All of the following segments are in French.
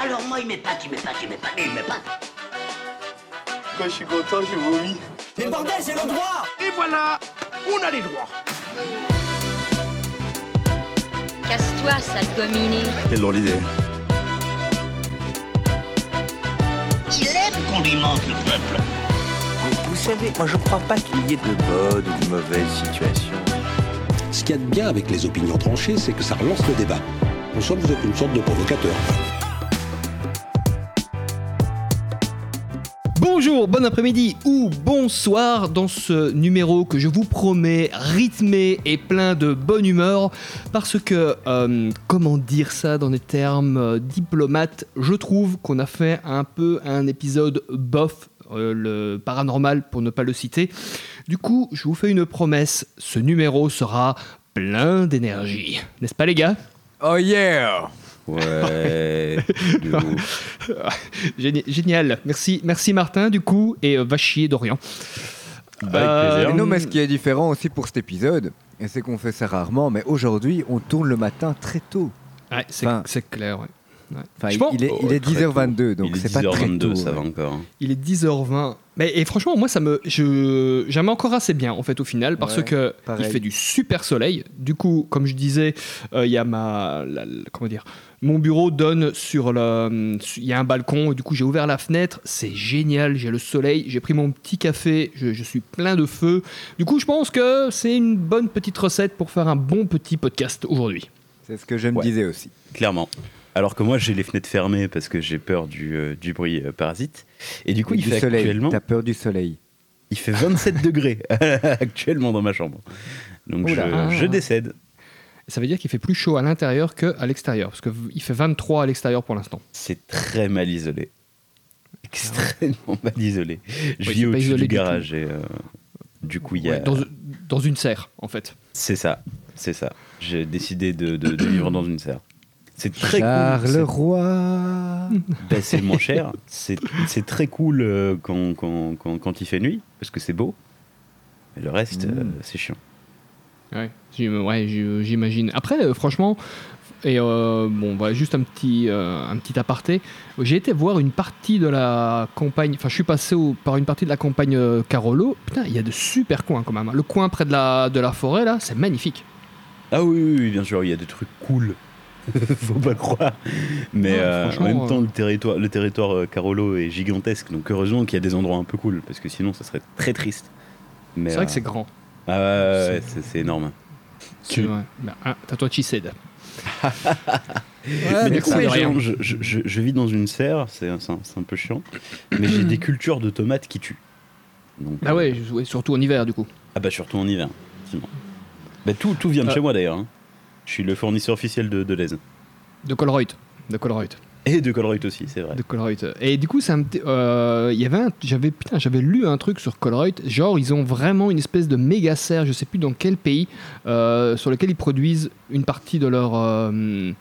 Alors moi, il m'épate, il m'épate, il m'épate, il m'épate. Quand je suis content, je vomis. Mais bordel, c'est le droit Et voilà, on a les droits. Casse-toi, sale dominé. Quelle drôle d'idée. Il aime qu'on lui mente, le peuple. Vous savez, moi je crois pas qu'il y ait de bonnes ou de mauvaises situations. Ce qu'il y a de bien avec les opinions tranchées, c'est que ça relance le débat. En somme, vous êtes une sorte de provocateur. Bonjour, bon après-midi ou bonsoir dans ce numéro que je vous promets rythmé et plein de bonne humeur parce que, euh, comment dire ça dans des termes euh, diplomates, je trouve qu'on a fait un peu un épisode bof, euh, le paranormal pour ne pas le citer. Du coup, je vous fais une promesse, ce numéro sera plein d'énergie. N'est-ce pas les gars? Oh yeah Ouais. Génial, merci, merci Martin du coup et euh, va chier Dorian. Bah, avec plaisir. Et non, mais ce qui est différent aussi pour cet épisode, et c'est qu'on fait ça rarement, mais aujourd'hui, on tourne le matin très tôt. Ouais, c'est Enfin, c'est clair. ouais. Ouais. Enfin, Je il, pense- il est, il est Oh, très 10h22, donc c'est pas très 10h22, tôt. ça va encore. hein. Il est 10h20. Mais, et franchement, moi, ça me, je, j'aime encore assez bien, en fait, au final, parce Ouais, que il fait du super soleil. Du coup, comme je disais, euh, il y a ma, la- la- comment dire, mon bureau donne sur le, il y a un balcon. Du coup, j'ai ouvert la fenêtre. C'est génial. J'ai le soleil. J'ai pris mon petit café. Je, je suis plein de feu. Du coup, je pense que c'est une bonne petite recette pour faire un bon petit podcast aujourd'hui. C'est ce que je me Ouais. disais aussi. Clairement. Alors que moi, j'ai les fenêtres fermées parce que j'ai peur du, euh, du bruit euh, parasite. Et du coup, Et il du fait soleil. actuellement, T'as peur du soleil. il fait 27 degrés actuellement dans ma chambre. Donc Oula. je, je décède. Ça veut dire qu'il fait plus chaud à l'intérieur qu'à l'extérieur, parce qu'il fait 23 à l'extérieur pour l'instant. C'est très mal isolé. Extrêmement mal isolé. Je Oui, vis au-dessus du du garage et euh, du coup, il y a. Ouais, dans, dans une serre, en fait. C'est ça, c'est ça. J'ai décidé de, de- de vivre dans une serre. C'est très Charles cool. Ben, c'est moins cher. C'est c'est très cool euh, quand, quand, quand, quand il fait nuit, parce que c'est beau. Mais le reste, Mm. euh, c'est chiant. Ouais, j'im- ouais, j'im- j'imagine. Après, euh, franchement, et euh, bon, voilà, juste un petit, euh, un petit aparté. J'ai été voir une partie de la campagne. Enfin, je suis passé au- par une partie de la campagne euh, Carolo. Putain, il y a de super coins quand même. hein. Le coin près de la, de la forêt là, c'est magnifique. Ah oui, oui, oui, bien sûr, il y a des trucs cool. Faut pas croire. Mais Ouais, euh, en même euh, temps, le territoire, le territoire euh, Carolo est gigantesque. Donc heureusement qu'il y a des endroits un peu cool, parce que sinon, ça serait très triste. C'est vrai euh, que c'est grand. Ah ouais, ouais, ouais, c'est énorme. C'est vrai. Bah, hein, T'as toi, tu cèdes. mais du coup, ouais, rien. je, je- je- je vis dans une serre, c'est un, peu chiant. Mais j'ai des cultures de tomates qui tuent. Donc, Ah euh, ouais, ouais, surtout en hiver du coup. Ah bah surtout en hiver, effectivement. Bah, tout, tout vient de Euh. chez moi d'ailleurs. hein. Je suis le fournisseur officiel de, de l'aise. De Colruyt. De Colruyt. Et de Colruyt aussi, c'est vrai. De Colruyt. Et du coup, euh, il y avait j'avais putain, j'avais lu un truc sur Colruyt, genre ils ont vraiment une espèce de méga serre, je sais plus dans quel pays, euh, sur lequel ils produisent une partie de leur euh,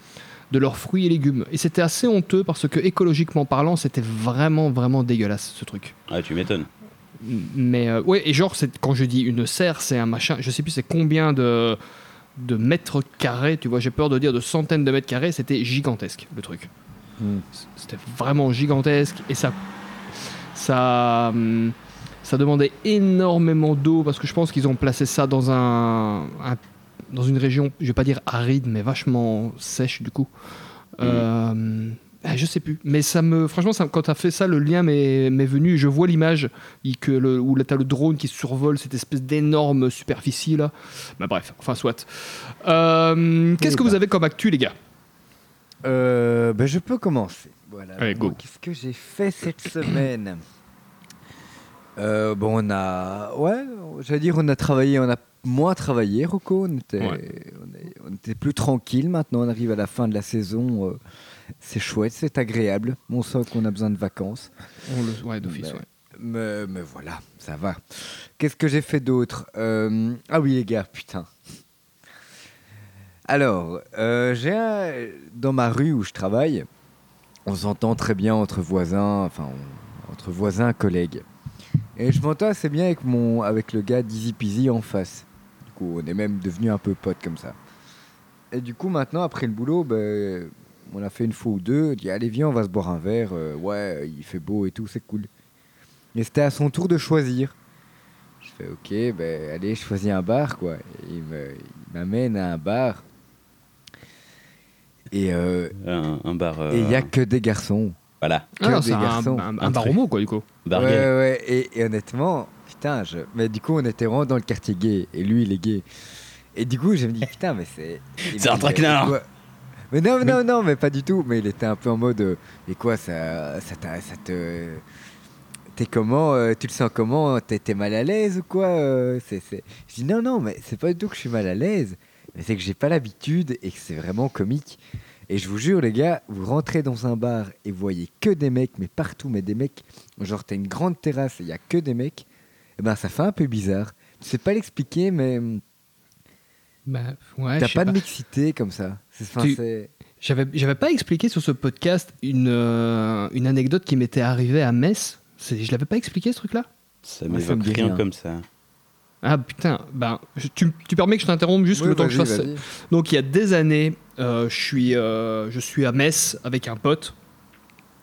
de leurs fruits et légumes. Et c'était assez honteux parce que écologiquement parlant, c'était vraiment vraiment dégueulasse ce truc. Ah, tu m'étonnes. Mais euh, ouais, et genre c'est quand je dis une serre, c'est un machin, je sais plus c'est combien de de mètres carrés, tu vois, j'ai peur de dire de centaines de mètres carrés, c'était gigantesque le truc. Hmm. C'était vraiment gigantesque et ça, ça, hum, ça demandait énormément d'eau parce que je pense qu'ils ont placé ça dans un, un- dans une région, je vais pas dire aride, mais vachement sèche du coup. Euh, ah, je sais plus, mais ça me, franchement, ça, quand tu as fait ça, le lien m'est venu. Je vois l'image il- que le, où tu as le drone qui survole cette espèce d'énorme superficie là. Bah, bref, enfin, soit. Euh, Qu'est-ce que vous avez comme actu, les gars? Euh, ben, je peux commencer. Voilà. Qu'est-ce que j'ai fait cette semaine? Euh, Bon, on a. Ouais, j'allais dire, on a travaillé, on a moins travaillé, Rocco. On était, Ouais. on, est- on était plus tranquille. Maintenant, on arrive à la fin de la saison. C'est chouette, c'est agréable. On sent qu'on a besoin de vacances. On le- Ouais, d'office, Mais- ouais. Mais, mais voilà, ça va. Qu'est-ce que j'ai fait d'autre Euh, Ah oui, les gars, putain. Alors, euh, j'ai un- dans ma rue où je travaille, on s'entend très bien entre voisins, enfin, on- entre voisins, collègues. Et je m'entends assez bien avec, mon, avec le gars d'Easy Peasy en face. Du coup, on est même devenus un peu potes comme ça. Et du coup, maintenant, après le boulot, ben, On a fait une fois ou deux. Il dit allez viens, on va se boire un verre. Euh, ouais, il fait beau et tout, c'est cool. Et c'était à son tour de choisir. Je fais ok, ben allez, je choisis un bar quoi. Et il me- il m'amène à un bar. Et euh, Un, un bar. euh, et il y a que des garçons. Voilà. Ah non, des c'est un, garçons. un, un Un bar homo, quoi, du coup. Bar ouais, gay. ouais. Et, et honnêtement, putain, je... mais du coup, on était vraiment dans le quartier gay. Et lui, il est gay. Et du coup, je me dis, putain, mais c'est. C'est un traquenard. Mais non, non, non, mais pas du tout. Mais il était un peu en mode. euh, et quoi, ça, ça, t'a- ça te. T'es comment euh, Tu le sens comment T'es t'es mal à l'aise ou quoi euh, c'est, c'est... Je dis non, non, mais c'est pas du tout que je suis mal à l'aise. Mais c'est que j'ai pas l'habitude et que c'est vraiment comique. Et je vous jure, les gars, vous rentrez dans un bar et vous voyez que des mecs, mais partout, mais des mecs. Genre, t'as une grande terrasse et il y a que des mecs. Et ben, ça fait un peu bizarre. Tu sais pas l'expliquer, mais hum, Bah, ouais, t'as pas, de mixité comme ça. J'avais, j'avais pas expliqué sur ce podcast une, euh, une anecdote qui m'était arrivée à Metz. Je l'avais pas expliqué ce truc-là? Ça m'évoque rien rien. comme ça. Ah putain, ben, je- tu, tu permets que je t'interrompe juste Ouais, le temps que je fasse. Donc il y a des années, euh, je, suis, euh, je suis à Metz avec un pote,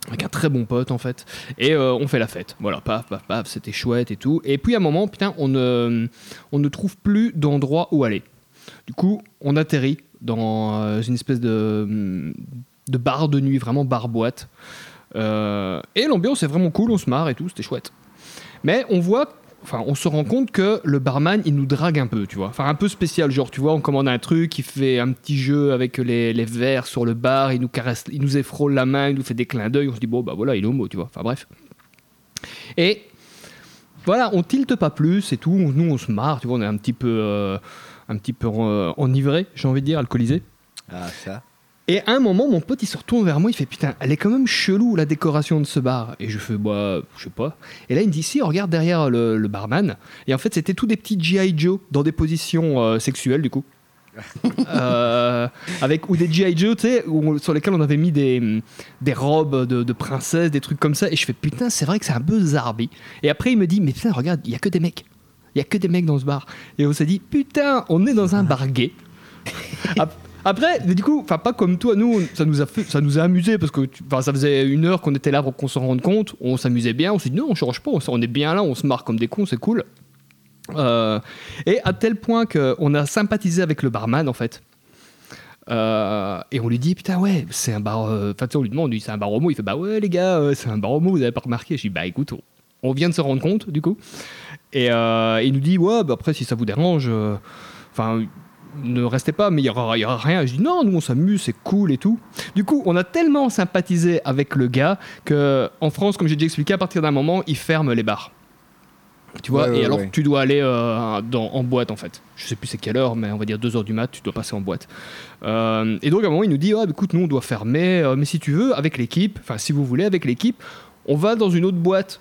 avec un très bon pote en fait, et euh, on fait la fête. Voilà, paf, paf, paf, c'était chouette et tout. Et puis à un moment, putain, on ne, on ne trouve plus d'endroit où aller. Du coup, on atterrit dans euh, une espèce de, de bar de nuit, vraiment bar-boîte. Euh, et l'ambiance est vraiment cool, on se marre et tout, c'était chouette. Mais on voit, enfin, on se rend compte que le barman, il nous drague un peu, tu vois. Enfin, un peu spécial, genre, tu vois, on commande un truc, il fait un petit jeu avec les, les verres sur le bar, il nous caresse, il nous effrôle la main, il nous fait des clins d'œil, on se dit, bon, bah voilà, il est homo, tu vois. Enfin, bref. Et voilà, on tilte pas plus et tout, nous, on se marre, tu vois, on est un petit peu, euh, un petit peu euh, enivré, j'ai envie de dire, alcoolisé. Ah, ça. Et à un moment, mon pote, il se retourne vers moi, il fait Putain, elle est quand même chelou la décoration de ce bar. Et je fais Bah, je sais pas. Et là, il me dit Si, regarde derrière le, le barman. Et en fait, c'était tous des petits G.I. Joe dans des positions euh, sexuelles, du coup. Euh, avec ou des G.I. Joe, tu sais, sur lesquels on avait mis des, des robes de, de princesse, des trucs comme ça. Et je fais Putain, c'est vrai que c'est un peu zarbi. Et après, il me dit Mais putain, regarde, il y a que des mecs. Il y a que des mecs dans ce bar. Et on s'est dit Putain, on est dans un bar gay. Ap- Après, du coup, enfin pas comme toi, nous, ça nous a fait, ça nous a amusé parce que, ça faisait une heure qu'on était là pour qu'on s'en rende compte. On s'amusait bien. On s'est dit non, on change pas. On, est bien là, on se marre comme des cons, c'est cool. Euh, et à tel point qu'on a sympathisé avec le barman en fait. Euh, et on lui dit putain ouais c'est un bar euh, enfin tu sais, on lui demande c'est un bar homo il fait bah ouais les gars c'est un bar homo vous avez pas remarqué je dis bah écoute on, on vient de se rendre compte du coup et euh, il nous dit ouais bah après si ça vous dérange euh, enfin ne restez pas, mais il y aura, aura rien. Je dis non, nous on s'amuse, c'est cool et tout. Du coup, on a tellement sympathisé avec le gars que en France, comme j'ai déjà expliqué, à partir d'un moment, ils ferment les bars. Tu vois, Ouais, ouais, et alors ouais. tu dois aller euh, dans, en boîte en fait. Je sais plus c'est quelle heure, mais on va dire 2h du mat, tu dois passer en boîte. Euh, et donc à un moment, il nous dit bah, écoute, nous on doit fermer, mais si tu veux, avec l'équipe, enfin si vous voulez, avec l'équipe, on va dans une autre boîte.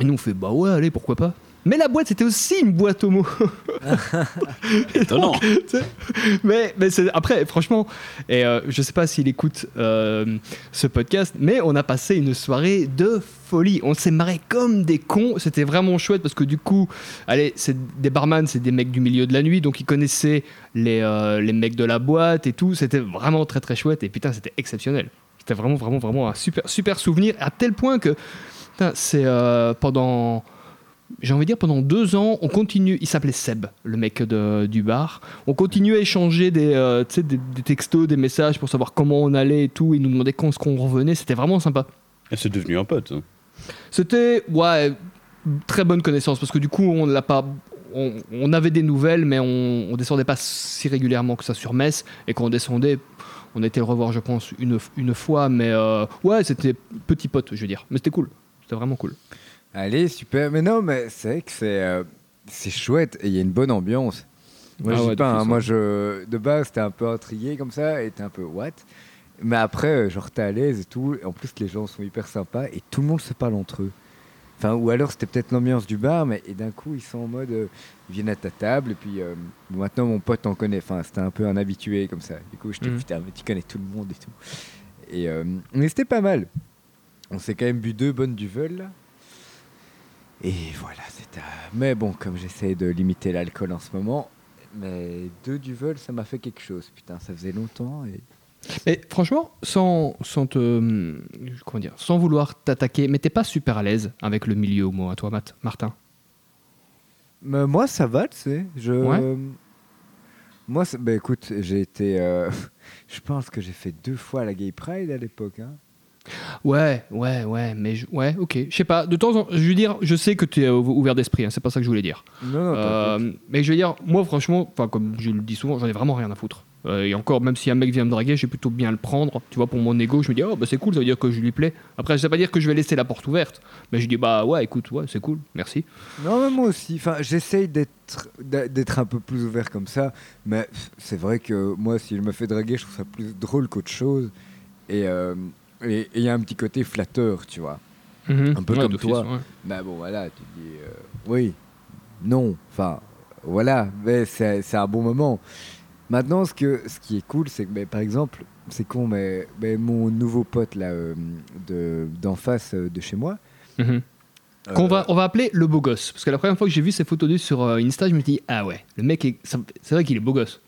Et nous on fait bah ouais, allez, pourquoi pas. Mais la boîte c'était aussi une boîte homo. Étonnant. donc, mais, mais après, franchement, et euh, je sais pas s'il écoute euh, ce podcast, mais on a passé une soirée de folie. On s'est marré comme des cons. C'était vraiment chouette parce que du coup, allez, c'est des barman, c'est des mecs du milieu de la nuit, donc ils connaissaient les, euh, les mecs de la boîte et tout. C'était vraiment très très chouette et putain, c'était exceptionnel. C'était vraiment vraiment vraiment un super super souvenir à tel point que c'est euh, pendant j'ai envie de dire pendant deux ans, on continue. Il s'appelait Seb, le mec de- du bar. On continuait à échanger des, euh, des, des textos, des messages pour savoir comment on allait et tout. Il nous demandait quand est-ce qu'on revenait. C'était vraiment sympa. C'est devenu un pote. hein. C'était ouais très bonne connaissance parce que du coup on l'a pas. On, on avait des nouvelles, mais on, on descendait pas si régulièrement que ça sur Metz. Et quand on descendait, on était le revoir, je pense, une, une fois. Mais euh, ouais, c'était petit pote, je veux dire. Mais c'était cool. C'était vraiment cool. Allez, super. Mais non, mais c'est vrai que c'est euh, c'est chouette et il y a une bonne ambiance. Moi, Ah je ouais, dis pas, hein, moi, je, de base, t'es un peu intrigué comme ça et t'es un peu what? Mais après, euh, genre, t'es à l'aise et tout. En plus, les gens sont hyper sympas et tout le monde se parle entre eux. Enfin, ou alors c'était peut-être l'ambiance du bar, mais d'un coup, ils sont en mode. euh, ils viennent à ta table et puis euh, bon, maintenant, mon pote en connaît. Enfin, c'était un peu un habitué comme ça. Du coup, je te Mhm. putain, mais tu connais tout le monde et tout. Et, euh, mais c'était pas mal. On s'est quand même bu deux bonnes duvel. Et voilà, c'était. Mais bon, comme j'essaie de limiter l'alcool en ce moment, mais deux duvel, ça m'a fait quelque chose. Putain, ça faisait longtemps et Mais franchement, sans, sans te. Comment dire Sans vouloir t'attaquer, mais t'es pas super à l'aise avec le milieu homo, à toi, Matt- Martin? Mais moi, ça va, tu sais. Je... Ouais. Moi, bah, écoute, j'ai été. euh, je pense que j'ai fait deux fois la Gay Pride à l'époque. hein. Ouais, ouais, ouais, mais je- ouais, ok. Je sais pas, de temps en temps, je veux dire, je sais que tu es ouvert d'esprit, hein, c'est pas ça que je voulais dire. Non, non, Euh, mais je veux dire, moi, franchement, comme je le dis souvent, j'en ai vraiment rien à foutre. Euh, et encore, même si un mec vient me draguer, j'ai plutôt bien le prendre. Tu vois, pour mon ego, je me dis, oh, bah c'est cool, ça veut dire que je lui plais. Après, ça veut pas dire que je vais laisser la porte ouverte. Mais je dis, bah ouais, écoute, ouais, c'est cool, merci. Non, mais moi aussi. Enfin, j'essaye d'être un peu plus ouvert comme ça. Mais c'est vrai que moi, si je me fais draguer, je trouve ça plus drôle qu'autre chose. Et euh, et- il y a un petit côté flatteur, tu vois. Un peu Ouais, comme toi. ouais. Bah bon, voilà, tu te dis euh, oui, non, enfin, voilà, mais c'est un bon moment. Maintenant, ce, que, ce qui est cool, c'est que, bah, par exemple, c'est con, mais, mon nouveau pote là, euh, de- d'en face euh, de chez moi. Mhm. Qu'on va, on va appeler le beau gosse. Parce que la première fois que j'ai vu ces photos de lui sur Insta, je me dis, ah ouais, le mec, est- c'est vrai qu'il est beau gosse.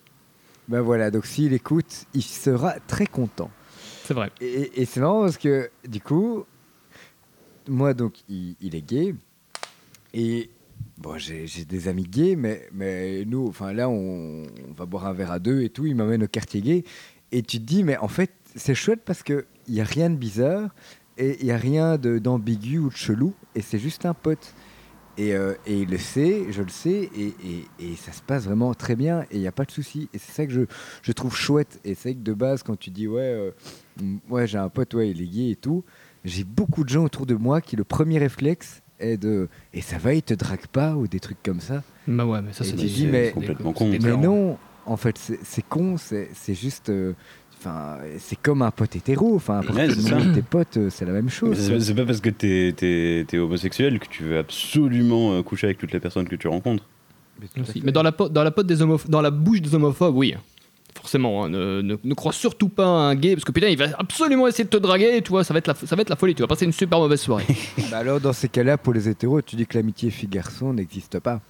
bah voilà, donc s'il écoute, il sera très content. C'est vrai. Et, c'est marrant parce que, du coup, moi, donc, il, est gay. Et bon, j'ai des amis gays, mais, mais nous, enfin là, on, on va boire un verre à deux et tout. Il m'amène au quartier gay. Et tu te dis, mais en fait, c'est chouette parce qu'il n'y a rien de bizarre et il n'y a rien d'ambigu ou de chelou. Et c'est juste un pote. Et, euh, et il le sait, je le sais, et, et- et ça se passe vraiment très bien, et il n'y a pas de souci. Et c'est ça que je, je trouve chouette. Et c'est vrai que de base, quand tu dis, ouais, euh, ouais j'ai un pote, ouais, il est gay et tout, j'ai beaucoup de gens autour de moi qui, le premier réflexe est de, et ça va, il te drague pas, ou des trucs comme ça. Bah ouais, mais ça, Et c'est mais- complètement con. Mais non, en fait, c'est con, c'est c'est juste. euh, Enfin, c'est comme un pote hétéro. Enfin, pour Ouais, tes potes, euh, c'est la même chose. C'est pas parce que t'es es, homosexuel que tu veux absolument euh, coucher avec toutes les personnes que tu rencontres. Mais dans la, po- dans, la pote des homoph- dans la bouche des homophobes, oui. Forcément, hein, ne, ne- ne crois surtout pas à un gay, parce que putain, il va absolument essayer de te draguer, tu vois, ça va être la, ça va être la folie, tu vas passer une super mauvaise soirée. Bah alors, dans ces cas-là, pour les hétéros, tu dis que l'amitié fille-garçon n'existe pas.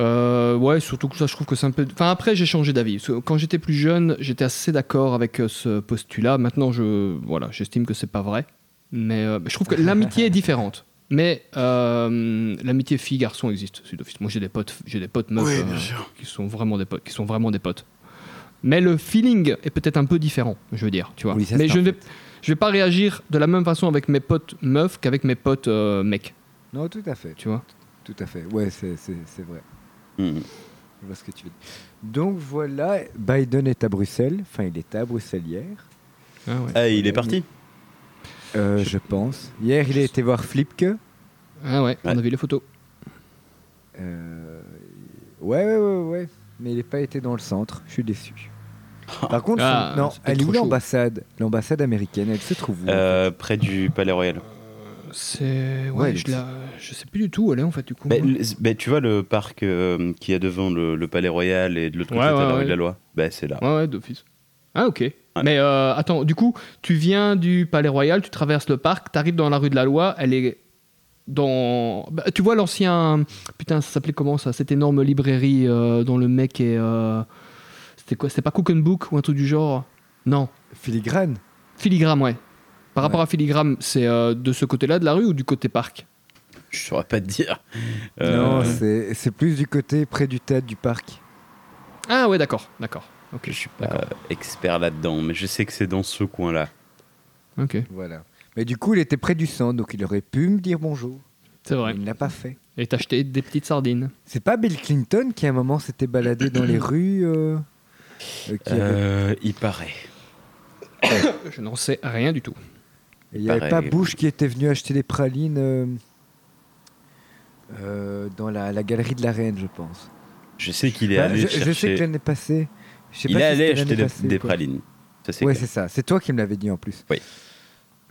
Euh, ouais, surtout que ça, je trouve que c'est un peu. Enfin, après, j'ai changé d'avis. Quand j'étais plus jeune, j'étais assez d'accord avec euh, ce postulat. Maintenant, je, voilà, j'estime que c'est pas vrai. Mais euh, je trouve que l'amitié est différente. Mais euh, l'amitié fille-garçon existe, c'est d'office. Moi, j'ai des potes, j'ai des potes meufs qui sont vraiment des potes, qui sont vraiment des potes. Mais le feeling est peut-être un peu différent, je veux dire, tu vois. Oui, Mais je ne vais, je vais pas réagir de la même façon avec mes potes meufs qu'avec mes potes mecs, Non, tout à fait. tu vois. Tout à fait. Ouais, c'est vrai. Mhm. Je vois ce que tu veux dire. Donc voilà, Biden est à Bruxelles. Enfin, il était à Bruxelles hier, Ah ouais. Ah, il est parti? Euh, je pense. Hier, il a été voir Flipke. Ah ouais, on Ouais. a vu les photos. Euh, ouais, ouais, ouais, ouais. Mais il n'a pas été dans le centre. Je suis déçu. Par contre, Ah, son- non, elle est l'ambassade? L'ambassade américaine, elle se trouve où Euh, Près du Palais Royal. C'est. Ouais, Ouais, je, la... je sais plus du tout où elle est en fait, du coup. Bah, le- bah, tu vois le parc euh, qui est devant le, le Palais Royal et de l'autre Ouais, côté, ouais, la rue ouais. de la loi Bah, c'est là. Ouais, ouais, d'office. Ah, ok. Mais euh, attends, du coup, tu viens du Palais Royal, tu traverses le parc, tu arrives dans la rue de la Loi, elle est dans. Bah, tu vois l'ancien. Putain, ça s'appelait comment ça Cette énorme librairie euh, dont le mec est. euh, C'était quoi C'était pas Cook and Book ou un truc du genre? Non. Filigrane Filigrane, ouais. Par Ouais. rapport à Filigrane, c'est euh, de ce côté-là de la rue ou du côté parc? Je saurais pas te dire. Euh, Non, c'est c'est plus du côté près du théâtre du parc. Ah, ouais, d'accord. D'accord. Ok. je suis pas expert là-dedans, mais je sais que c'est dans ce coin-là. Ok. Voilà. Mais du coup, il était près du centre, donc il aurait pu me dire bonjour. C'est vrai. Mais Il ne l'a pas fait. Et t'acheter des petites sardines. C'est pas Bill Clinton qui à un moment s'était baladé dans les rues euh, euh, qui avait- Euh, il paraît. Je n'en sais rien du tout. Il n'y avait pas. Bush qui était venu acheter des pralines euh, euh, dans la, la galerie de la Reine, je pense. Je sais qu'il est Bah, allé je, je sais chercher. que l'année passée. je sais il pas est si allé acheter des, passée des ou quoi. pralines. Ça, c'est Ouais, clair. c'est ça. C'est toi qui me l'avais dit en plus. Oui.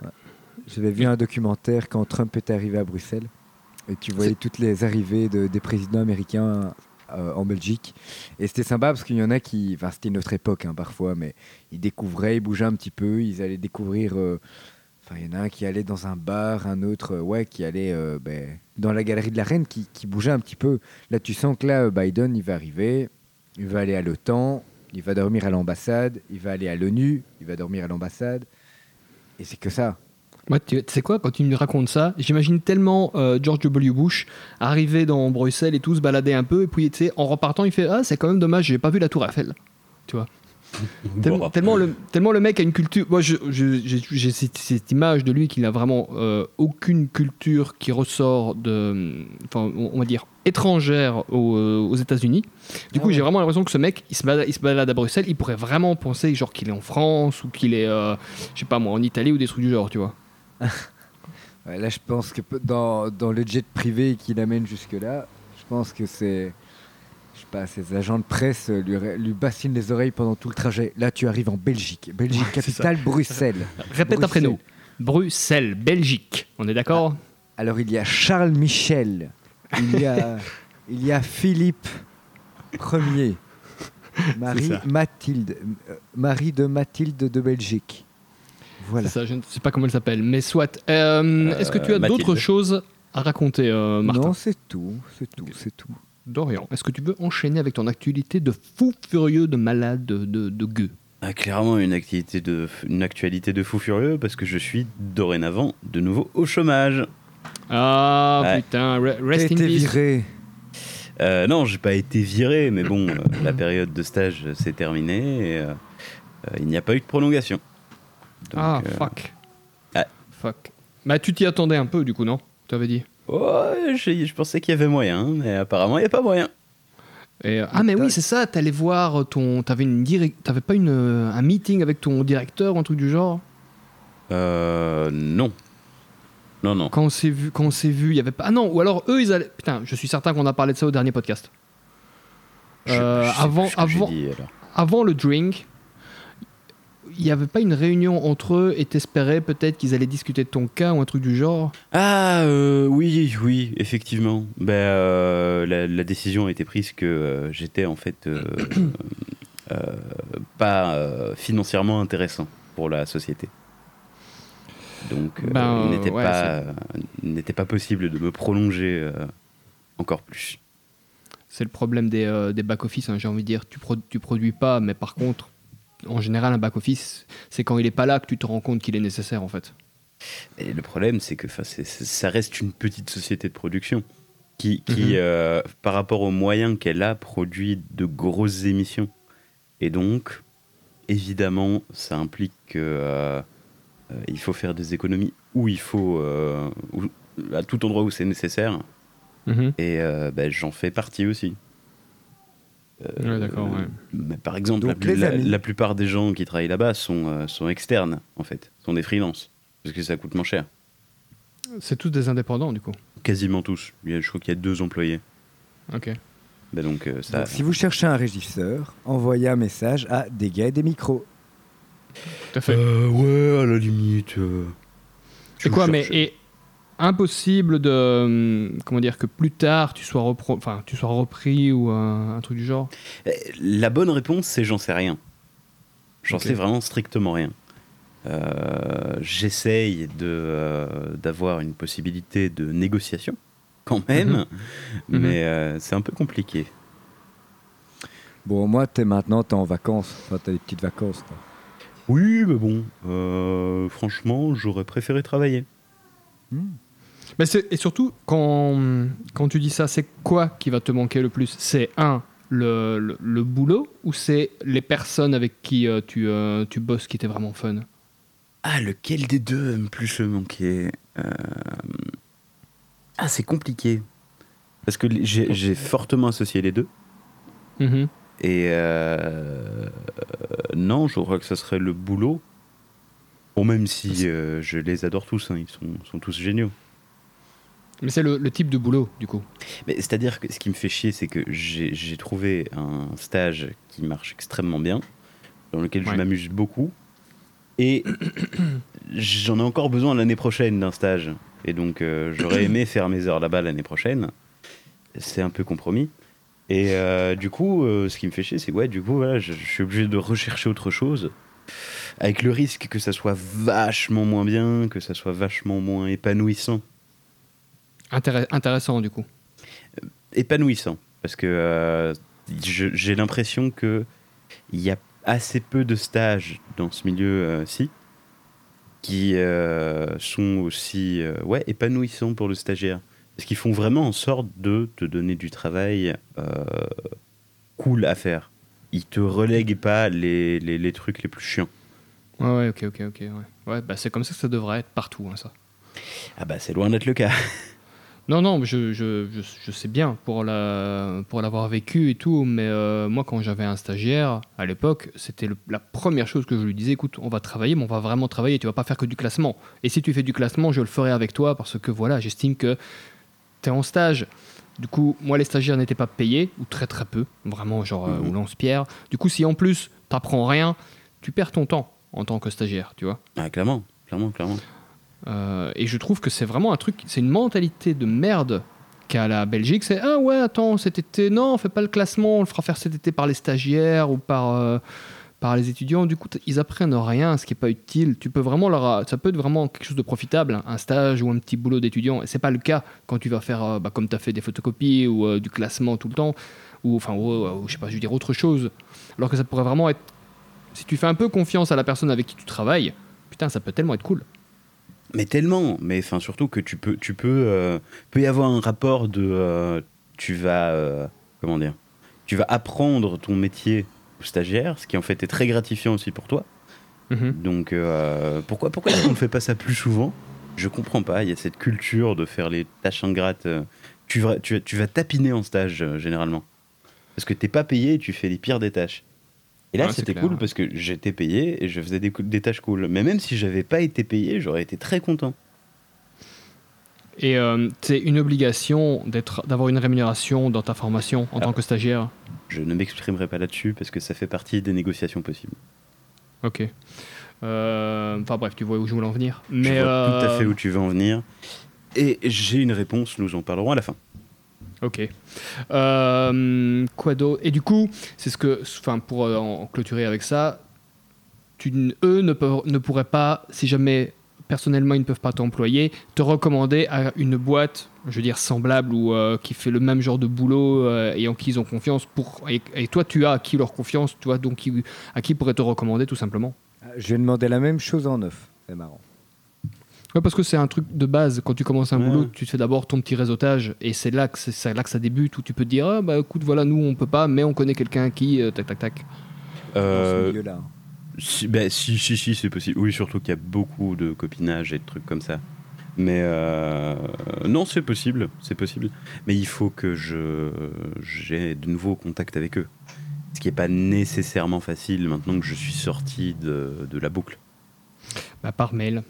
Ouais. J'avais vu un documentaire quand Trump était arrivé à Bruxelles. Et tu voyais toutes les arrivées de- des présidents américains euh, en Belgique. Et c'était sympa parce qu'il y en a qui. Enfin, c'était une autre époque hein, parfois, mais ils découvraient, ils bougeaient un petit peu, ils allaient découvrir. euh, Enfin, il y en a un qui allait dans un bar, un autre, euh, ouais, qui allait euh, ben, dans la galerie de la Reine, qui, bougeait un petit peu. Là, tu sens que là, euh, Biden, il va arriver, il va aller à l'OTAN, Il va dormir à l'ambassade, il va aller à l'ONU, il va dormir à l'ambassade. Et c'est que ça. Moi, tu sais quoi, quand tu me racontes ça, j'imagine tellement George W. Bush arriver dans Bruxelles et tout, se balader un peu, et puis, tu sais, en repartant, il fait Ah, c'est quand même dommage, j'ai pas vu la Tour Eiffel. Tu vois Tellement, Bon. tellement le, tellement le mec a une culture. Moi, j'ai cette, cette image de lui qu'il a vraiment euh, aucune culture qui ressort de. Enfin, on va dire étrangère aux, euh, aux États-Unis. Du coup, j'ai vraiment l'impression que ce mec, il se, balade, il se balade à Bruxelles, il pourrait vraiment penser genre qu'il est en France ou qu'il est, euh, je sais pas moi, en Italie ou des trucs du genre, tu vois. Ouais, là, je pense que dans, dans le jet privé qui l'amène jusque-là, je pense que c'est. Je sais pas, ses agents de presse euh, lui, bassinent les oreilles pendant tout le trajet. Là, tu arrives en Belgique. Belgique, capitale, Bruxelles. Répète après nous. Bruxelles, Belgique. On est d'accord? Alors, il y a Charles Michel. Il y a, il y a Philippe Ier. Marie. Mathilde. euh, Marie de Mathilde de Belgique. Voilà. C'est ça, je ne sais pas comment elle s'appelle, mais soit. Euh, Est-ce que tu as Mathilde. d'autres choses à raconter, euh, Martin? Non, c'est tout. C'est tout. C'est tout. Dorian, est-ce que tu veux enchaîner avec ton actualité de fou furieux, de malade, de, de, de gueux? Ah, clairement une activité de une actualité de fou furieux parce que je suis dorénavant de nouveau au chômage. Ah Ouais. putain, rest in été peace. viré. Euh, non, j'ai pas été viré, mais bon, euh, la période de stage euh, s'est terminée et euh, euh, il n'y a pas eu de prolongation. Donc, Ah, euh, fuck. ouais. Fuck. Bah, tu t'y attendais un peu, du coup, non? Tu avais dit. Ouais, j'ai- je pensais qu'il y avait moyen, mais apparemment il n'y a pas moyen. Et, euh, ah, mais oui, c'est ça, t'allais voir ton. T'avais une direct... T'avais pas une, euh, un meeting avec ton directeur ou un truc du genre? Euh, non. Non, non. Quand on s'est vu, quand on s'est vu, il y avait pas. Ah non, ou alors eux, ils allaient. Putain, je suis certain qu'on a parlé de ça au dernier podcast. Je- Euh, je sais avant, plus ce que j'ai avant, dit, alors. avant le drink, il n'y avait pas une réunion entre eux et t'espérais peut-être qu'ils allaient discuter de ton cas ou un truc du genre? Ah euh, oui, oui, effectivement. Euh, la, la décision a été prise que euh, j'étais en fait pas financièrement intéressant pour la société. Donc, Ben, il n'était ouais, pas, possible de me prolonger encore plus. C'est le problème des, des back-office, hein, j'ai envie de dire. Tu, pro- tu produis pas, mais par contre, en général, un back-office, c'est quand il est pas là que tu te rends compte qu'il est nécessaire en fait. Et le problème, c'est que c'est- ça reste une petite société de production qui, qui Mhm. euh, par rapport aux moyens qu'elle a, produit de grosses émissions. Et donc, évidemment, ça implique que euh, euh, il faut faire des économies où il faut, euh, où- à tout endroit où c'est nécessaire. Mhm. Et ben, j'en fais partie aussi. Ouais, d'accord, ouais. Mais par exemple, la, Donc, plupart des gens qui travaillent là-bas sont, euh, sont externes, en fait, sont des freelances, parce que ça coûte moins cher. C'est tous des indépendants du coup. Quasiment tous. Je crois qu'il y a deux employés. Ok. Ben donc, euh, ça. Donc, si vous cherchez un régisseur, envoyez un message à des gars et des micros. Tout à fait. Euh, ouais, à la limite. euh, C'est quoi, mais et impossible de hum, comment dire que plus tard tu sois repro- enfin tu sois repris ou un, un truc du genre. Euh, La bonne réponse, c'est j'en sais rien. J'en sais vraiment strictement rien. Euh, J'essaye de, euh, d'avoir une possibilité de négociation, quand même, Mhm. mais euh, c'est un peu compliqué. Bon, moi, t'es maintenant, t'es en vacances. Enfin, t'as des petites vacances. toi. Oui, mais bon, euh, franchement, j'aurais préféré travailler. Mais et surtout quand quand tu dis ça, c'est quoi qui va te manquer le plus? C'est un le, le, le boulot ou c'est les personnes avec qui euh, tu, euh, tu bosses qui étaient vraiment fun? Ah, lequel des deux aime plus me manquer Euh, Ah, c'est compliqué. Parce que j'ai fortement associé les deux. Mhm. Et non, je crois que ça serait le boulot. Bon, même si je les adore tous, hein, ils sont, sont tous géniaux. Mais c'est le, le type de boulot du coup. Mais c'est-à-dire que ce qui me fait chier, c'est que j'ai trouvé un stage qui marche extrêmement bien, dans lequel Ouais. je m'amuse beaucoup. Et j'en ai encore besoin l'année prochaine d'un stage. Et donc, euh, j'aurais aimé faire mes heures là-bas l'année prochaine. C'est un peu compromis. Et euh, du coup, euh, ce qui me fait chier, c'est que ouais, du coup, voilà, je, je suis obligé de rechercher autre chose. Avec le risque que ça soit vachement moins bien, que ça soit vachement moins épanouissant. Intéress- intéressant du coup. épanouissant parce que euh, j'ai l'impression que Il y a assez peu de stages dans ce milieu-ci qui euh, sont aussi euh, ouais, épanouissants pour le stagiaire. Parce qu'ils font vraiment en sorte de te donner du travail euh, cool à faire. Ils te relèguent pas les, les, les trucs les plus chiants. Ouais, ouais, ok, ok, ok. Ouais, ouais bah, c'est comme ça que ça devrait être partout, hein, ça. Ah bah c'est loin d'être le cas. Non, non, je, je, je, je sais bien pour la pour l'avoir vécu et tout, mais euh, moi quand j'avais un stagiaire à l'époque, c'était la première chose que je lui disais, écoute, on va travailler, mais on va vraiment travailler, tu vas pas faire que du classement. Et si tu fais du classement, je le ferai avec toi parce que voilà, j'estime que tu es en stage. Du coup, moi les stagiaires n'étaient pas payés, ou très très peu, vraiment genre euh, Mhm. lance-pierre. Du coup, si en plus t'apprends rien, tu perds ton temps en tant que stagiaire, tu vois. Ah, clairement, clairement, clairement. Euh, et je trouve que c'est vraiment un truc, c'est une mentalité de merde qu'a la Belgique. C'est ah ouais, attends, cet été, non, on fait pas le classement, on le fera faire cet été par les stagiaires ou par, euh, par les étudiants. Du coup, ils apprennent rien, ce qui est pas utile. Tu peux vraiment leur, ça peut être vraiment quelque chose de profitable, un stage ou un petit boulot d'étudiant. Et c'est pas le cas quand tu vas faire, euh, bah, comme tu as fait des photocopies ou euh, du classement tout le temps, ou enfin, ou, ou, je sais pas, je veux dire autre chose. Alors que ça pourrait vraiment être, si tu fais un peu confiance à la personne avec qui tu travailles, putain, ça peut tellement être cool. Mais tellement, mais enfin surtout que tu peux, tu peux, euh, peut y avoir un rapport de, euh, tu vas, euh, comment dire, tu vas apprendre ton métier au stagiaire, ce qui en fait est très gratifiant aussi pour toi. Mhm. Donc pourquoi, pourquoi est-ce qu'on ne fait pas ça plus souvent? Je comprends pas. Il y a cette culture de faire les tâches ingrates. Tu vas, tu, vas- tu vas tapiner en stage généralement, parce que t'es pas payé, et tu fais les pires des tâches. Et là, Ouais, c'était cool parce que j'étais payé et je faisais des, tâches cool. Mais même si j'avais pas été payé, j'aurais été très content. Et euh, c'est une obligation d'avoir une rémunération dans ta formation en Ah. tant que stagiaire? Je ne m'exprimerai pas là-dessus parce que ça fait partie des négociations possibles. Ok. Euh, Enfin bref, tu vois où je voulais en venir. je Mais vois euh, tout à fait où tu veux en venir. Et j'ai une réponse, nous en parlerons à la fin. Ok. Euh, quoi d'autre? Et du coup, c'est ce que, enfin, pour euh, en clôturer avec ça, tu, eux ne, pourraient pas, si jamais personnellement ils ne peuvent pas t'employer, te recommander à une boîte, je veux dire semblable ou euh, qui fait le même genre de boulot euh, et en qui ils ont confiance. Et, toi, tu as acquis leur confiance, tu vois, donc qui- à qui ils pourraient te recommander tout simplement? Je vais demander la même chose en neuf. C'est marrant. Ouais, parce que c'est un truc de base. Quand tu commences un Ouais. boulot, tu te fais d'abord ton petit réseautage et c'est là que c'est là que ça débute où tu peux te dire ah bah écoute voilà nous on peut pas mais on connaît quelqu'un qui euh, tac tac tac. Dans ce Euh, milieu-là. si, bah, si, si, si, c'est possible. Oui, surtout qu'il y a beaucoup de copinage et de trucs comme ça. Mais euh, non, c'est possible, c'est possible. Mais il faut que je j'ai de nouveaux contacts avec eux. Ce qui n'est pas nécessairement facile maintenant que je suis sorti de, de la boucle. Bah, par mail.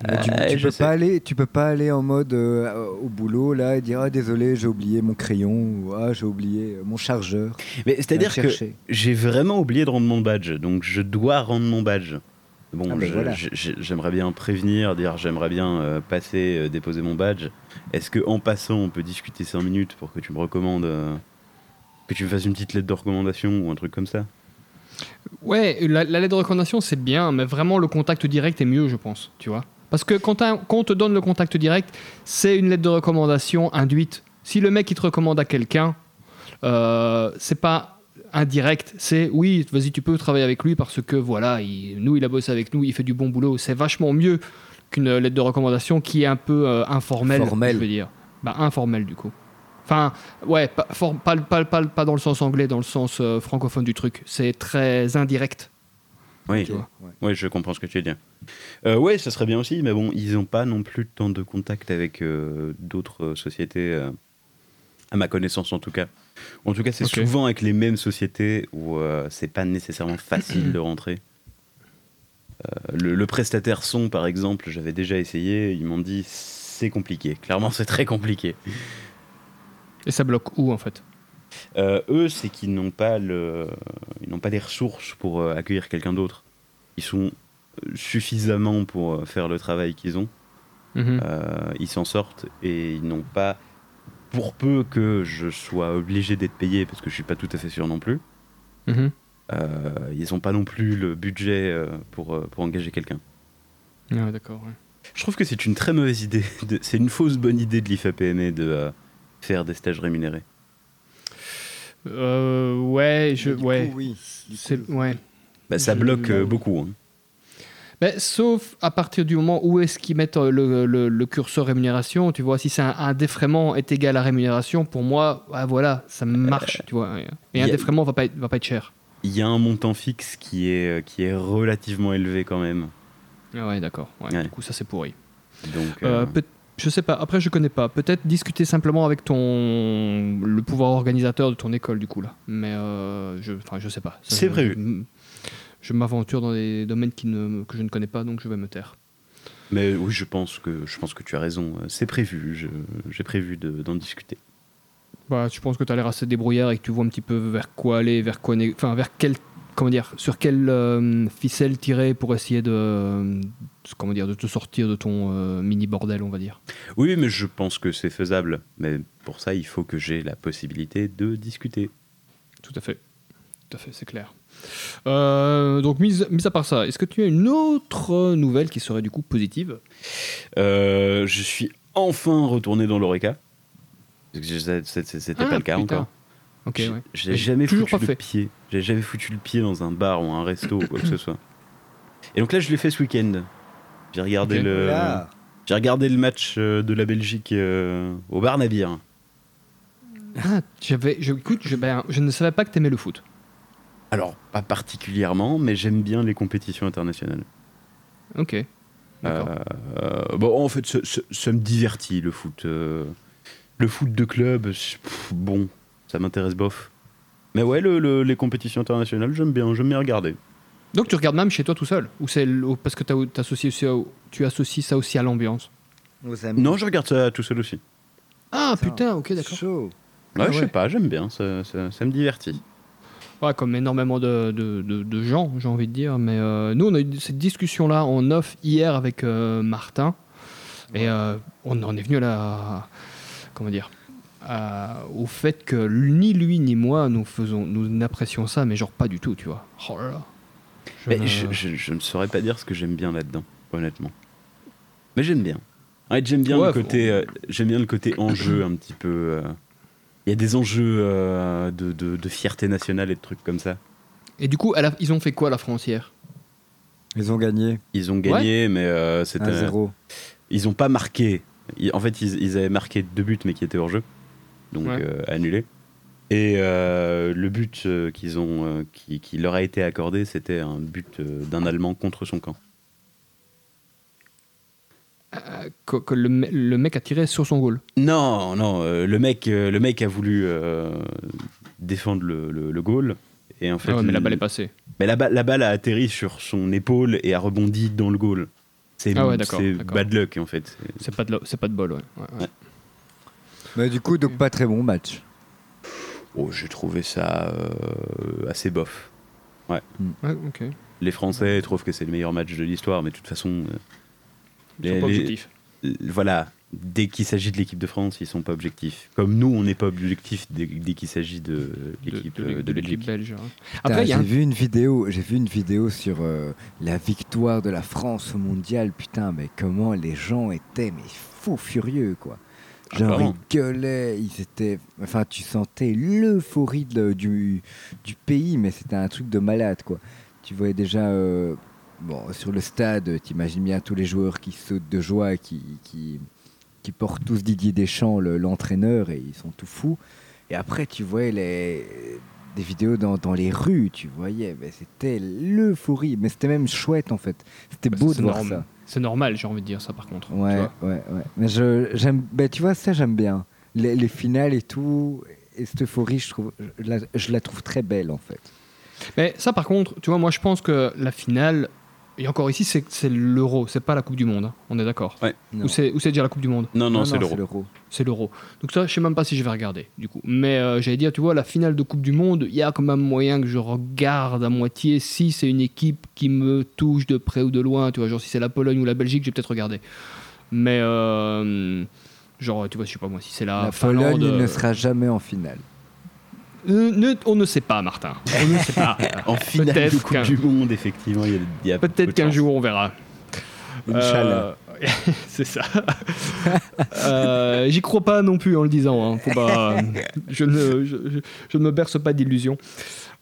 Tu, Euh, tu je peux pas aller, tu peux pas aller en mode euh, au boulot là et dire ah désolé j'ai oublié mon crayon ou ah j'ai oublié euh, mon chargeur. Mais c'est-à-dire que j'ai vraiment oublié de rendre mon badge, donc je dois rendre mon badge. Bon, Ah ben voilà. j'aimerais bien prévenir, dire j'aimerais bien euh, passer, euh, déposer mon badge. Est-ce que en passant, on peut discuter 5 minutes pour que tu me recommandes, euh, que tu me fasses une petite lettre de recommandation ou un truc comme ça? Ouais, la, la lettre de recommandation c'est bien, mais vraiment le contact direct est mieux je pense, tu vois. Parce que quand, on te donne le contact direct, c'est une lettre de recommandation induite. Si le mec il te recommande à quelqu'un, euh, c'est pas indirect, c'est oui, vas-y, tu peux travailler avec lui parce que voilà, il- nous il a bossé avec nous, il fait du bon boulot. C'est vachement mieux qu'une lettre de recommandation qui est un peu euh, informelle, Formelle. je veux dire. Bah, informelle du coup. Enfin, ouais, pas, for- pas, pas, pas, pas dans le sens anglais, dans le sens euh, francophone du truc. C'est très indirect. Oui, Tu vois. Ouais. ouais, je comprends ce que tu veux dire. Euh, ouais, ça serait bien aussi, mais bon, ils n'ont pas non plus tant de contact avec euh, d'autres euh, sociétés, euh, à ma connaissance en tout cas. En tout cas, c'est souvent avec les mêmes sociétés où c'est pas nécessairement facile de rentrer. Le, le prestataire son, par exemple, j'avais déjà essayé, ils m'ont dit c'est compliqué. Clairement, c'est très compliqué. Et ça bloque où en fait? Euh, eux, c'est qu'ils n'ont pas le, ils n'ont pas les ressources pour euh, accueillir quelqu'un d'autre. Ils sont suffisamment pour euh, faire le travail qu'ils ont. Mhm. Euh, ils s'en sortent et ils n'ont pas, pour peu que je sois obligé d'être payé, parce que je suis pas tout à fait sûr non plus. Mhm. euh, ils n'ont pas non plus le budget pour, pour engager quelqu'un. Ouais, d'accord. ouais. Je trouve que c'est une très mauvaise idée. de- C'est une fausse bonne idée de l'IFAPME de euh, faire des stages rémunérés. Euh, ouais, je, ouais. coup, oui. Du C'est, coup, ouais. Bah, ça Je- bloque euh, beaucoup. hein. Mais sauf à partir du moment où est-ce qu'ils mettent euh, le, le- le curseur rémunération, tu vois, si c'est un, un défraiement est égal à rémunération, pour moi, ouais, voilà, ça marche, tu vois. Et un a- défraiement va pas être, va pas être cher. Il y a un montant fixe qui est, qui est relativement élevé quand même. Ah ouais, d'accord. Ouais, Ouais. Du coup, ça c'est pourri. Donc, Euh, euh, peut- je sais pas. Après, je connais pas. Peut-être discuter simplement avec ton le pouvoir organisateur de ton école, du coup là. Mais euh, je, enfin, je sais pas. C'est prévu. Je, je m'aventure dans des domaines qui ne, que je ne connais pas, donc je vais me taire. mais oui, je pense que, je pense que tu as raison. C'est prévu. J'ai prévu de- d'en discuter. Bah, je pense que tu as l'air assez débrouillard et que tu vois un petit peu vers quoi aller, vers quoi, enfin, vers quel, comment dire, sur quelle euh, ficelle tirer pour essayer de, euh, comment dire, de te sortir de ton euh, mini bordel, on va dire. Oui, mais je pense que c'est faisable. Mais pour ça, il faut que j'ai la possibilité de discuter. Tout à fait. Tout à fait, c'est clair. Donc, mis, mis à part ça, est-ce que tu as une autre nouvelle qui serait du coup positive? Je suis enfin retourné dans l'Oreca. C'était Ah, pas le cas putain. encore. Ok, J'ai- ouais. J'ai jamais foutu pas le fait. pied. J'ai jamais foutu le pied dans un bar ou un resto ou quoi que ce soit. Et donc là, je l'ai fait ce week-end. J'ai regardé le. J'ai regardé le match euh, de la Belgique euh, au bar Nabir. Ah, j'avais, je, écoute, je, ben, je ne savais pas que tu aimais le foot. Alors, pas particulièrement, mais j'aime bien les compétitions internationales. Ok. D'accord. Euh, bon, en fait, ça, ça- ça me divertit le foot. euh. le foot de club, pff, bon, ça m'intéresse bof. Mais ouais, le- le- les compétitions internationales, j'aime bien, j'aime bien regarder. Donc tu regardes même chez toi tout seul Ou c'est le- parce que t'as- t'associes aussi au- tu associes ça aussi à l'ambiance? Non, je regarde ça tout seul aussi. Ah Putain. putain, ok, d'accord. Chaud. Ouais, Ah je sais pas, j'aime bien, ça, ça, ça me divertit. Ouais, comme énormément de, de- de- de gens, j'ai envie de dire. Mais euh, nous, on a eu cette discussion-là en off hier avec euh, Martin. Et euh, on en est venu à la. Comment dire à- Au fait que ni lui ni moi, nous faisons, nous n'apprécions ça, mais genre pas du tout, tu vois. Oh là là. Je Mais ne- je, je- je ne saurais pas dire ce que j'aime bien là-dedans, honnêtement. Mais j'aime bien. Ouais, j'aime bien Ouais, le faut- côté, euh, j'aime bien le côté enjeu un petit peu. euh. Il y a des enjeux euh, de, de- de fierté nationale et de trucs comme ça. Et du coup, à la- ils ont fait quoi la France hier Ils ont gagné Ils ont gagné, mais euh, c'était. 1-0. Ils ont pas marqué. En fait, ils, ils avaient marqué deux buts, mais qui étaient hors jeu, donc Ouais. euh, annulés. Et euh, le but euh, qu'ils ont, qui, qui leur a été accordé, c'était un but d'un Allemand contre son camp. Que, que le, me- le mec a tiré sur son goal. Non, non, euh, le mec, euh, le mec a voulu euh, défendre le, le, le goal. Et en fait, Ah ouais, mais la le- balle est passée. mais la, la balle a atterri sur son épaule et a rebondi dans le goal. C'est Ah ouais, bad luck en fait. C'est- C'est pas, de, lo- c'est pas de bol, ouais. Ouais, Bah, du coup, donc pas très bon match. Oh, j'ai trouvé ça euh, assez bof. Ouais, ok. Les Français trouvent que c'est le meilleur match de l'histoire, mais de toute façon, euh, Ils sont Les- pas les- objectifs. euh, voilà, dès qu'il s'agit de l'équipe de France, ils sont pas objectifs. Comme nous, on n'est pas objectifs dès, dès qu'il s'agit de l'équipe de de, belge. hein. Après, j'ai un- vu une vidéo, j'ai vu une vidéo sur euh, la victoire de la France au mondial. Putain, mais comment les gens étaient mais fous furieux quoi. Ah, Genre vraiment. ils gueulaient, ils étaient, enfin tu sentais l'euphorie du, du pays, mais c'était un truc de malade quoi. Tu voyais déjà, euh, bon sur le stade, t'imagines bien tous les joueurs qui sautent de joie, qui, qui, qui portent tous Didier Deschamps, le- l'entraîneur, et ils sont tout fous. Et après, tu voyais les, des vidéos dans, dans les rues, tu voyais, mais c'était l'euphorie. Mais c'était même chouette en fait. C'était Bah, beau de voir ça. C'est normal, j'ai envie de dire ça par contre. tu Ouais, vois. ouais, ouais. Mais je, j'aime, ben, tu vois, ça j'aime bien. Les, les finales et tout, et cette euphorie, je, trouve, je, la, je la trouve très belle en fait. Mais ça, par contre, tu vois, moi je pense que la finale, et encore ici, c'est l'euro, c'est pas la Coupe du Monde, hein, on est d'accord Non. Ou c'est déjà la Coupe du Monde Non, non, c'est l'euro. C'est l'euro. Donc ça, je sais même pas si je vais regarder, du coup. Mais euh, j'allais dire, tu vois, la finale de Coupe du Monde, il y a quand même moyen que je regarde à moitié si c'est une équipe qui me touche de près ou de loin. Tu vois, genre si c'est la Pologne ou la Belgique, j'ai peut-être regardé. Mais, euh, genre, tu vois, je sais pas moi, si c'est la, La Finlande, Pologne euh, ne sera jamais en finale. Euh, ne- on ne sait pas, Martin. On ne sait pas. En finale de Coupe qu'un- du Monde, effectivement, il y a, Peut-être qu'un jour on verra. Inch'Allah. Euh, c'est ça. Euh, J'y crois pas non plus en le disant. hein. Faut pas, je, ne, je, je- je ne me berce pas d'illusions.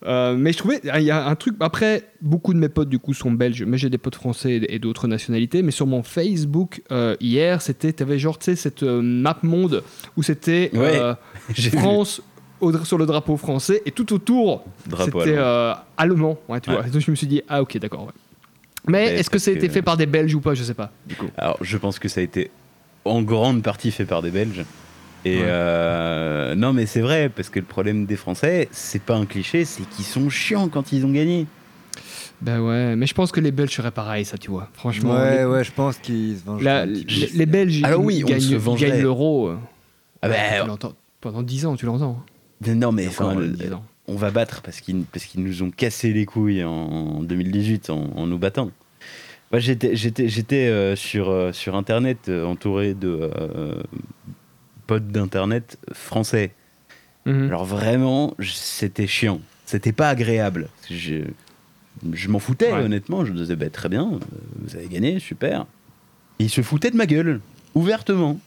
Euh, mais je trouvais, il y a un truc. Après, beaucoup de mes potes du coup sont belges, mais j'ai des potes français et d'autres nationalités. Mais sur mon Facebook euh, hier, c'était, t'avais genre, tu sais, cette euh, map monde où c'était Ouais, euh. France au- sur le drapeau français et tout autour c'était allemand. euh, allemand. Ouais, tu Ouais. vois. Donc je me suis dit, ah ok, d'accord. ouais. Mais est-ce que ça a été que- fait par des Belges ou pas? Je sais pas. Du coup. Alors, je pense que ça a été en grande partie fait par des Belges. Et Ouais. euh, non, mais c'est vrai, parce que le problème des Français, c'est pas un cliché, c'est qu'ils sont chiants quand ils ont gagné. Ben ouais, mais je pense que les Belges seraient pareil, ça, tu vois. Franchement, Ouais, les, ouais, je pense qu'ils se vengent. la- les- les Belges, Alors ils oui, on gagnent, se ils gagnent l'euro. euh, Ah bah, pendant 10 ans, tu l'entends. Non, mais Encore, enfin, le- 10 ans. on va battre parce qu'ils parce qu'ils nous ont cassé les couilles en 2018 en, en nous battant. Moi, j'étais j'étais j'étais euh, sur euh, sur internet euh, entouré de euh, potes d'internet français. Mhm. Alors vraiment, c'était chiant. C'était pas agréable. Je, je m'en foutais, Ouais. honnêtement. Je me disais, bah, très bien, vous avez gagné, super. Et ils se foutaient de ma gueule, ouvertement.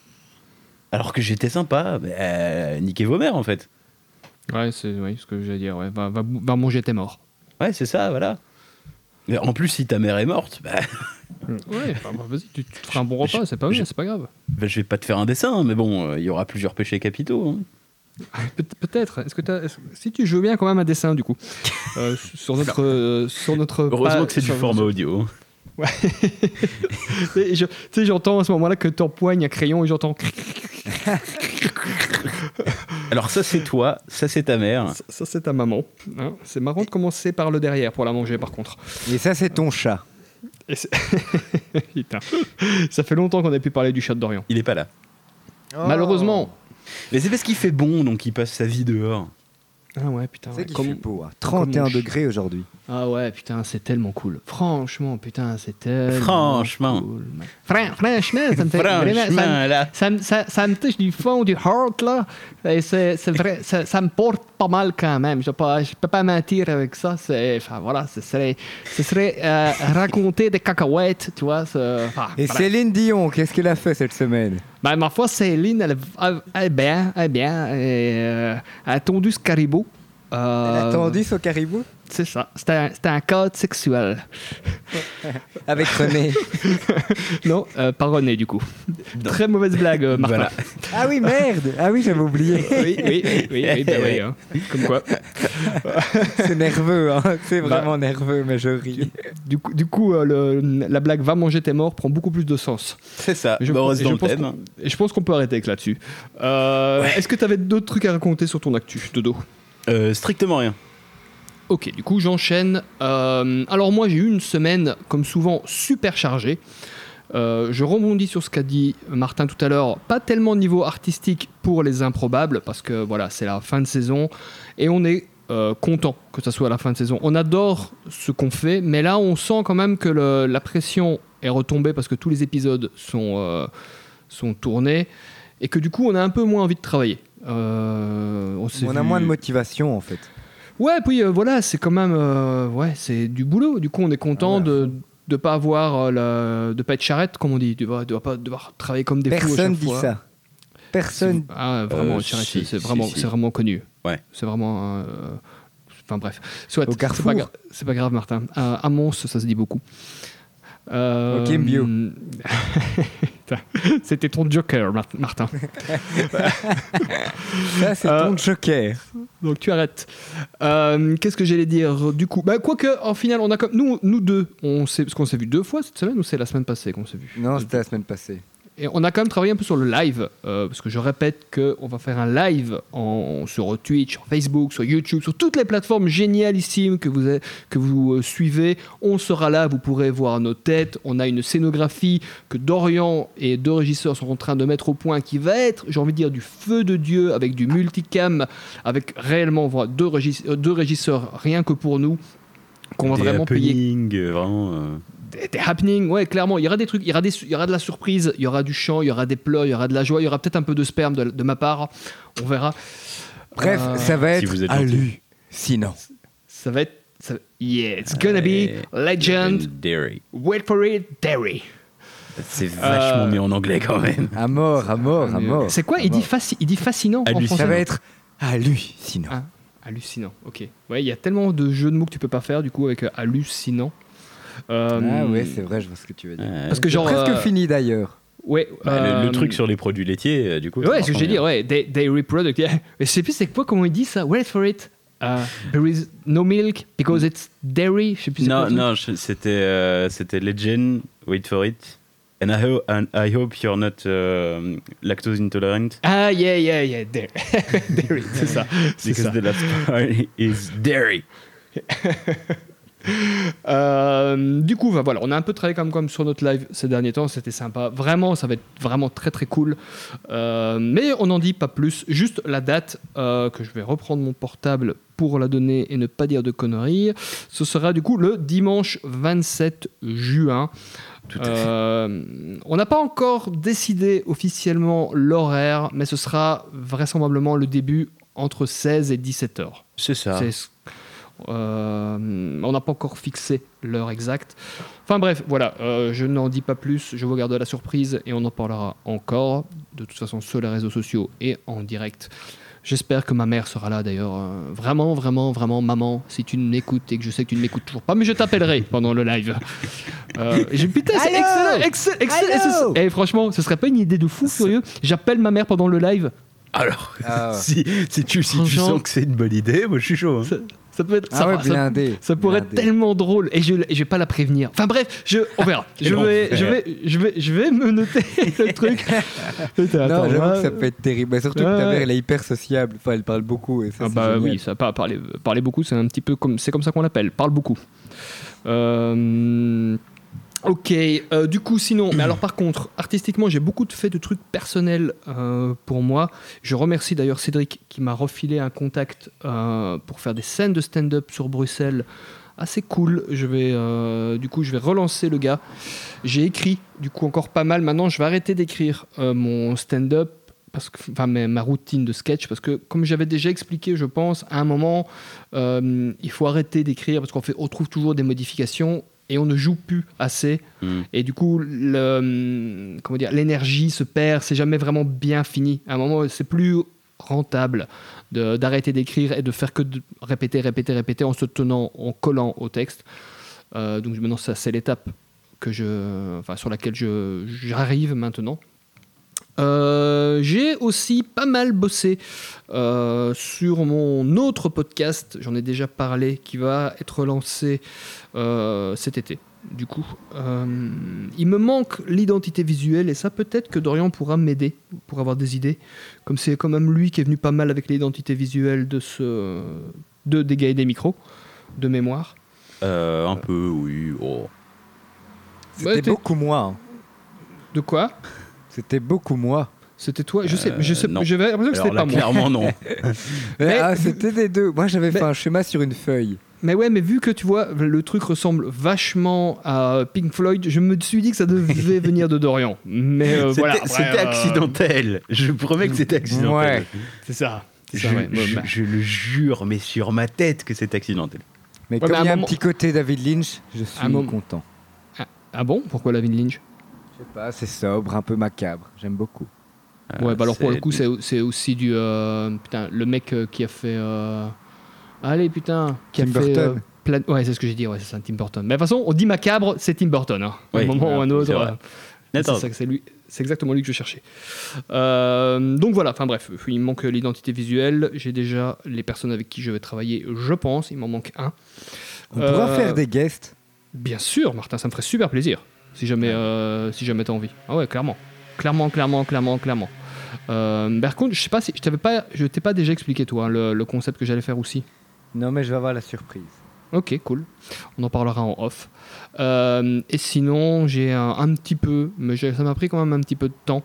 Alors que j'étais sympa. Bah, niquez vos mères, en fait. Ouais, c'est ouais, ce que j'allais dire. Ouais. Va, va, va manger tes morts. Ouais, c'est ça, voilà. Mais en plus, si ta mère est morte, bah, Ouais, enfin, bah, vas-y, tu, tu te feras un bon repas, c'est pas, je- pas grave. bah, je vais pas te faire un dessin, mais bon, euh, il y aura plusieurs péchés capitaux. hein. Peut- Peut-être. Est-ce que est-ce- si tu veux bien quand même un dessin du coup Euh, sur notre euh, sur notre Heureusement que c'est du format audio. Je- Tu sais, j'entends à ce moment-là que t'empoignes un crayon et j'entends. Alors ça, c'est toi, ça, c'est ta mère. Ça, ça, c'est ta maman. hein. c'est marrant de commencer par le derrière pour la manger par contre. Et ça, c'est ton chat. Et Putain. Ça fait longtemps qu'on a pu parler du chat d'Orient. Il est pas là. Malheureusement. Mais c'est parce qu'il fait bon, donc il passe sa vie dehors. Ah ouais, putain. C'est ouais. Comme- beau. hein. 31 comme mon degrés aujourd'hui. Ah ouais, putain, c'est tellement cool. Franchement, putain, c'est tellement Franchement. cool. Fran- franchement, ça me fait vraiment... Ça me, Franchement, là. ça, me- ça- ça me touche du fond du heart, là. Et c'est c'est vrai, ça, ça me porte pas mal quand même. Je ne peux, je peux pas mentir avec ça. C'est- Enfin, voilà, ce serait, ce serait euh, raconter des cacahuètes, tu vois. Et voilà. Céline Dion, qu'est-ce qu'elle a fait cette semaine? Ben, ma foi, Céline, elle, elle, elle bien, elle est bien. Et, euh, elle a tondu ce caribou. Elle Euh, a tendu son caribou? C'est ça. C'était un, un code sexuel. avec René. Non, euh, pas René, du coup. Très mauvaise blague, euh, Martin. Voilà. ah oui, merde Ah oui, j'avais oublié. oui, oui, oui, oui, oui, oui, hein. Comme quoi. C'est nerveux, hein. c'est Bah. vraiment nerveux, mais je ris. Du coup, du coup euh, le- la blague va manger tes morts prend beaucoup plus de sens. C'est ça. Je, Bah, je pense thème. je pense qu'on peut arrêter avec là-dessus. Euh, Est-ce que tu avais d'autres trucs à raconter sur ton actu, Dodo? Euh, strictement rien. Ok, du coup j'enchaîne. Euh, alors moi j'ai eu une semaine, comme souvent, super chargée. Euh, je rebondis sur ce qu'a dit Martin tout à l'heure, pas tellement au niveau artistique pour les improbables, parce que voilà, c'est la fin de saison, et on est euh, content que ça soit la fin de saison. On adore ce qu'on fait, mais là on sent quand même que le- la pression est retombée parce que tous les épisodes sont, sont tournés, et que du coup on a un peu moins envie de travailler. On a vu- moins de motivation en fait. Ouais, puis euh, voilà, c'est quand même euh, ouais, c'est du boulot. Du coup, on est content Ah de de pas avoir euh, la- de pas être charrette comme on dit, de, de pas devoir travailler comme des fous à Personne dit fois. ça. Personne. Ah, vraiment, Euh, charrette, si, c'est si, vraiment si. c'est vraiment connu. Ouais. C'est vraiment euh, enfin bref. Soit Au c'est Carrefour. pas, pas grave Martin. À, à Mons, ça se dit beaucoup. Euh. Putain, C'était ton joker, Mar- Martin. Ça, c'est Euh, ton joker. Donc tu arrêtes. Euh, Qu'est-ce que j'allais dire du coup? Bah, Quoique, en final, on a comme. Nous, nous deux, on parce qu'on s'est vu deux fois cette semaine ou c'est la semaine passée qu'on s'est vu Non, c'était la semaine passée. Et on a quand même travaillé un peu sur le live, euh, parce que je répète qu'on va faire un live en, sur Twitch, sur Facebook, sur YouTube, sur toutes les plateformes génialissimes que vous, que vous euh, suivez. On sera là, vous pourrez voir nos têtes. On a une scénographie que Dorian et deux régisseurs sont en train de mettre au point qui va être, j'ai envie de dire, du feu de Dieu, avec du multicam, avec réellement voilà, deux, régis- euh, deux régisseurs rien que pour nous, qu'on va Des vraiment payer euh, vraiment. euh, des, des happenings, ouais, clairement. Il y aura des trucs, il y aura, des, il y aura de la surprise, il y aura du chant, il y aura des pleurs, il y aura de la joie, il y aura peut-être un peu de sperme de, de ma part. On verra. Bref, Euh, ça va si être alu. Sinon. Ça va être. ça- yeah, it's gonna be legend. Legendary. Wait for it, Derry. C'est vachement Euh, mieux en anglais quand même. À mort, à mort, à mort. C'est quoi? Il dit, il dit fascinant en Hallucinant. français Ça va être hallucinant. Ah, hallucinant, ok. Ouais, il y a tellement de jeux de mots que tu peux pas faire du coup avec euh, hallucinant. Euh, Ah ouais, c'est vrai, je vois ce que tu veux dire. Ouais. Parce que genre. presque euh, fini d'ailleurs. Ouais, Bah, le, le euh, truc sur les produits laitiers, euh, du coup. Ouais, ce que j'ai dit, ouais. They, dairy product. yeah. Mais je sais plus c'est quoi, comment il dit ça. Wait for it. Uh, there is no milk because it's dairy. Je sais plus c'est quoi Non, non, c'était euh, c'était Legend, wait for it. And I, ho- and I hope you're not euh, lactose intolerant. Ah, yeah, yeah, yeah. Dairy, dairy c'est ça. C'est Because ça. the last part is dairy. Euh, du coup, bah, voilà, on a un peu travaillé comme, comme sur notre live ces derniers temps, c'était sympa. Vraiment, ça va être vraiment très très cool. Euh, mais on n'en dit pas plus. Juste la date euh, que je vais reprendre mon portable pour la donner et ne pas dire de conneries. Ce sera du coup le dimanche 27 juin. Tout à fait. On n'a pas encore décidé officiellement l'horaire, mais ce sera vraisemblablement le début entre 16 et 17 heures. C'est ça. C'est euh, on n'a pas encore fixé l'heure exacte. Enfin bref, voilà, euh, je n'en dis pas plus, je vous garde la surprise et on en parlera encore, de toute façon sur les réseaux sociaux et en direct. J'espère que ma mère sera là d'ailleurs. euh, vraiment, vraiment, vraiment, maman, si tu m'écoutes et que je sais que tu ne m'écoutes toujours pas, mais je t'appellerai pendant le live. Euh, et j'ai- putain, c'est excellent, excellent, excellent. Allô Et franchement, ce serait pas une idée de fou furieux J'appelle ma mère pendant le live. Alors, Ah, ouais. si, si, tu, si tu Franchement- sens que c'est une bonne idée, moi je suis chaud. hein. Ça, peut être. Ah ça, ouais, blindé. Ça pourrait être tellement drôle et je, je vais pas la prévenir. Enfin bref, je, on verra. Je vais, je, vais, je, vais, je vais me noter le truc. Putain, Non, j'avoue moi- que ça peut être terrible. Mais surtout que ta mère, elle est hyper sociable. Enfin, elle parle beaucoup. Et ça, Ah bah oui, ça pas parler, parler beaucoup, c'est un petit peu comme c'est comme ça qu'on l'appelle, parle beaucoup. Euh, ok, euh, du coup sinon, mais alors par contre, artistiquement j'ai beaucoup de fait de trucs personnels euh, pour moi. Je remercie d'ailleurs Cédric qui m'a refilé un contact euh, pour faire des scènes de stand-up sur Bruxelles. Assez cool. Je vais, du coup, je vais relancer le gars. J'ai écrit, du coup, encore pas mal. Maintenant, je vais arrêter d'écrire mon stand-up parce que, enfin, ma routine de sketch, parce que comme j'avais déjà expliqué, je pense, à un moment, il faut arrêter d'écrire parce qu'on fait, on trouve toujours des modifications et on ne joue plus assez. Mm. Et du coup, le, hum, comment dire, l'énergie se perd, c'est jamais vraiment bien fini. À un moment, c'est plus rentable d'arrêter d'écrire et de faire que de répéter, répéter, répéter en se tenant, en collant au texte. Euh, donc maintenant, ça, c'est l'étape que je, enfin, sur laquelle je, j'arrive maintenant. Euh, j'ai aussi pas mal bossé euh, sur mon autre podcast, j'en ai déjà parlé, qui va être lancé euh, cet été. Du coup, euh, il me manque l'identité visuelle et ça peut-être que Dorian pourra m'aider pour avoir des idées. Comme c'est quand même lui qui est venu pas mal avec l'identité visuelle de ce de dégâts et des micros de mémoire. Euh, un peu, oui. oh. C'était beaucoup moi. hein. De quoi? C'était beaucoup moi. C'était toi Je sais, je sais, Euh, non. j'avais l'impression que Alors c'était là, pas moi. clairement, non. Mais- Ah, c'était des deux. Moi, j'avais Mais- fait un schéma sur une feuille. Mais ouais, mais vu que tu vois, le truc ressemble vachement à Pink Floyd, je me suis dit que ça devait venir de Dorian. Mais euh, C'était voilà. après, c'était euh, accidentel. Je promets que c'était accidentel. Ouais. C'est ça. C'est Je, ça, ouais. je- Ouais, bah. je le jure, mais sur ma tête que c'est accidentel. Mais Ouais, comme mais à il y a un un moment- petit côté David Lynch, je suis un moment- content. Ah bon? Pourquoi la Lynch? Je sais pas, c'est sobre, un peu macabre. J'aime beaucoup. Ouais, bah alors pour le coup, c'est c'est aussi du. euh, putain, le mec euh, qui a fait. euh, Allez, putain. Qui Tim a fait. Burton. euh, Plan- Ouais, c'est ce que j'ai dit, ouais, c'est ça, Tim Burton. Mais de toute façon, on dit macabre, c'est Tim Burton. Hein. À Oui, un moment ou un autre. c'est c'est lui. Exactement lui que je cherchais. Euh, donc voilà, enfin bref, il me manque l'identité visuelle. J'ai déjà les personnes avec qui je vais travailler, je pense. Il m'en manque un. On pourra faire des guests. Bien sûr, Martin, ça me ferait super plaisir. Si jamais, euh, si jamais t'as envie. Ah ouais, clairement. Clairement, clairement, clairement, clairement. Euh, par contre, je sais pas si je t'avais pas, je t'ai pas déjà expliqué toi hein, le, le concept que j'allais faire aussi. Non, mais je vais avoir la surprise. Ok, cool. On en parlera en off. Euh, et sinon, j'ai un, un petit peu, mais ça m'a pris quand même un petit peu de temps,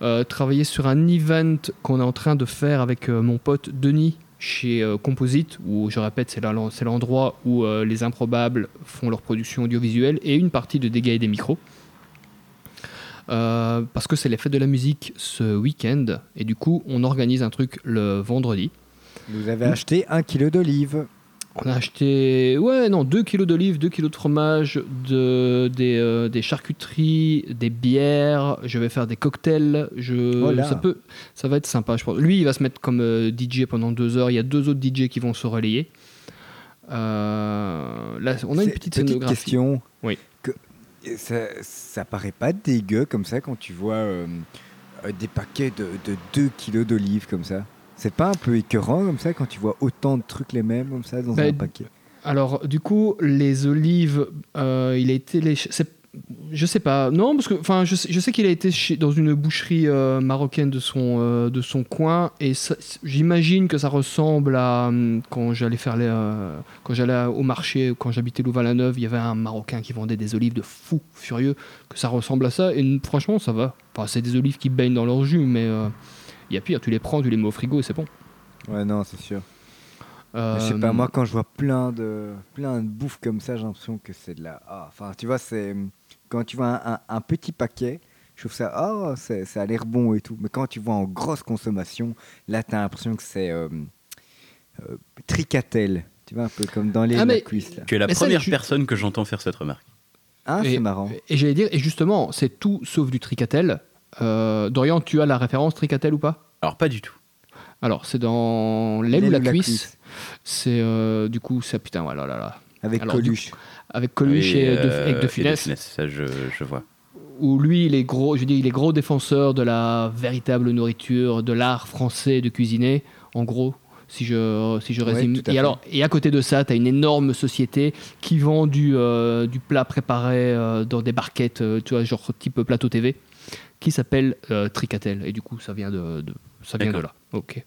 euh, travailler sur un event qu'on est en train de faire avec euh, mon pote Denis chez euh, Composite, où je répète, c'est l'endroit où euh, les improbables font leur production audiovisuelle et une partie de dégâts et des micros. Euh, parce que c'est les fêtes de la musique ce week-end, et du coup, on organise un truc le vendredi. Vous avez acheté un kilo d'olives. On a acheté, ouais, non, 2 kilos d'olives, 2 kilos de fromage, de, des, euh, des charcuteries, des bières. Je vais faire des cocktails. Je, ça, peut, ça va être sympa, je pense. Lui, il va se mettre comme euh, DJ pendant deux heures. Il y a deux autres DJ qui vont se relayer. Euh, là, on a une petite scénographie. question. Oui. Que, ça, ça paraît pas dégueu comme ça quand tu vois des paquets de, de 2 kilos d'olives comme ça? C'est pas un peu écœurant comme ça quand tu vois autant de trucs les mêmes comme ça dans Bah, un paquet? Alors, du coup, les olives, euh, il a été les. Je sais pas. Non, parce que, enfin, je sais, qu'il a été chez- dans une boucherie euh, marocaine de son, euh, de son coin, et j'imagine que ça ressemble à hum, quand j'allais faire les, quand j'allais au marché, quand j'habitais Louvain-la-Neuve, il y avait un Marocain qui vendait des olives de fou furieux, que ça ressemble à ça. Et franchement, ça va. Enfin, c'est des olives qui baignent dans leur jus, mais il y a pire. Tu les prends, tu les mets au frigo et c'est bon. Ouais, non, c'est sûr. Euh, Je sais pas, moi, quand je vois plein de, plein de bouffe comme ça, j'ai l'impression que c'est de la. ah, Enfin, tu vois, c'est. Quand tu vois un, un- un petit paquet, je trouve ça. Ah, c'est- ça a l'air bon et tout. Mais quand tu vois en grosse consommation, là, t'as l'impression que c'est. Euh, euh, tricatel. Tu vois, un peu comme dans les Ah, mais- cuisse, là. Tu es la Mais première personne que j'entends faire cette remarque. Ah, c'est marrant. Et j'allais dire, et justement, c'est tout sauf du tricatel. Euh, Dorian, tu as la référence tricatel ou pas? Alors, pas du tout. Alors, c'est dans l'aile ou la cuisse? C'est euh, du coup, ça putain, voilà, là, là. Avec Alors, Coluche. Avec Coluche Oui, et, de, euh, avec de et finesse, Ça, je, je vois. où lui, il est gros, je dis, il est gros défenseur de la véritable nourriture, de l'art français de cuisiner, en gros. Si je, si je résume. et, alors, et à côté de ça, tu as une énorme société qui vend du, euh, du plat préparé euh, dans des barquettes, euh, tu vois, genre type plateau TV, qui s'appelle euh, Tricatel. Et du coup, ça vient de, de- ça vient de là. Ok.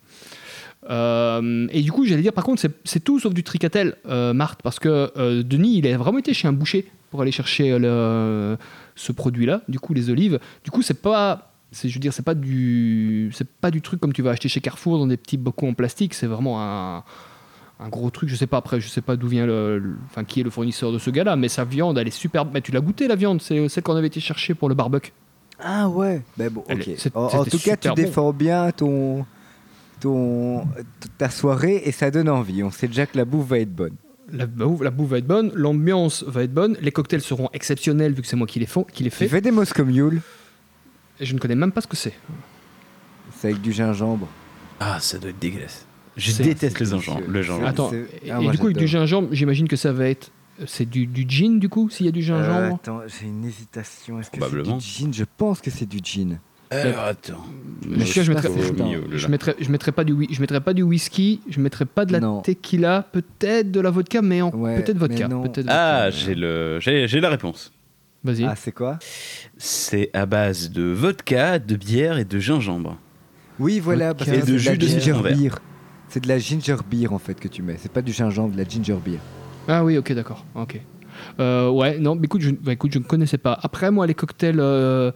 Euh, et du coup, j'allais dire, par contre, c'est- tout sauf du tricatel, euh, Marthe, parce que euh, Denis, il a vraiment été chez un boucher pour aller chercher le- ce produit-là, du coup, les olives. Du coup, c'est pas, je veux dire, c'est pas du, c'est pas du truc comme tu vas acheter chez Carrefour dans des petits bocaux en plastique. C'est vraiment un, un gros truc. Je sais pas après, je sais pas d'où vient le, le- enfin, qui est le fournisseur de ce gars-là, mais sa viande, elle est super. Mais tu l'as goûté la viande, c'est celle qu'on avait été chercher pour le barbecue? Ah ouais, ben bon, ok. est- En, tout cas, tu bon. défends bien ton, ton, ta soirée et ça donne envie. On sait déjà que la bouffe va être bonne. La bouffe, la bouffe va être bonne, l'ambiance va être bonne, les cocktails seront exceptionnels vu que c'est moi qui les, font, qui les Tu fais. fais des Moscow Mule, Et je ne connais même pas ce que c'est. c'est avec du gingembre. Ah, ça doit être dégueulasse. Je déteste les gingembre. Le gingembre. Attends, et, ah, et moi, du coup, avec du gingembre, j'imagine que ça va être. C'est du, du gin, du coup, s'il y a du Euh, gingembre attends, j'ai une hésitation. Est-ce que c'est Probablement. du gin? Je pense que c'est du gin. Alors, attends. Je sais, je mettrais- milieu. Je mettrais, je mettrais pas du, je mettrais pas du whisky, je mettrais pas de la Non. tequila, peut-être de la vodka, mais en Ouais, peut-être vodka. mais Ah, vodka. j'ai le, j'ai, j'ai la réponse. Vas-y. Ah, c'est quoi? C'est à base de vodka, de bière et de gingembre. Oui, voilà, parce Et que de c'est jus la de ginger beer. C'est de la ginger beer en fait que tu mets. C'est pas du gingembre, de la ginger beer. Ah oui, ok, d'accord. Ok. Euh, ouais, non, mais écoute, je, bah, écoute, je ne connaissais pas. Après, moi, les cocktails euh,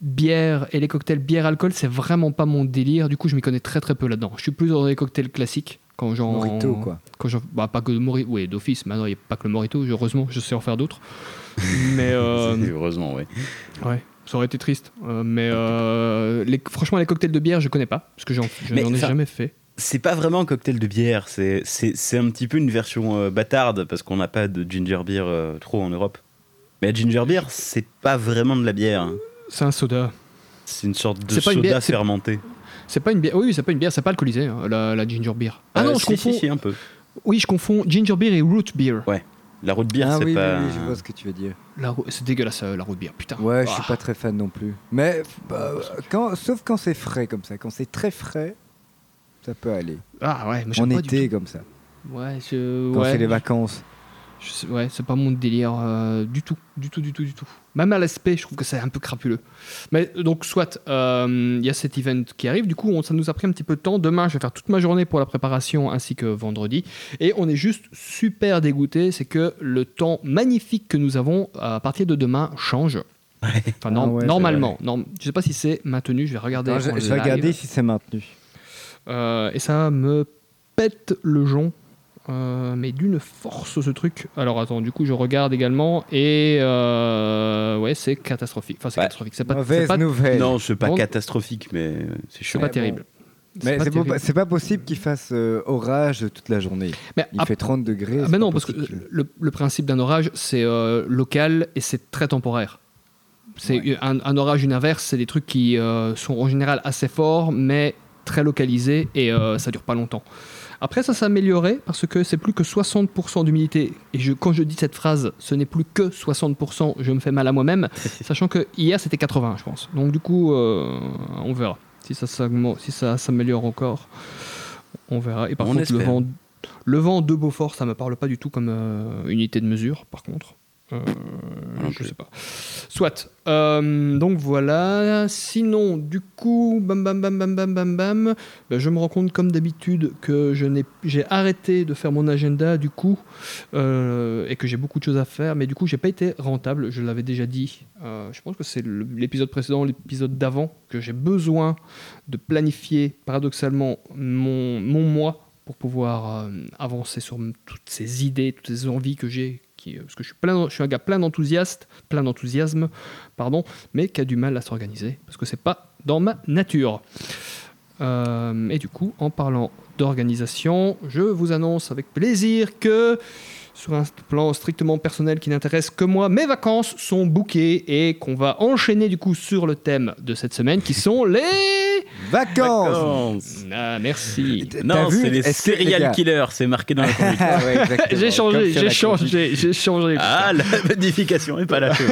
bière et les cocktails bière-alcool, c'est vraiment pas mon délire. Du coup, je m'y connais très très peu là-dedans. Je suis plus dans les cocktails classiques. Quand j'en, Morito, quoi. Quand j'en- bah, pas que de Morito, oui, d'office. Maintenant, il n'y a pas que le Morito. Heureusement, je sais en faire d'autres. mais euh, Heureusement, oui. ouais, ça aurait été triste. Euh, mais euh, les, franchement, les cocktails de bière, je connais pas parce que j'en, je n'en ai jamais fait. C'est pas vraiment un cocktail de bière, c'est, c'est, c'est un petit peu une version euh, bâtarde parce qu'on n'a pas de ginger beer euh, trop en Europe. Mais la ginger beer, c'est pas vraiment de la bière. hein. C'est un soda. C'est une sorte de C'est pas une soda bière, c'est- fermenté. C'est pas une bière. Oui, c'est pas une bière. C'est pas alcoolisé. hein, la, la ginger beer. Ah Euh, non, je si, confonds. Si, si, un peu. Oui, je confonds ginger beer et root beer. La root beer, ah c'est oui, pas. oui, oui, je vois ce que tu veux dire. La ro- c'est dégueulasse euh, la root beer. Putain. Ouais, je suis Ah. pas très fan non plus. Mais bah, quand, sauf quand c'est frais comme ça. Quand c'est très frais, ça peut aller. Ah ouais, mais En pas du été comme ça. Ouais, je... Quand ouais, c'est les vacances. je ouais, c'est pas mon délire euh, du tout, du tout, du tout, du tout. Même à l'aspect, je trouve que c'est un peu crapuleux. Mais donc, soit, euh, il y a cet event qui arrive. Du coup, on- ça nous a pris un petit peu de temps. Demain, je vais faire toute ma journée pour la préparation ainsi que vendredi. Et on est juste super dégoûté. C'est que le temps magnifique que nous avons à partir de demain change. Enfin, non- Ah ouais, normalement. Non, je sais pas si c'est maintenu. Je vais regarder. Non, je, vais regarder si c'est maintenu. Euh, et ça me pète le jonc. Euh, mais d'une force ce truc. Alors attends, du coup je regarde également et euh, ouais c'est catastrophique. Enfin c'est Ouais. catastrophique. C'est pas, Mauvaise pas, nouvelle. Non, c'est pas Bon. catastrophique, mais c'est pas terrible. Mais pas c'est pas, terrible. c'est pas possible qu'il fasse euh, orage toute la journée. Mais Il fait 30 degrés. Ah, mais non, parce que le, le principe d'un orage, c'est euh, local et c'est très temporaire. C'est Ouais. un, un orage, une averse, c'est des trucs qui euh, sont en général assez forts, mais très localisés et euh, ça dure pas longtemps. Après, ça s'est amélioré parce que c'est plus que 60% d'humidité. Et je, quand je dis cette phrase, ce n'est plus que 60%, je me fais mal à moi-même, sachant que hier c'était 80, je pense. Donc du coup, euh, on verra si ça s'augmente- si ça s'améliore encore. On verra. Et par On contre, le vent, le vent de Beaufort, ça me parle pas du tout comme euh, unité de mesure, par contre. Euh, Non je sais pas. Soit. Euh, donc voilà. Sinon, du coup, bam bam bam bam bam bam bam. ben, je me rends compte, comme d'habitude, que je n'ai, j'ai arrêté de faire mon agenda, du coup, euh, et que j'ai beaucoup de choses à faire. Mais du coup, j'ai pas été rentable. Je l'avais déjà dit. Euh, je pense que c'est le- l'épisode précédent, l'épisode d'avant, que j'ai besoin de planifier, paradoxalement, mon, mon mois pour pouvoir avancer sur toutes ces idées, toutes ces envies que j'ai. Euh, parce que je suis, un gars plein d'enthousiasme, plein d'enthousiasme, pardon, mais qui a du mal à s'organiser parce que c'est pas dans ma nature. Euh, et du coup, en parlant d'organisation, je vous annonce avec plaisir que sur un plan strictement personnel qui n'intéresse que moi, mes vacances sont bookées et qu'on va enchaîner du coup sur le thème de cette semaine qui sont les... Vacances Vacances. Ah, merci. Non, c'est les que, serial killers, c'est marqué dans la conduite. Ah. J'ai changé, j'ai changé, j'ai changé. ah, la modification est pas là.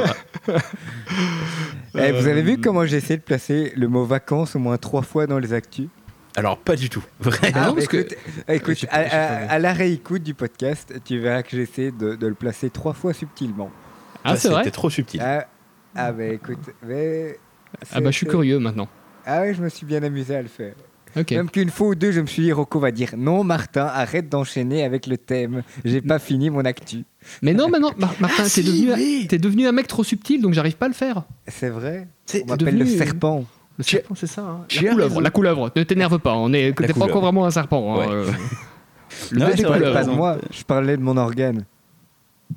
Eh, vous avez Euh, vu comment j'ai essayé de placer le mot vacances au moins trois fois dans les actus? Alors, pas du tout. Vrai. Ah non, parce écoute, écoute, à, pas- j'ai pas à- à la réécoute du podcast, tu verras que j'ai essayé de, de le placer trois fois subtilement. Ah, c'est vrai C'était trop subtil. Ah, ah bah écoute, mais... Ah bah je suis curieux maintenant. Ah ouais, je me suis bien amusé à le faire. Ok. Même qu'une fois ou deux, je me suis dit, Rocco va dire non, Martin, arrête d'enchaîner avec le thème. J'ai pas fini mon actu. Mais non, Mar- Martin, t'es devenu, t'es devenu un mec trop subtil, donc j'arrive pas à le faire. C'est vrai On m'appelle le serpent. Le serpent, c'est ça. hein. La couleuvre, la couleuvre. Ne t'énerve pas, on est, t'es pas encore vraiment un serpent. hein, Ouais. euh. Le Non, Je parlais pas de moi, je parlais de mon organe.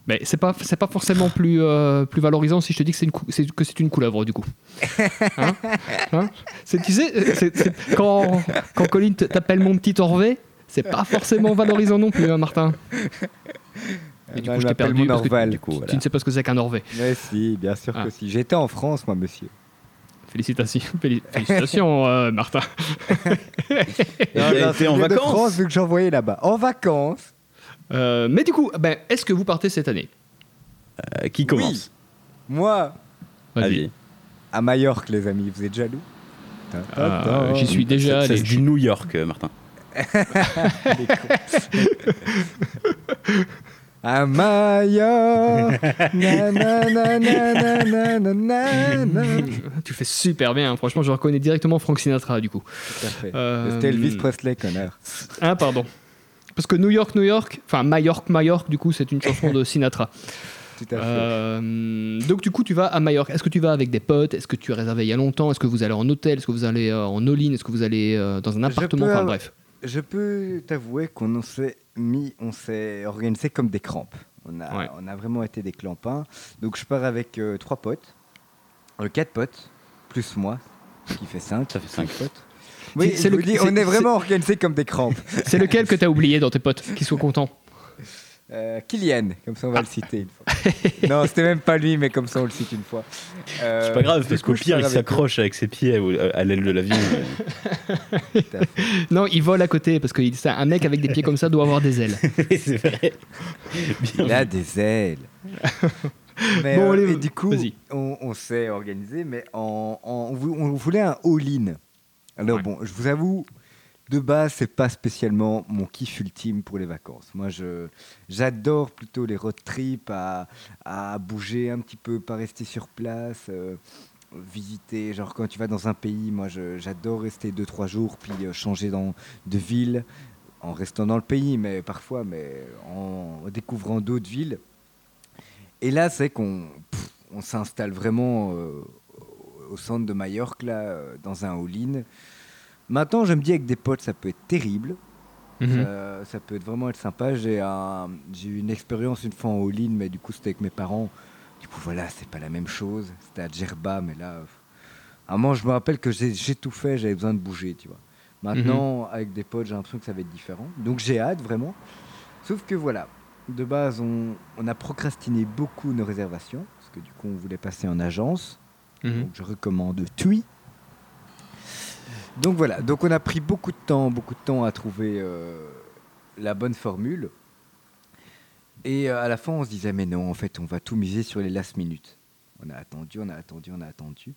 Mais c'est pas, c'est pas forcément plus, euh, plus valorisant si je te dis que c'est une, c'est- que c'est une couleuvre du coup. Hein Hein c'est, tu sais, c'est- c'est- quand, quand Colin t'appelle mon petit Orvé, c'est pas forcément valorisant non plus, hein, Martin. Et du Non, coup, je t'ai perdu mon parce que tu, Du coup, tu ne sais pas ce que c'est qu'un Orvé. Mais si, bien sûr Ah. que si. J'étais en France, moi, monsieur. Félicitations, féli- félicitations euh, Martin. Été en de vacances. France, vu que j'envoyais là-bas. En vacances euh, mais du coup, ben, est-ce que vous partez cette année? Euh, qui commence? Oui. Moi Allez. À Majorque, les amis, vous êtes jaloux ah, euh, J'y suis déjà allé. C'est du New York, euh, Martin. à Majorque Tu fais super bien, hein. franchement, je reconnais directement Frank Sinatra, du coup. C'était Elvis Presley, connard. Ah, pardon. Parce que New York, New York, enfin Majorque, Majorque, du coup, c'est une chanson de Sinatra. Tout à fait. Euh, donc, du coup, tu vas à Majorque. Est-ce que tu vas avec des potes? Est-ce que tu es réservé il y a longtemps? Est-ce que vous allez en hôtel? Est-ce que vous allez euh, en all-in? Est-ce que vous allez euh, dans un appartement? Enfin, bref. Je peux t'avouer qu'on s'est mis, on s'est organisé comme des crampes. On a, Ouais. on a vraiment été des clampins. Donc je pars avec euh, trois potes, euh, quatre potes, plus moi, qui fait cinq. Ça fait cinq. potes. Oui, C'est le- dis, on est vraiment organisé comme des crampes. C'est lequel que tu as oublié dans tes potes Qui soient contents Euh, Kylian, comme ça on va le citer une fois. non, c'était même pas lui, mais comme ça on le cite une fois. Euh, C'est pas grave, parce qu'au pire, il avec s'accroche avec ses pieds au- à l'aile de l'avion. Non, il vole à côté parce que il- c'est un mec avec des pieds comme ça doit avoir des ailes. C'est vrai. Bien Il a vu. des ailes. mais, Bon, euh, allez, et du coup, on, on s'est organisé, mais en, en- on vou- on voulait un all-in. Alors Ouais. bon, je vous avoue, de base, c'est pas spécialement mon kiff ultime pour les vacances. Moi, je j'adore plutôt les road trips, à, à bouger un petit peu, pas rester sur place, euh, visiter. Genre quand tu vas dans un pays, moi, j'adore rester 2-3 jours, puis euh, changer dans, de ville en restant dans le pays, mais parfois, mais en découvrant d'autres villes. Et là, c'est qu'on on s'installe vraiment euh, au centre de Majorque, là, dans un all-in. Maintenant, je me dis avec des potes, ça peut être terrible. Mhm. Ça, ça peut être vraiment être sympa. J'ai un- eu une expérience une fois en all-in, mais du coup, c'était avec mes parents. Du coup, voilà, c'est pas la même chose. C'était à Djerba, mais là, à un moment, je me rappelle que j'ai tout fait, j'avais besoin de bouger, tu vois. Maintenant, avec des potes, j'ai l'impression que ça va être différent. Donc j'ai hâte vraiment. Sauf que voilà, de base, on, on a procrastiné beaucoup nos réservations, parce que du coup, on voulait passer en agence. Mhm. Donc je recommande TUI. Donc voilà, donc on a pris beaucoup de temps, beaucoup de temps à trouver euh, la bonne formule. Et euh, à la fin, on se disait, mais non, en fait, on va tout miser sur les last minutes. On a attendu, on a attendu, on a attendu.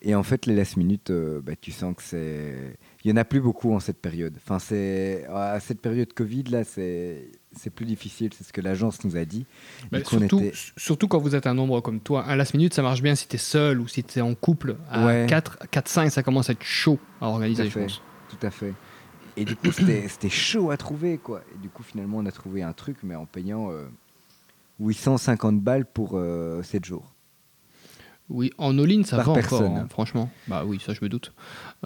Et en fait, les last minutes, euh, bah, tu sens que c'est. Il n'y en a plus beaucoup en cette période. Enfin, c'est. À cette période Covid, là, c'est c'est plus difficile. C'est ce que l'agence nous a dit. Bah, coup, surtout, était- surtout quand vous êtes un nombre comme toi. Un last minute, ça marche bien si tu es seul ou si tu es en couple. À Ouais. 4, 4, 5, ça commence à être chaud à organiser, Tout à je fait. pense. Tout à fait. Et du coup, c'était chaud à trouver, quoi. Et du coup, finalement, on a trouvé un truc, mais en payant euh, 850 balles pour 7 jours. Oui, en all-in, ça Par va personne, encore, hein, franchement. Bah oui, ça, je me doute.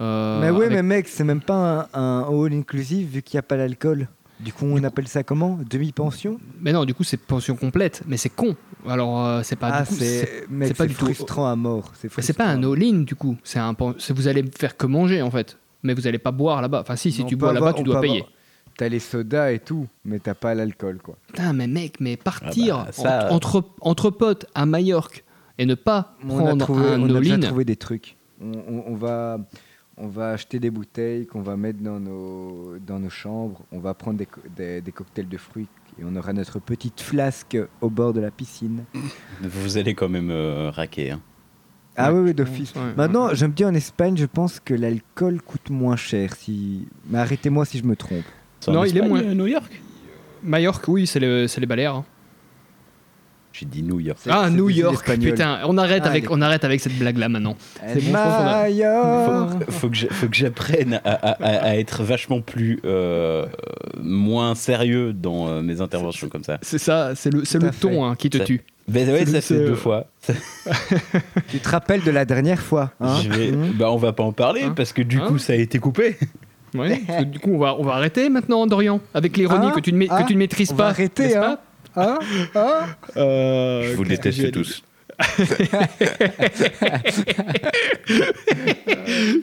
Euh, mais oui, avec- mais mec, c'est même pas un, un all inclusive vu qu'il n'y a pas l'alcool. Du coup, on appelle ça comment? Demi-pension? Mais non, du coup, c'est pension complète, mais c'est con. Alors, euh, c'est pas Ah, du coup, c'est- pas du tout- frustrant à mort. C'est mais c'est pas un all-in, du coup. C'est un, c'est- vous allez faire que manger, en fait. Mais vous allez pas boire là-bas. Enfin, si, si On tu bois là-bas, tu dois payer. avoir- T'as les sodas et tout, mais t'as pas l'alcool, quoi. Putain, mais mec, mais partir Ah bah, ça- en- entre, entre potes à Majorque et ne pas On a prendre trouvé, un on a déjà all-in. trouvé des trucs. On, on- on va, on va acheter des bouteilles qu'on va mettre dans nos, dans nos chambres. On va prendre des, des- des cocktails de fruits et on aura notre petite flasque au bord de la piscine. Vous allez quand même euh, raquer. hein. Ah Ouais, oui, oui, d'office. ouais. Maintenant, je me dis en Espagne, je pense que l'alcool coûte moins cher. Si... Mais arrêtez-moi si je me trompe. Non, il est moins- euh, New York? Majorque, oui, c'est le- c'est les Baléares. hein. J'ai dit New York. Ah, New York, putain, on arrête, Ah, avec, on arrête avec cette blague-là maintenant. C'est bon, a- Faut faut que j'apprenne à, à- à- à être vachement plus euh, moins sérieux dans euh, mes interventions comme ça. C'est ça, c'est le, le ton hein, qui te Ça- tue. Ben ouais, ça c'est- fait deux fois. Tu te rappelles de la dernière fois hein Je vais- Mmh. bah, on va pas en parler Hein parce que du Hein coup ça a été coupé. Ouais, du coup, on va, on va arrêter maintenant, Dorian, avec l'ironie que, tu ne, ma- ah, que tu ne maîtrises on pas. va arrêter, hein. pas? Hein Hein Euh, Je vous déteste tous.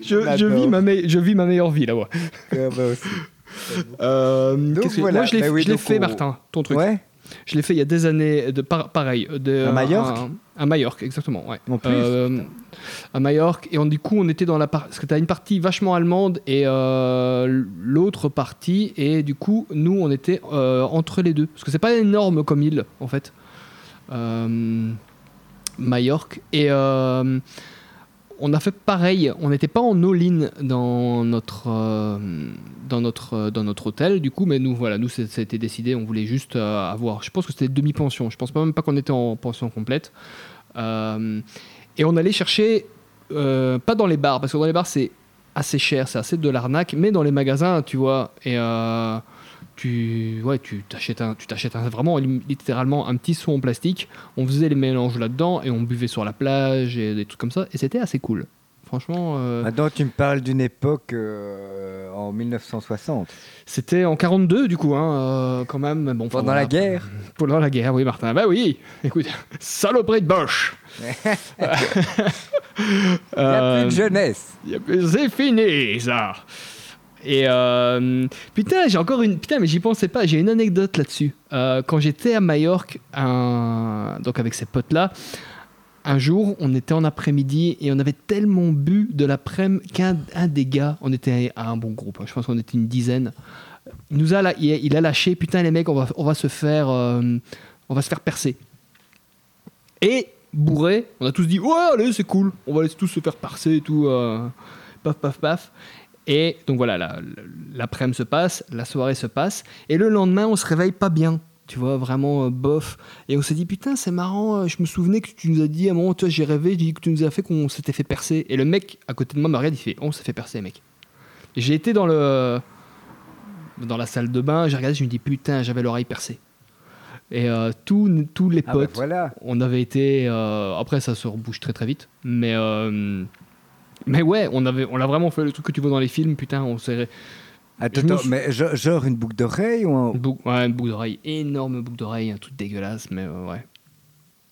Je, vis ma me- je vis ma meilleure vie là-bas. Ah bah. Euh, voilà, Moi, je l'ai bah oui, fait, on- Martin, ton truc. Ouais, Je l'ai fait il y a des années, de par- pareil. De, À Majorque À, à Majorque, exactement. Ouais. en plus. Euh, à Majorque et on, du coup on était dans la partie parce que tu as une partie vachement allemande et euh, l'autre partie et du coup nous on était euh, entre les deux parce que c'est pas énorme comme île en fait Majorque et on a fait pareil. On n'était pas en all-in dans notre euh, dans notre dans notre hôtel du coup mais nous voilà nous été décidé. On voulait juste euh, avoir je pense que c'était demi pension je pense pas même pas qu'on était en pension complète. Euh, et on allait chercher, euh, pas dans les bars, parce que dans les bars c'est assez cher, c'est assez de l'arnaque, mais dans les magasins, tu vois, et euh, tu ouais, tu t'achètes un, tu t'achètes un- vraiment littéralement un petit seau en plastique. On faisait les mélanges là-dedans et on buvait sur la plage et des trucs comme ça, et c'était assez cool. Franchement, euh, Maintenant, tu me parles d'une époque euh, en 1960. c'était en 42 du coup, hein, euh, quand même. Bon, Pendant voilà. la guerre. Pendant la guerre, oui, Martin. Bah oui, écoute, saloperie de Bosch. Il n'y a Euh, plus de jeunesse. A plus- C'est fini, ça. Et euh, putain, j'ai encore une. Putain, mais j'y pensais pas. J'ai une anecdote là-dessus. Euh, quand j'étais à Majorque, donc avec ces potes-là, un jour, on était en après-midi et on avait tellement bu de l'après-midi qu'un un des gars, on était à un bon groupe, hein, je pense qu'on était une dizaine, il nous a, lâché, putain les mecs, on va, on va se faire, euh, on va se faire percer. Et bourré, on a tous dit ouais allez c'est cool, on va tous se faire percer et tout, paf paf paf. Et donc voilà, la- la- l'après-midi se passe, la soirée se passe, et le lendemain on se réveille pas bien, tu vois, vraiment euh, bof. Et on s'est dit putain c'est marrant, euh, je me souvenais que tu nous as dit à un moment, toi j'ai rêvé, j'ai dit que tu nous as fait qu'on s'était fait percer. Et le mec à côté de moi me regarde, il fait on s'est fait percer mec. J'ai été dans le dans la salle de bain, j'ai regardé, je me dis putain j'avais l'oreille percée. Et euh, tous, tous les Ah bah potes, voilà. on avait été. euh, après, ça se rebouche très très vite. Mais, euh, mais ouais, on, avait, on l'a vraiment fait le truc que tu vois dans les films. Putain, on s'est. Attends, Je mais ge- genre une boucle d'oreille ou un... Une boucle, ouais, une boucle d'oreille. Énorme boucle d'oreille, un truc dégueulasse. Mais euh, ouais.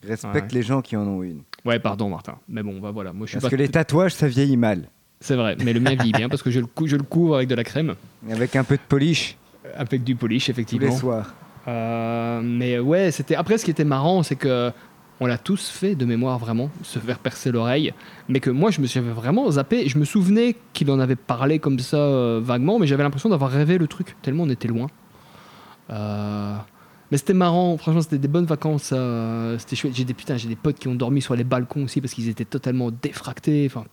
Respecte Ouais. les gens qui en ont une. Ouais, pardon, Martin. Mais bon, bah voilà. Moi, je suis Parce pas. que les tatouages, ça vieillit mal. C'est vrai, mais le mien vieillit bien parce que je le, cou- je le couvre avec de la crème, Avec un peu de polish avec du polish tous les effectivement. soirs. Euh, mais ouais, c'était après ce qui était marrant, c'est que on l'a tous fait de mémoire vraiment, se faire percer l'oreille, mais que moi je me suis vraiment zappé. Je me souvenais qu'il en avait parlé comme ça euh, vaguement, mais j'avais l'impression d'avoir rêvé le truc tellement on était loin. Euh, mais c'était marrant, franchement c'était des bonnes vacances, c'était chouette. J'ai des j'ai des potes qui ont dormi sur les balcons aussi parce qu'ils étaient totalement défractés. Enfin,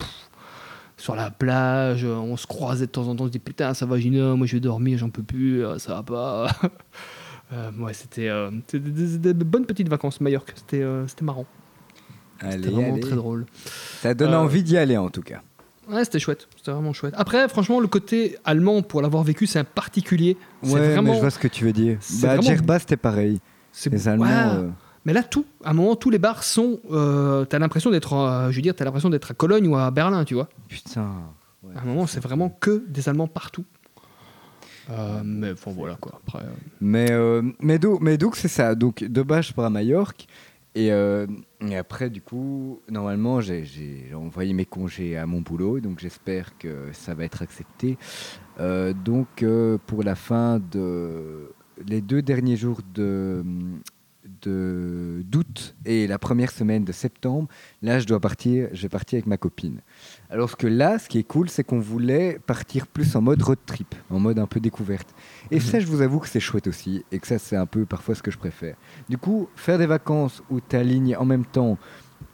sur la plage, on se croisait de temps en temps, on se dit putain ça va Gina, moi je vais dormir, j'en peux plus, euh, ça va pas. Euh, ouais, c'était euh, des, des- des bonnes petites vacances Majorque. C'était euh, marrant. C'était vraiment allez. très drôle. Ça donne envie d'y aller en tout cas. Ouais, c'était chouette. C'était vraiment chouette. Après, franchement, le côté allemand, pour l'avoir vécu, c'est un particulier. Ouais, vraiment. mais je vois ce que tu veux dire. Bah, à vraiment- Djerba, c'était pareil. Les Allemands. Ouais. euh, Mais là, tout. À un moment, tous les bars sont. euh, t'as l'impression d'être. euh, je veux dire, t'as l'impression d'être à Cologne ou à Berlin, tu vois. Putain. Ouais. À un moment, c'est vraiment que des Allemands partout. Euh, mais bon, voilà quoi. Après. euh, Mais, euh, mais, do- mais donc, c'est ça? Donc, de base, je pars à Majorque. Et, et après, du coup, normalement, j'ai- envoyé mes congés à mon boulot. Donc, j'espère que ça va être accepté. Donc, pour la fin de. Les deux derniers jours de- d'août et la première semaine de septembre, là je dois partir, je vais partir avec ma copine. Alors que là, ce qui est cool, c'est qu'on voulait partir plus en mode road trip, en mode un peu découverte. Et Mhm. ça, je vous avoue que c'est chouette aussi, et que ça, c'est un peu parfois ce que je préfère. Du coup, faire des vacances où tu alignes en même temps,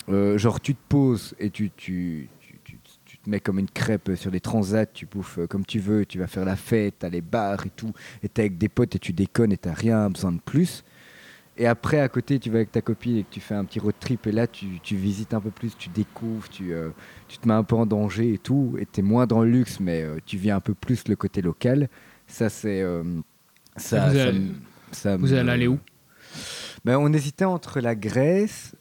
euh, genre tu te poses et tu, tu, tu, tu- tu te mets comme une crêpe sur les transats, tu bouffes euh, comme tu veux, tu vas faire la fête, t'as les bars et tout, et t'es avec des potes et tu déconnes et t'as rien besoin de plus. Et après, à côté, tu vas avec ta copine et que tu fais un petit road trip, et là, tu, tu visites un peu plus, tu découvres, tu, euh, tu te mets un peu en danger et tout, et tu es moins dans le luxe, mais euh, tu vis un peu plus le côté local. Ça, c'est. euh, ça, Vous ça allez- ça Vous allez aller où? Ben, On hésitait entre la Grèce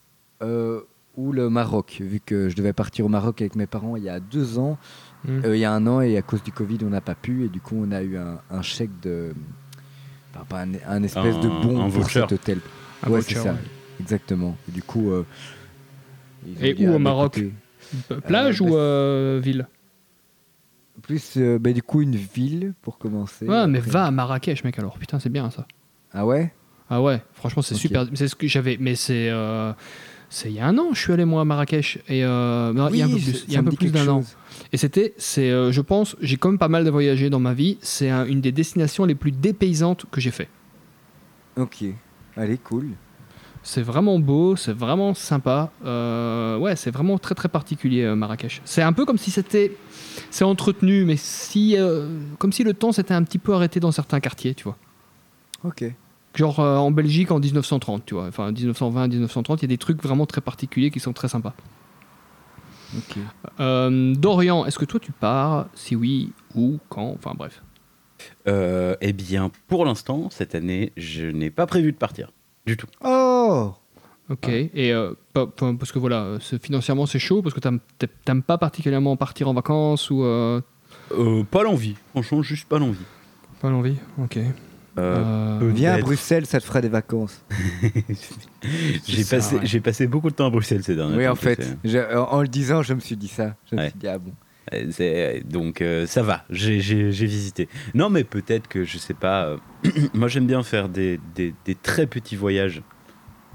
ou le Maroc, vu que je devais partir au Maroc avec mes parents il y a deux ans. Hmm. Il y a un an, et à cause du Covid, on n'a pas pu, et du coup, on a eu un, un chèque de. Enfin, pas un, un espèce de bon un pour cet hôtel. Un ouais, voucher, c'est ça. ouais. Exactement. Et du coup. euh, Et où ah, au bah, Maroc Plage Euh, ou bah, euh, ville Plus, euh, bah, du coup, une ville pour commencer. Ouais, mais va à Marrakech, mec, alors. Putain, c'est bien ça. Ah ouais? Ah ouais, franchement, c'est super. C'est ce que j'avais. Mais c'est. euh, c'est il y a un an, je suis allé moi à Marrakech. Et euh, non, il y a un peu Oui, il y a un peu plus d'un an. Et c'était, c'est, euh, je pense, j'ai quand même pas mal de voyagé dans ma vie. C'est un- une des destinations les plus dépaysantes que j'ai fait. Ok. Allez, cool. C'est vraiment beau, c'est vraiment sympa. Euh, ouais, c'est vraiment très très particulier euh, Marrakech. C'est un peu comme si c'était, c'est entretenu, mais si, euh, comme si le temps s'était un petit peu arrêté dans certains quartiers, tu vois. Ok. Genre euh, en Belgique en 1930, tu vois. Enfin 1920, 1930, il y a des trucs vraiment très particuliers qui sont très sympas. Euh, Dorian, est-ce que toi tu pars Si oui, où, quand Enfin bref. Euh, eh bien, pour l'instant, cette année, je n'ai pas prévu de partir. Du tout. Oh Ok. Et euh, pas- parce que voilà, financièrement c'est chaud parce que t'aimes t'a- t'aimes pas particulièrement partir en vacances ou euh, Euh, pas l'envie. Franchement, juste pas l'envie. pas l'envie. Ok. Euh, Euh, Viens à. Bruxelles, ça te fera des vacances. J'ai passé, ouais. j'ai passé beaucoup de temps à Bruxelles ces derniers oui, en fait. je- en, en le disant, je me suis dit ça. Je me suis dit, ah bon. Euh, Donc euh, ça va, j'ai visité. Non mais peut-être que je sais pas. euh, moi j'aime bien faire des, des- des très petits voyages,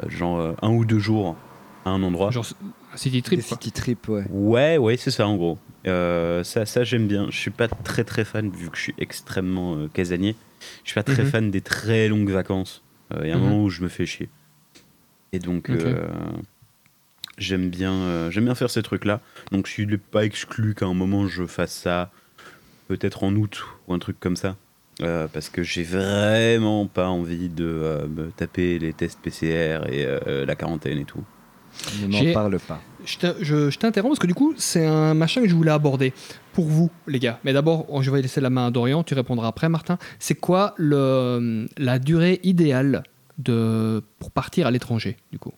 euh, genre euh, un ou deux jours à un endroit. genre un city trip. Des city trips, ouais. Ouais ouais c'est ça en gros. Euh, ça ça j'aime bien. Je suis pas très très fan vu que je suis extrêmement euh, casanier. Je suis pas très Mhm. fan des très longues vacances. Il y a un Mhm. moment où je me fais chier. Et donc euh, j'aime bien euh, j'aime bien faire ces trucs là. Donc je suis pas exclu qu'à un moment je fasse ça peut-être en août ou un truc comme ça. Euh, parce que j'ai vraiment pas envie de euh, me taper les tests PCR et euh, la quarantaine et tout. Ne m'en parle pas. Je t'in- je je t'interromps parce que du coup, c'est un machin que je voulais aborder pour vous, les gars. Mais d'abord, oh, je vais laisser la main à Dorian, tu répondras après, Martin. C'est quoi le, la durée idéale de, pour partir à l'étranger, du coup?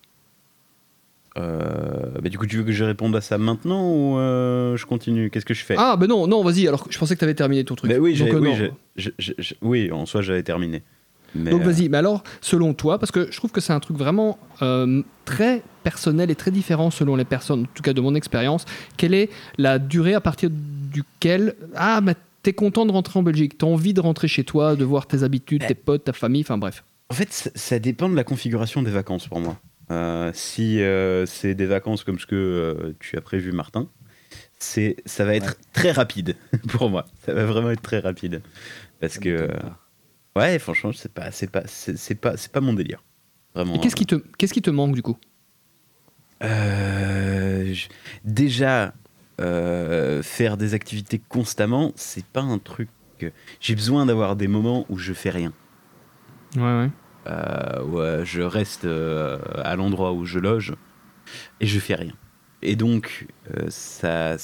Euh, bah, du coup, tu veux que je réponde à ça maintenant ou euh, je continue? Qu'est-ce que je fais? Ah, ben non, non, vas-y, alors je pensais que tu avais terminé ton truc. Bah oui, Donc, euh, non. oui, en soi, j'avais terminé. Mais, Donc euh, vas-y, mais alors, selon toi, parce que je trouve que c'est un truc vraiment euh, très personnel et très différent selon les personnes, en tout cas de mon expérience, quelle est la durée à partir duquel. Ah, mais t'es content de rentrer en Belgique. T'as envie de rentrer chez toi, de voir tes habitudes, tes potes, ta famille, enfin bref. En fait, ça, dépend de la configuration des vacances pour moi. Euh, si c'est des vacances comme ce que tu as prévu, Martin, c'est ça va être très rapide pour moi. Ça va vraiment être très rapide parce Ça que. Ouais, franchement, c'est pas c'est pas c'est c'est pas c'est pas mon délire. Vraiment. Et qu'est-ce qui, te, qu'est-ce qui te manque du coup? Euh, je- déjà, euh, faire des activités constamment, c'est pas un truc. J'ai besoin d'avoir des moments où je fais rien. Ouais, ouais. Euh, où je reste euh, à l'endroit où je loge et je fais rien. Et donc, ça.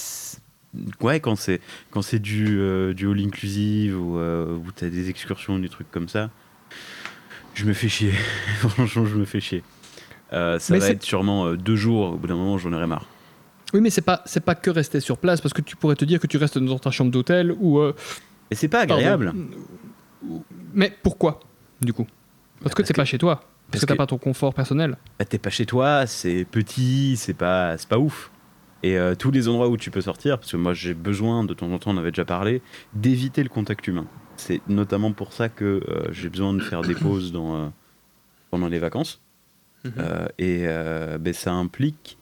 Ouais, quand c'est quand c'est du, euh, du all inclusive ou euh, où t'as des excursions, des trucs comme ça, je me fais chier. Franchement, je me fais chier. Euh, ça Mais va être sûrement euh, deux jours. Au bout d'un moment, j'en aurai marre. Oui, mais c'est pas, c'est pas que rester sur place, parce que tu pourrais te dire que tu restes dans ta chambre d'hôtel ou. Et c'est pas pardon. agréable. Mais pourquoi, du coup? Parce que c'est que- pas chez toi. Parce, parce que t'as que- pas ton confort personnel. Bah, t'es pas chez toi, c'est petit, c'est pas, c'est pas ouf. Et euh, tous les endroits où tu peux sortir, parce que moi j'ai besoin, de temps en temps on avait déjà parlé, d'éviter le contact humain. C'est notamment pour ça que euh, j'ai besoin de faire des pauses dans, euh, pendant les vacances. Euh, et ben, ça implique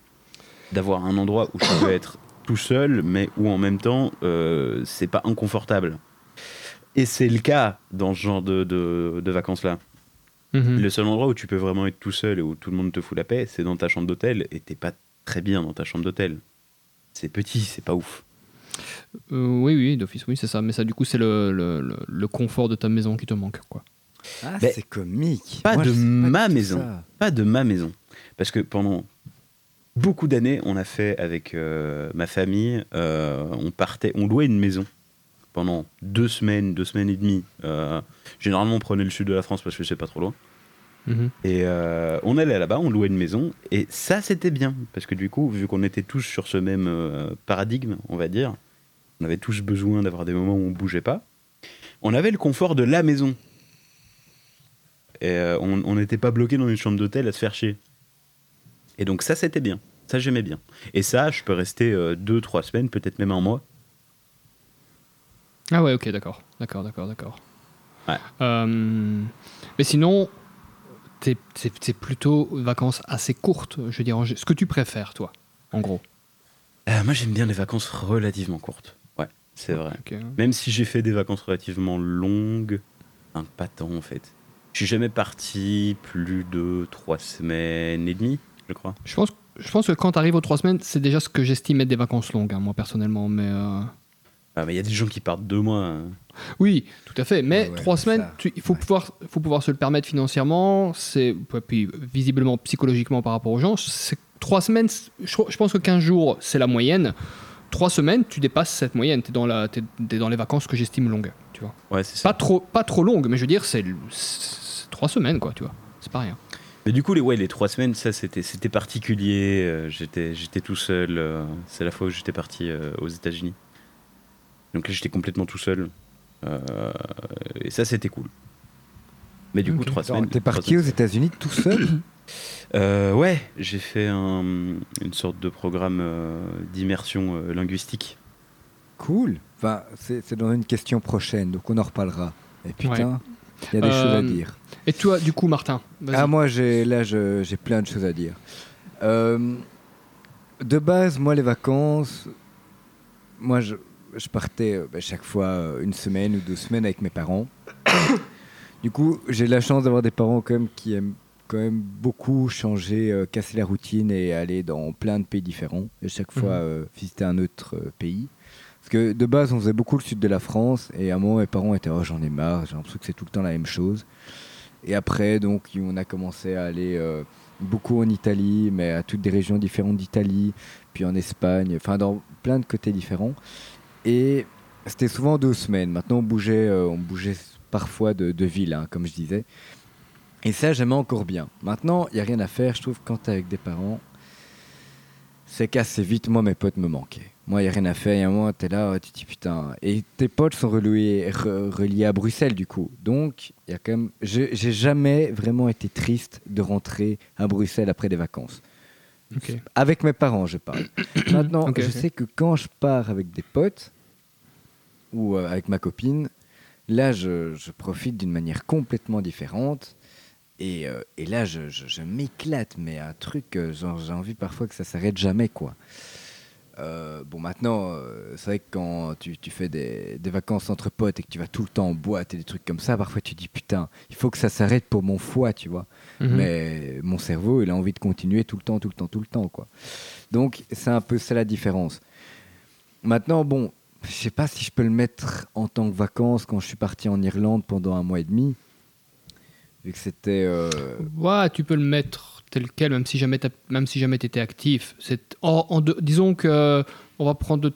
d'avoir un endroit où je peux être tout seul, mais où en même temps c'est pas inconfortable. Et c'est le cas dans ce genre de, de- de vacances-là. Mhm. Le seul endroit où tu peux vraiment être tout seul et où tout le monde te fout la paix, c'est dans ta chambre d'hôtel et t'es pas très bien dans ta chambre d'hôtel. C'est petit, c'est pas ouf. Euh, oui, oui, d'office, oui, c'est ça. Mais ça, du coup, c'est le, le, le- le confort de ta maison qui te manque, quoi. Ah, Ben, c'est comique. pas Moi, de pas ma maison. ça. Pas de ma maison. Parce que pendant beaucoup d'années, on a fait avec euh, ma famille, euh, on partait, on louait une maison pendant deux semaines, deux semaines et demie. Euh, généralement, on prenait le sud de la France parce que c'est pas trop loin. Mhm. Et euh, on allait là-bas, on louait une maison, et ça c'était bien, parce que du coup, vu qu'on était tous sur ce même euh, paradigme, on va dire, on avait tous besoin d'avoir des moments où on bougeait pas, on avait le confort de la maison. Et euh, on n'était pas bloqué dans une chambre d'hôtel à se faire chier. Et donc ça c'était bien, ça j'aimais bien. Et ça, je peux rester euh, deux, trois semaines, peut-être même un mois. Ah ouais, ok, d'accord. D'accord, d'accord, d'accord. Ouais. Mais sinon, c'est plutôt vacances assez courtes, je veux dire. Ce que tu préfères, toi, en gros. Euh, moi j'aime bien les vacances relativement courtes. Ouais, c'est vrai. Même si j'ai fait des vacances relativement longues, un pas tant en fait. Je suis jamais parti plus de trois semaines et demie, je crois. Je pense, je pense que quand tu arrives aux trois semaines, c'est déjà ce que j'estime être des vacances longues, hein, moi personnellement. Mais euh, Ah, mais il y a des gens qui partent deux mois. hein. Oui, tout à fait. Mais Ouais, trois semaines, tu- il faut, Ouais. pouvoir, faut pouvoir se le permettre financièrement. Puis visiblement psychologiquement par rapport aux gens. c'est- Trois semaines, je, je pense que 15 jours, c'est la moyenne. Trois semaines, tu dépasses cette moyenne. Tu es, dans la- t'es- t'es dans les vacances que j'estime longues. Tu vois. Ouais, c'est ça. Pas trop, pas trop longues, mais je veux dire, c'est c'est trois semaines, quoi. Tu vois. C'est pas rien. Mais du coup, les, ouais, les trois semaines, ça c'était c'était particulier. euh, j'étais j'étais tout seul. euh, c'est la fois où j'étais parti euh, aux États-Unis. Donc là, j'étais complètement tout seul. Euh, et ça, c'était cool. Mais du coup, trois Attends, semaines. T'es parti aux. États-Unis tout seul? Euh, ouais, j'ai fait un- une sorte de programme euh, d'immersion euh, linguistique. Cool. Enfin, c'est c'est dans une question prochaine, donc on en reparlera. Et putain, il y a des Euh, choses à dire. Et toi, du coup, Martin vas-y. Ah, moi, j'ai là, je- j'ai plein de choses à dire. Euh, de base, moi, les vacances, moi, je, je partais euh, bah, chaque fois euh, une semaine ou deux semaines avec mes parents. du coup, j'ai la chance d'avoir des parents quand même qui aiment quand même beaucoup changer, euh, casser la routine et aller dans plein de pays différents. Et chaque fois, Mhm. euh, visiter un autre euh, pays. Parce que de base, on faisait beaucoup le sud de la France. Et à un moment, mes parents étaient Oh, j'en ai marre, j'ai l'impression que c'est tout le temps la même chose. Et après, donc, on a commencé à aller beaucoup en Italie, mais à toutes des régions différentes d'Italie, puis en Espagne, enfin dans plein de côtés différents. Et c'était souvent deux semaines. Maintenant, on bougeait, euh, on bougeait parfois de, de ville, hein, comme je disais. Et ça, j'aimais encore bien. Maintenant, il n'y a rien à faire. Je trouve quand tu avec des parents, c'est qu'assez vite, moi, mes potes me manquaient. Moi, il n'y a rien à faire. Il y a un moment, tu es là, tu te dis putain. Et tes potes sont reliés, re- reliés à Bruxelles, du coup. Donc, il y a quand même. je- J'ai jamais vraiment été triste de rentrer à Bruxelles après des vacances. Avec mes parents, je parle. Maintenant, je sais que quand je pars avec des potes, ou euh, avec ma copine, là, je, je profite d'une manière complètement différente. Et, euh, et là, je, je- je m'éclate, mais un truc, euh, genre, j'ai envie parfois que ça s'arrête jamais, quoi. Euh, bon, maintenant, euh, c'est vrai que quand tu, tu fais des, des vacances entre potes et que tu vas tout le temps en boîte et des trucs comme ça, parfois tu dis putain, il faut que ça s'arrête pour mon foie, tu vois. Mhm. Mais mon cerveau, il a envie de continuer tout le temps, tout le temps, tout le temps, quoi. Donc, c'est un peu ça la différence. Maintenant, bon, je sais pas si je peux le mettre en tant que vacances quand je suis parti en Irlande pendant un mois et demi. Vu que c'était. euh, Ouais, tu peux le mettre tel quel, même si jamais même si jamais t'étais actif. C'est en, en de- disons que on va prendre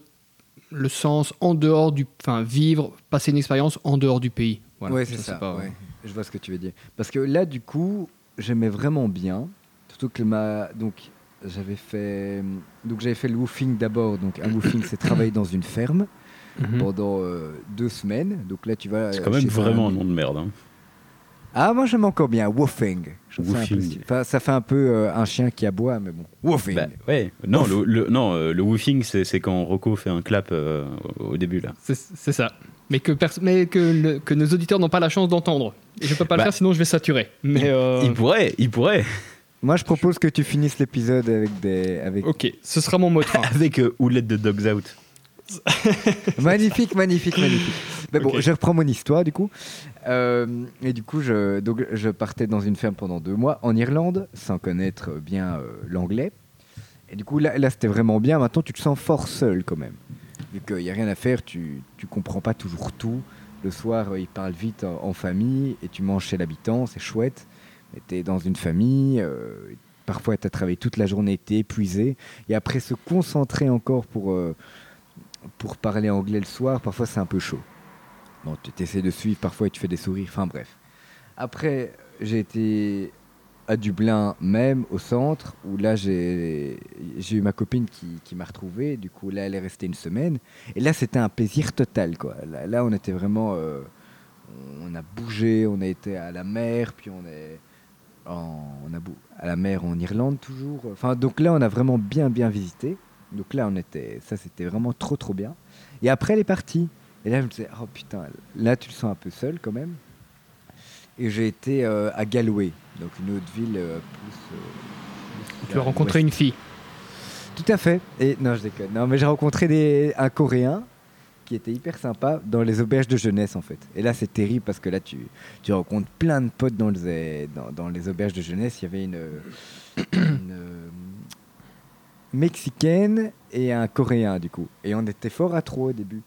le sens en dehors du, enfin vivre, passer une expérience en dehors du pays. Voilà, ouais, c'est ça. pas- ouais. Je vois ce que tu veux dire. Parce que là, du coup, j'aimais vraiment bien. Surtout que ma. Donc, j'avais fait. Donc, j'avais fait le woofing d'abord. Donc, un woofing, c'est travailler dans une ferme Mhm. pendant euh, deux semaines. Donc, là, tu vas. C'est quand euh, même chez vraiment un nom de merde. hein. Ah, moi, j'aime encore bien. Woofing. Ça fait un peu euh, un chien qui aboie, mais bon. Woofing. Bah, ouais. Non, le, le- non, euh, le woofing, c'est c'est quand Rocco fait un clap euh, au début là. C'est c'est ça. Mais que, pers- mais que, le- que nos auditeurs n'ont pas la chance d'entendre. Et je peux pas le Bah, faire, sinon je vais saturer. Mais euh, Il pourrait, il pourrait. Moi, je propose que tu finisses l'épisode avec des. Avec... ok, ce sera mon mot de fin. Avec euh, Who Let the Dogs Out. magnifique, magnifique, magnifique. Mais bon, je reprends mon histoire du coup. Euh, et du coup, je, donc, je partais dans une ferme pendant deux mois en Irlande, sans connaître bien euh, l'anglais. Et du coup, là, là c'était vraiment bien. Maintenant, tu te sens fort seul quand même. Vu qu'il n'y a rien à faire, tu tu comprends pas toujours tout. Le soir, euh, ils parlent vite en, en famille et tu manges chez l'habitant, c'est chouette. Es dans une famille, euh, parfois tu as travaillé toute la journée, tu es épuisé. Et après, se concentrer encore pour, euh, pour parler anglais le soir, parfois c'est un peu chaud. Bon, tu essaies de suivre parfois tu fais des sourires, enfin bref. Après, j'ai été à Dublin même, au centre, où là j'ai eu ma copine qui, qui m'a retrouvé. Du coup, là, elle est restée une semaine. Et là, c'était un plaisir total, quoi. Là, là, on était vraiment. euh, on a bougé, on a été à la mer, puis on est. en- on a à la mer en Irlande toujours. Enfin, donc là, on a vraiment bien, bien visité. Donc là, on était, ça, c'était vraiment trop, trop bien. Et après, elle est partie. Et là, je me disais, oh putain, là, tu le sens un peu seul quand même. Et j'ai été euh, à Galway, donc une autre ville euh, plus. euh, plus Tu as rencontré une fille. Tout à fait. Et non, je déconne. Non, mais j'ai rencontré des, un Coréen qui était hyper sympa dans les auberges de jeunesse en fait. Et là, c'est terrible parce que là, tu, tu rencontres plein de potes dans les, dans, dans les auberges de jeunesse. Il y avait une, une, euh, mexicaine et un Coréen du coup. Et on était fort à trois au début.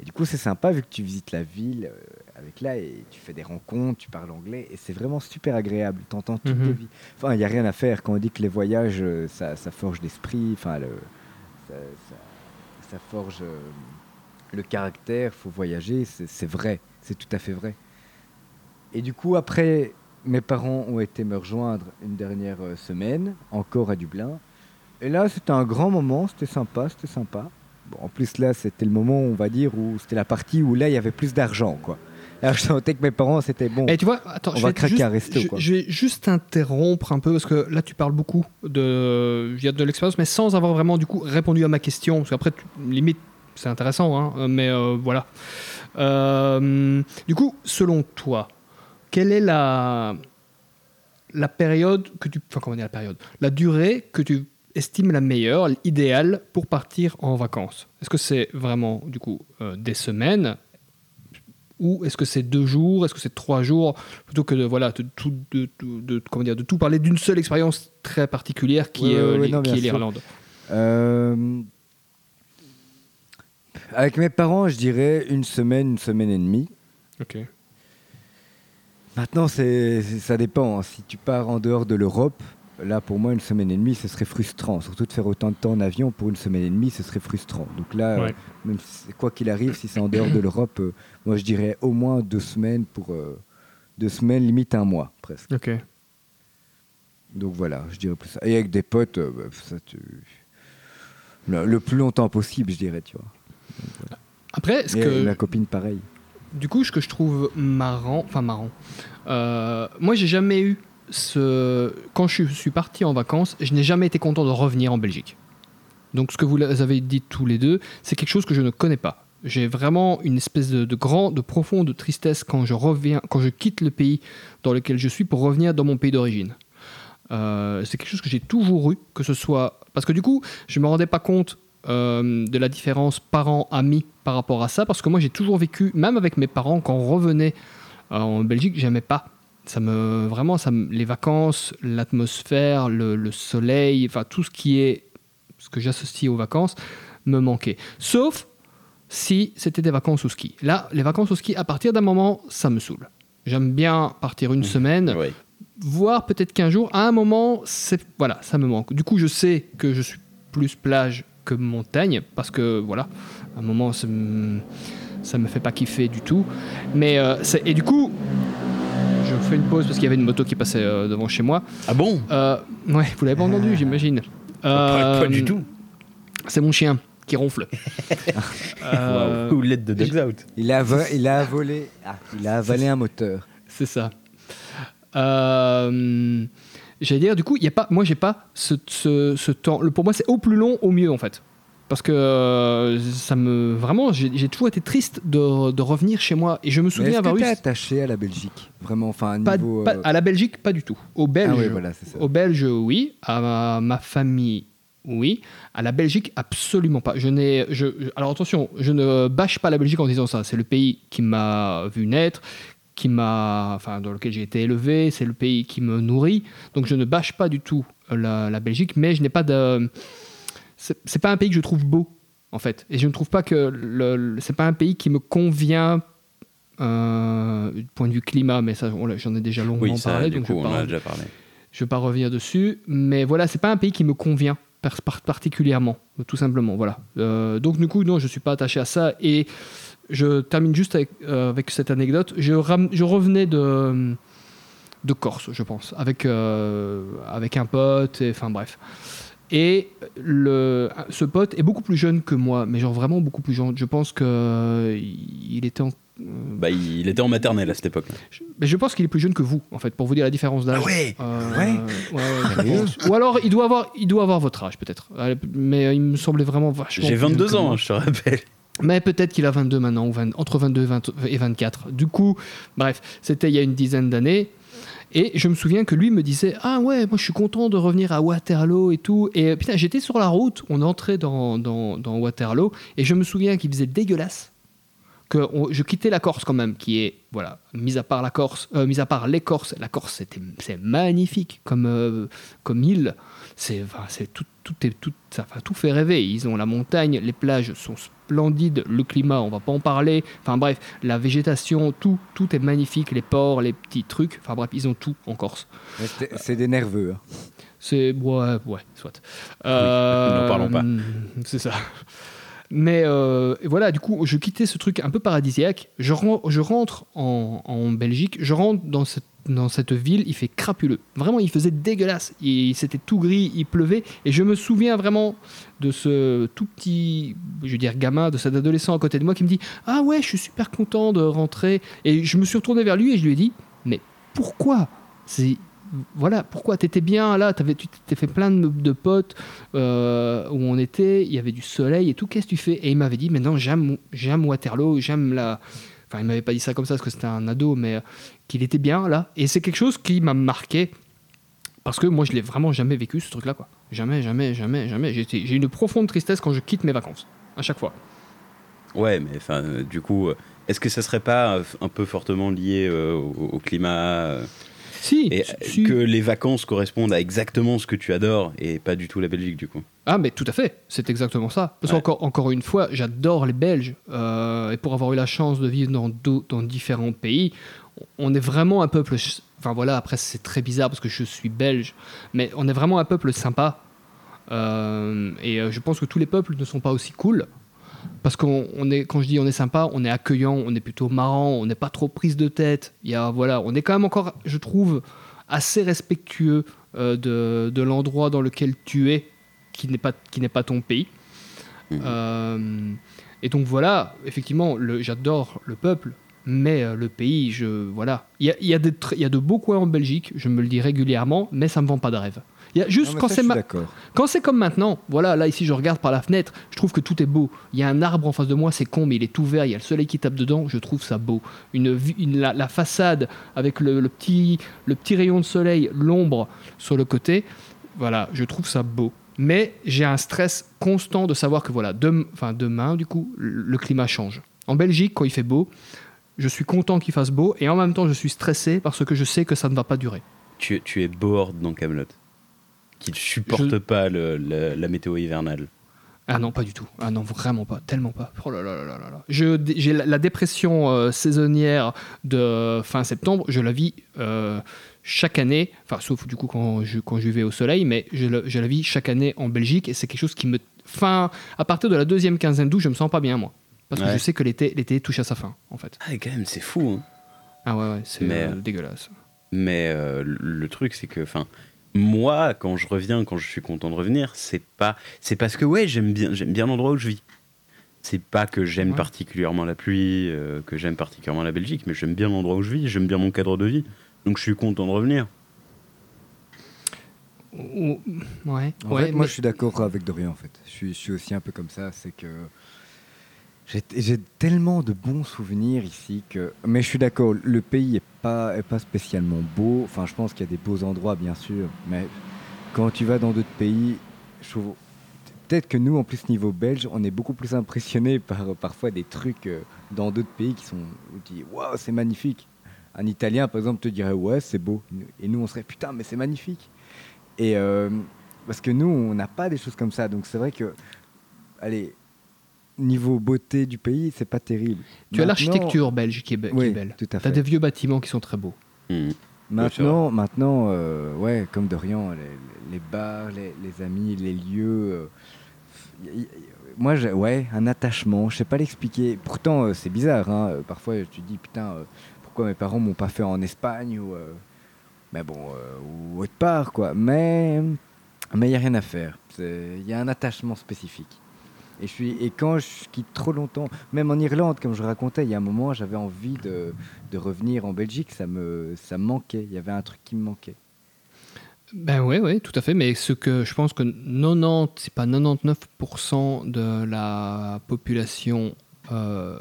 Et du coup, c'est sympa vu que tu visites la ville euh, avec là et tu fais des rencontres, tu parles anglais et c'est vraiment super agréable. Tu entends toutes Mhm. les vies. Enfin, il n'y a rien à faire quand on dit que les voyages, euh, ça, ça forge l'esprit, enfin, le, ça, ça- ça forge euh, le caractère, faut voyager, c'est vrai, c'est tout à fait vrai. Et du coup, après, mes parents ont été me rejoindre une dernière euh, semaine, encore à Dublin. Et là, c'était un grand moment, c'était sympa, c'était sympa. Bon, en plus, là, c'était le moment, on va dire, où c'était la partie où là, il y avait plus d'argent, quoi. Là, je sentais que mes parents, c'était bon. Et tu vois, attends, On je va vais craquer juste, un resto, je, quoi. je vais juste interrompre un peu parce que là tu parles beaucoup de, de l'expérience, mais sans avoir vraiment du coup répondu à ma question. Parce qu'après, limite, c'est intéressant, hein, mais euh, voilà. Euh, du coup, selon toi, quelle est la la période que tu, enfin comment dire la période, la durée que tu estimes la meilleure, l'idéale pour partir en vacances? Est-ce que c'est vraiment du coup euh, des semaines? Ou est-ce que c'est deux jours? Est-ce que c'est trois jours? Plutôt que de, voilà, de, tout, de, de- de- comment dire, de tout parler d'une seule expérience très particulière qui Ouais, est, euh, ouais, ouais, non, qui est l'Irlande? Euh, Avec mes parents, je dirais une semaine, une semaine et demie. Ok. Maintenant, c'est, ça dépend. hein. Si tu pars en dehors de l'Europe, là, pour moi, une semaine et demie, ce serait frustrant. Surtout de faire autant de temps en avion pour une semaine et demie, ce serait frustrant. Donc là, Ouais. euh, même si- quoi qu'il arrive, si c'est en dehors de l'Europe, euh, moi, je dirais au moins deux semaines pour euh, deux semaines, limite un mois presque. Ok. Donc voilà, je dirais plus ça. Et avec des potes, bah, ça, tu... le plus longtemps possible, je dirais, tu vois. Après, ce Et que, ma copine, pareil. du coup, ce que je trouve marrant, enfin marrant, euh, moi j'ai jamais eu ce. Quand je suis- suis parti en vacances, je n'ai jamais été content de revenir en Belgique. Donc ce que vous avez dit tous les deux, c'est quelque chose que je ne connais pas. J'ai vraiment une espèce de, de grand, de profonde tristesse quand je reviens, quand je quitte le pays dans lequel je suis pour revenir dans mon pays d'origine. Euh, c'est quelque chose que j'ai toujours eu, que ce soit parce que du coup, je me rendais pas compte euh, de la différence parents-amis par rapport à ça, parce que moi j'ai toujours vécu, même avec mes parents, quand on revenait euh, en Belgique, j'aimais pas. Ça me vraiment, ça me- les vacances, l'atmosphère, le, le soleil, enfin tout ce qui est ce que j'associe aux vacances me manquait. Sauf si c'était des vacances au ski. Là, les vacances au ski, à partir d'un moment, ça me saoule. J'aime bien partir une semaine, Ouais. voire peut-être qu'un jour, à un moment, c'est voilà, ça me manque. Du coup, je sais que je suis plus plage que montagne parce que voilà, à un moment, ça me, ça me fait pas kiffer du tout. Mais euh, c'est- et du coup, je fais une pause parce qu'il y avait une moto qui passait euh, devant chez moi. Ah bon? Euh, ouais, vous l'avez pas entendu, j'imagine. pas, pas Euh, du tout. C'est mon chien qui ronfle. Euh, Ou l'aide de Dogs Out. Il a, vo- il a volé. Ah, il a avalé un moteur. C'est ça. Euh, J'allais dire, du coup, il y a pas, moi, j'ai pas ce, ce- ce temps. Le- Pour moi, c'est au plus long, au mieux, en fait. Parce que euh, ça me. Vraiment, j'ai toujours été triste de, de revenir chez moi. Et je me souviens avoir que eu. attaché à la Belgique Vraiment, enfin, à pas- niveau. pas- euh, à la Belgique, pas du tout. Aux Belges, Ah ouais, voilà, c'est ça. aux Belges, oui. À ma, ma famille, oui. À la Belgique, absolument pas. Je n'ai, je, je- alors attention, je ne bâche pas la Belgique en disant ça. C'est le pays qui m'a vu naître, qui m'a, enfin, dans lequel j'ai été élevé. C'est le pays qui me nourrit. Donc je ne bâche pas du tout la, la Belgique, mais je n'ai pas de. C'est pas un pays que je trouve beau, en fait. Et je ne trouve pas que le, le- c'est pas un pays qui me convient. Euh, du point de vue climat, mais ça, j'en ai déjà longuement Oui, ça, parlé, du donc coup, je on vais pas- a déjà parlé. je vais pas revenir dessus, mais voilà, c'est pas un pays qui me convient par- par- particulièrement, tout simplement. Voilà. Euh, donc du coup, non, je suis pas attaché à ça. Et je termine juste avec, euh, avec cette anecdote. Je, ram- je revenais de de Corse, je pense, avec euh, avec un pote. et- Enfin bref. Et le, ce pote est beaucoup plus jeune que moi, mais genre vraiment beaucoup plus jeune. Je pense que euh, il était en Bah, il était en maternelle à cette époque-là. je, mais je pense qu'il est plus jeune que vous, en fait, pour vous dire la différence d'âge. Ah ouais Euh, Ouais ouais, je pense. Ou alors, il doit avoir, il doit avoir votre âge, peut-être. Mais euh, il me semblait vraiment vachement. J'ai plus jeune 22 que ans, hein, je te rappelle. Mais peut-être qu'il a 22 maintenant, ou 20 entre 22 et 20 et 24. Du coup, bref, c'était il y a une dizaine d'années. Et je me souviens que lui me disait Ah ouais, moi je suis content de revenir à Waterloo et tout. Et euh, putain, j'étais sur la route, on entrait dans, dans, dans Waterloo, et je me souviens qu'il faisait dégueulasse. Que je quittais la Corse quand même, qui est, voilà, mis à part la Corse, euh, mis à part les Corses, la Corse c'est magnifique comme, euh, comme île. C'est tout, tout, est, tout, ça, tout fait rêver. Ils ont la montagne, les plages sont splendides, le climat, on va pas en parler. Enfin bref, la végétation, tout, tout est magnifique, les ports, les petits trucs. Enfin bref, ils ont tout en Corse. c'est- des nerveux. hein. C'est ouais, ouais, soit. Euh, n'en parlons pas. C'est ça. Mais euh, voilà, du coup, je quittais ce truc un peu paradisiaque. Je, je rentre en, en Belgique, je rentre dans cette, dans cette ville, il fait crapuleux. Vraiment, il faisait dégueulasse. Il- C'était tout gris, il pleuvait. Et je me souviens vraiment de ce tout petit, je veux dire, gamin, de cet adolescent à côté de moi qui me dit Ah ouais, je suis super content de rentrer. Et je me suis retourné vers lui et je lui ai dit Mais pourquoi voilà, pourquoi t'étais bien là, t'avais, tu t'es fait plein de, de potes euh, où on était, il y avait du soleil et tout, qu'est-ce que tu fais Et il m'avait dit, mais non, j'aime, j'aime Waterloo, j'aime la... Enfin, il m'avait pas dit ça comme ça parce que c'était un ado, mais euh, qu'il était bien là. Et c'est quelque chose qui m'a marqué parce que moi, je l'ai vraiment jamais vécu ce truc-là, quoi. Jamais, jamais, jamais, jamais. J'ai, une profonde tristesse quand je quitte mes vacances, à chaque fois. Ouais, mais enfin, euh, du coup, euh, est-ce que ça serait pas un peu fortement lié au, climat Si, et si. que les vacances correspondent à exactement ce que tu adores et pas du tout la Belgique du coup Ah, mais tout à fait, c'est exactement ça. Parce Ouais. qu'encore encore une fois, j'adore les Belges. euh, et pour avoir eu la chance de vivre dans, dans différents pays, on est vraiment un peuple. Enfin voilà, après c'est très bizarre parce que je suis belge, mais on est vraiment un peuple sympa. Euh, et euh, je pense que tous les peuples ne sont pas aussi cool. Parce qu'on on est, quand je dis on est sympa, on est accueillant, on est plutôt marrant, on n'est pas trop prise de tête. Il y a, voilà, on est quand même encore, je trouve, assez respectueux euh, de, de l'endroit dans lequel tu es, qui n'est pas, qui n'est pas ton pays. Mhm. Euh, et donc voilà, effectivement, j'adore le peuple, mais euh, le pays, je voilà, il y a, y, y de beaux coins en Belgique, je me le dis régulièrement, mais ça me vend pas de rêve. Il y a juste Non, quand c'est ma- quand c'est comme maintenant, voilà, là ici je regarde par la fenêtre, je trouve que tout est beau. Il y a un arbre en face de moi, c'est con, mais il est tout vert, il y a le soleil qui tape dedans, je trouve ça beau. Une, la, la façade avec le, le petit, le petit rayon de soleil, l'ombre sur le côté, voilà, je trouve ça beau. Mais j'ai un stress constant de savoir que voilà, enfin, demain, du coup, le le climat change. En Belgique, quand il fait beau, je suis content qu'il fasse beau, et en même temps, je suis stressé parce que je sais que ça ne va pas durer. Tu, tu es bored dans Camelot, qui ne supporte Je- pas le- le- la météo hivernale. Ah non, pas du tout. Ah non, vraiment pas. Tellement pas. Oh là là là là là J'ai la, la dépression euh, saisonnière de fin septembre, je la vis euh, chaque année, enfin sauf du coup quand je, quand je vais au soleil, mais je, la- je la vis chaque année en Belgique et c'est quelque chose qui me... Fin, à partir de la deuxième quinzaine d'août, je me sens pas bien moi. Parce que je sais que l'été touche à sa fin en fait. Ah, et quand même, c'est fou. hein. Ah ouais, ouais, c'est euh, dégueulasse. Mais le truc, c'est que, enfin, moi, quand je reviens, quand je suis content de revenir, c'est pas, c'est parce que ouais, j'aime bien, j'aime bien l'endroit où je vis. C'est pas que j'aime Ouais. particulièrement la pluie, euh, que j'aime particulièrement la Belgique, mais j'aime bien l'endroit où je vis, j'aime bien mon cadre de vie. Donc je suis content de revenir. Ou- Ouais, En ouais, fait, moi, mais- je suis d'accord avec Dorian. En fait, je suis, je suis aussi un peu comme ça. C'est que j'ai j'ai tellement de bons souvenirs ici que. Mais je suis d'accord. Le pays est pas spécialement beau. Enfin, je pense qu'il y a des beaux endroits, bien sûr. Mais quand tu vas dans d'autres pays, je trouve peut-être que nous, en plus niveau belge, on est beaucoup plus impressionnés par parfois des trucs euh, dans d'autres pays qui sont où tu dis waouh, c'est magnifique. Un Italien, par exemple, te dirait ouais, c'est beau. Et nous, on serait putain, mais c'est magnifique. Et euh, parce que nous, on n'a pas des choses comme ça. Donc c'est vrai que, allez, niveau beauté du pays, c'est pas terrible. Tu as l'architecture belge qui est, be- qui Oui, est belle. tout à Tu as des vieux bâtiments qui sont très beaux. Hmm. Maintenant, maintenant euh, ouais, comme Dorian, les, les bars, les, les amis, les lieux. euh, y- y- moi, j'ai ouais, un attachement. Je sais pas l'expliquer. Pourtant, euh, c'est bizarre. hein, Parfois, tu te dis putain, euh, pourquoi mes parents m'ont pas fait en Espagne ou, euh, mais bon, euh, ou autre part quoi. Mais mais il y a rien à faire. C'est- Il y a un attachement spécifique. Et je suis et quand je quitte trop longtemps, même en Irlande, comme je racontais, il y a un moment, j'avais envie de, de revenir en Belgique. Ça me ça manquait. Il y avait un truc qui me manquait. Ben oui, oui, tout à fait. Mais ce que je pense que 90, c'est pas 99% de la population euh,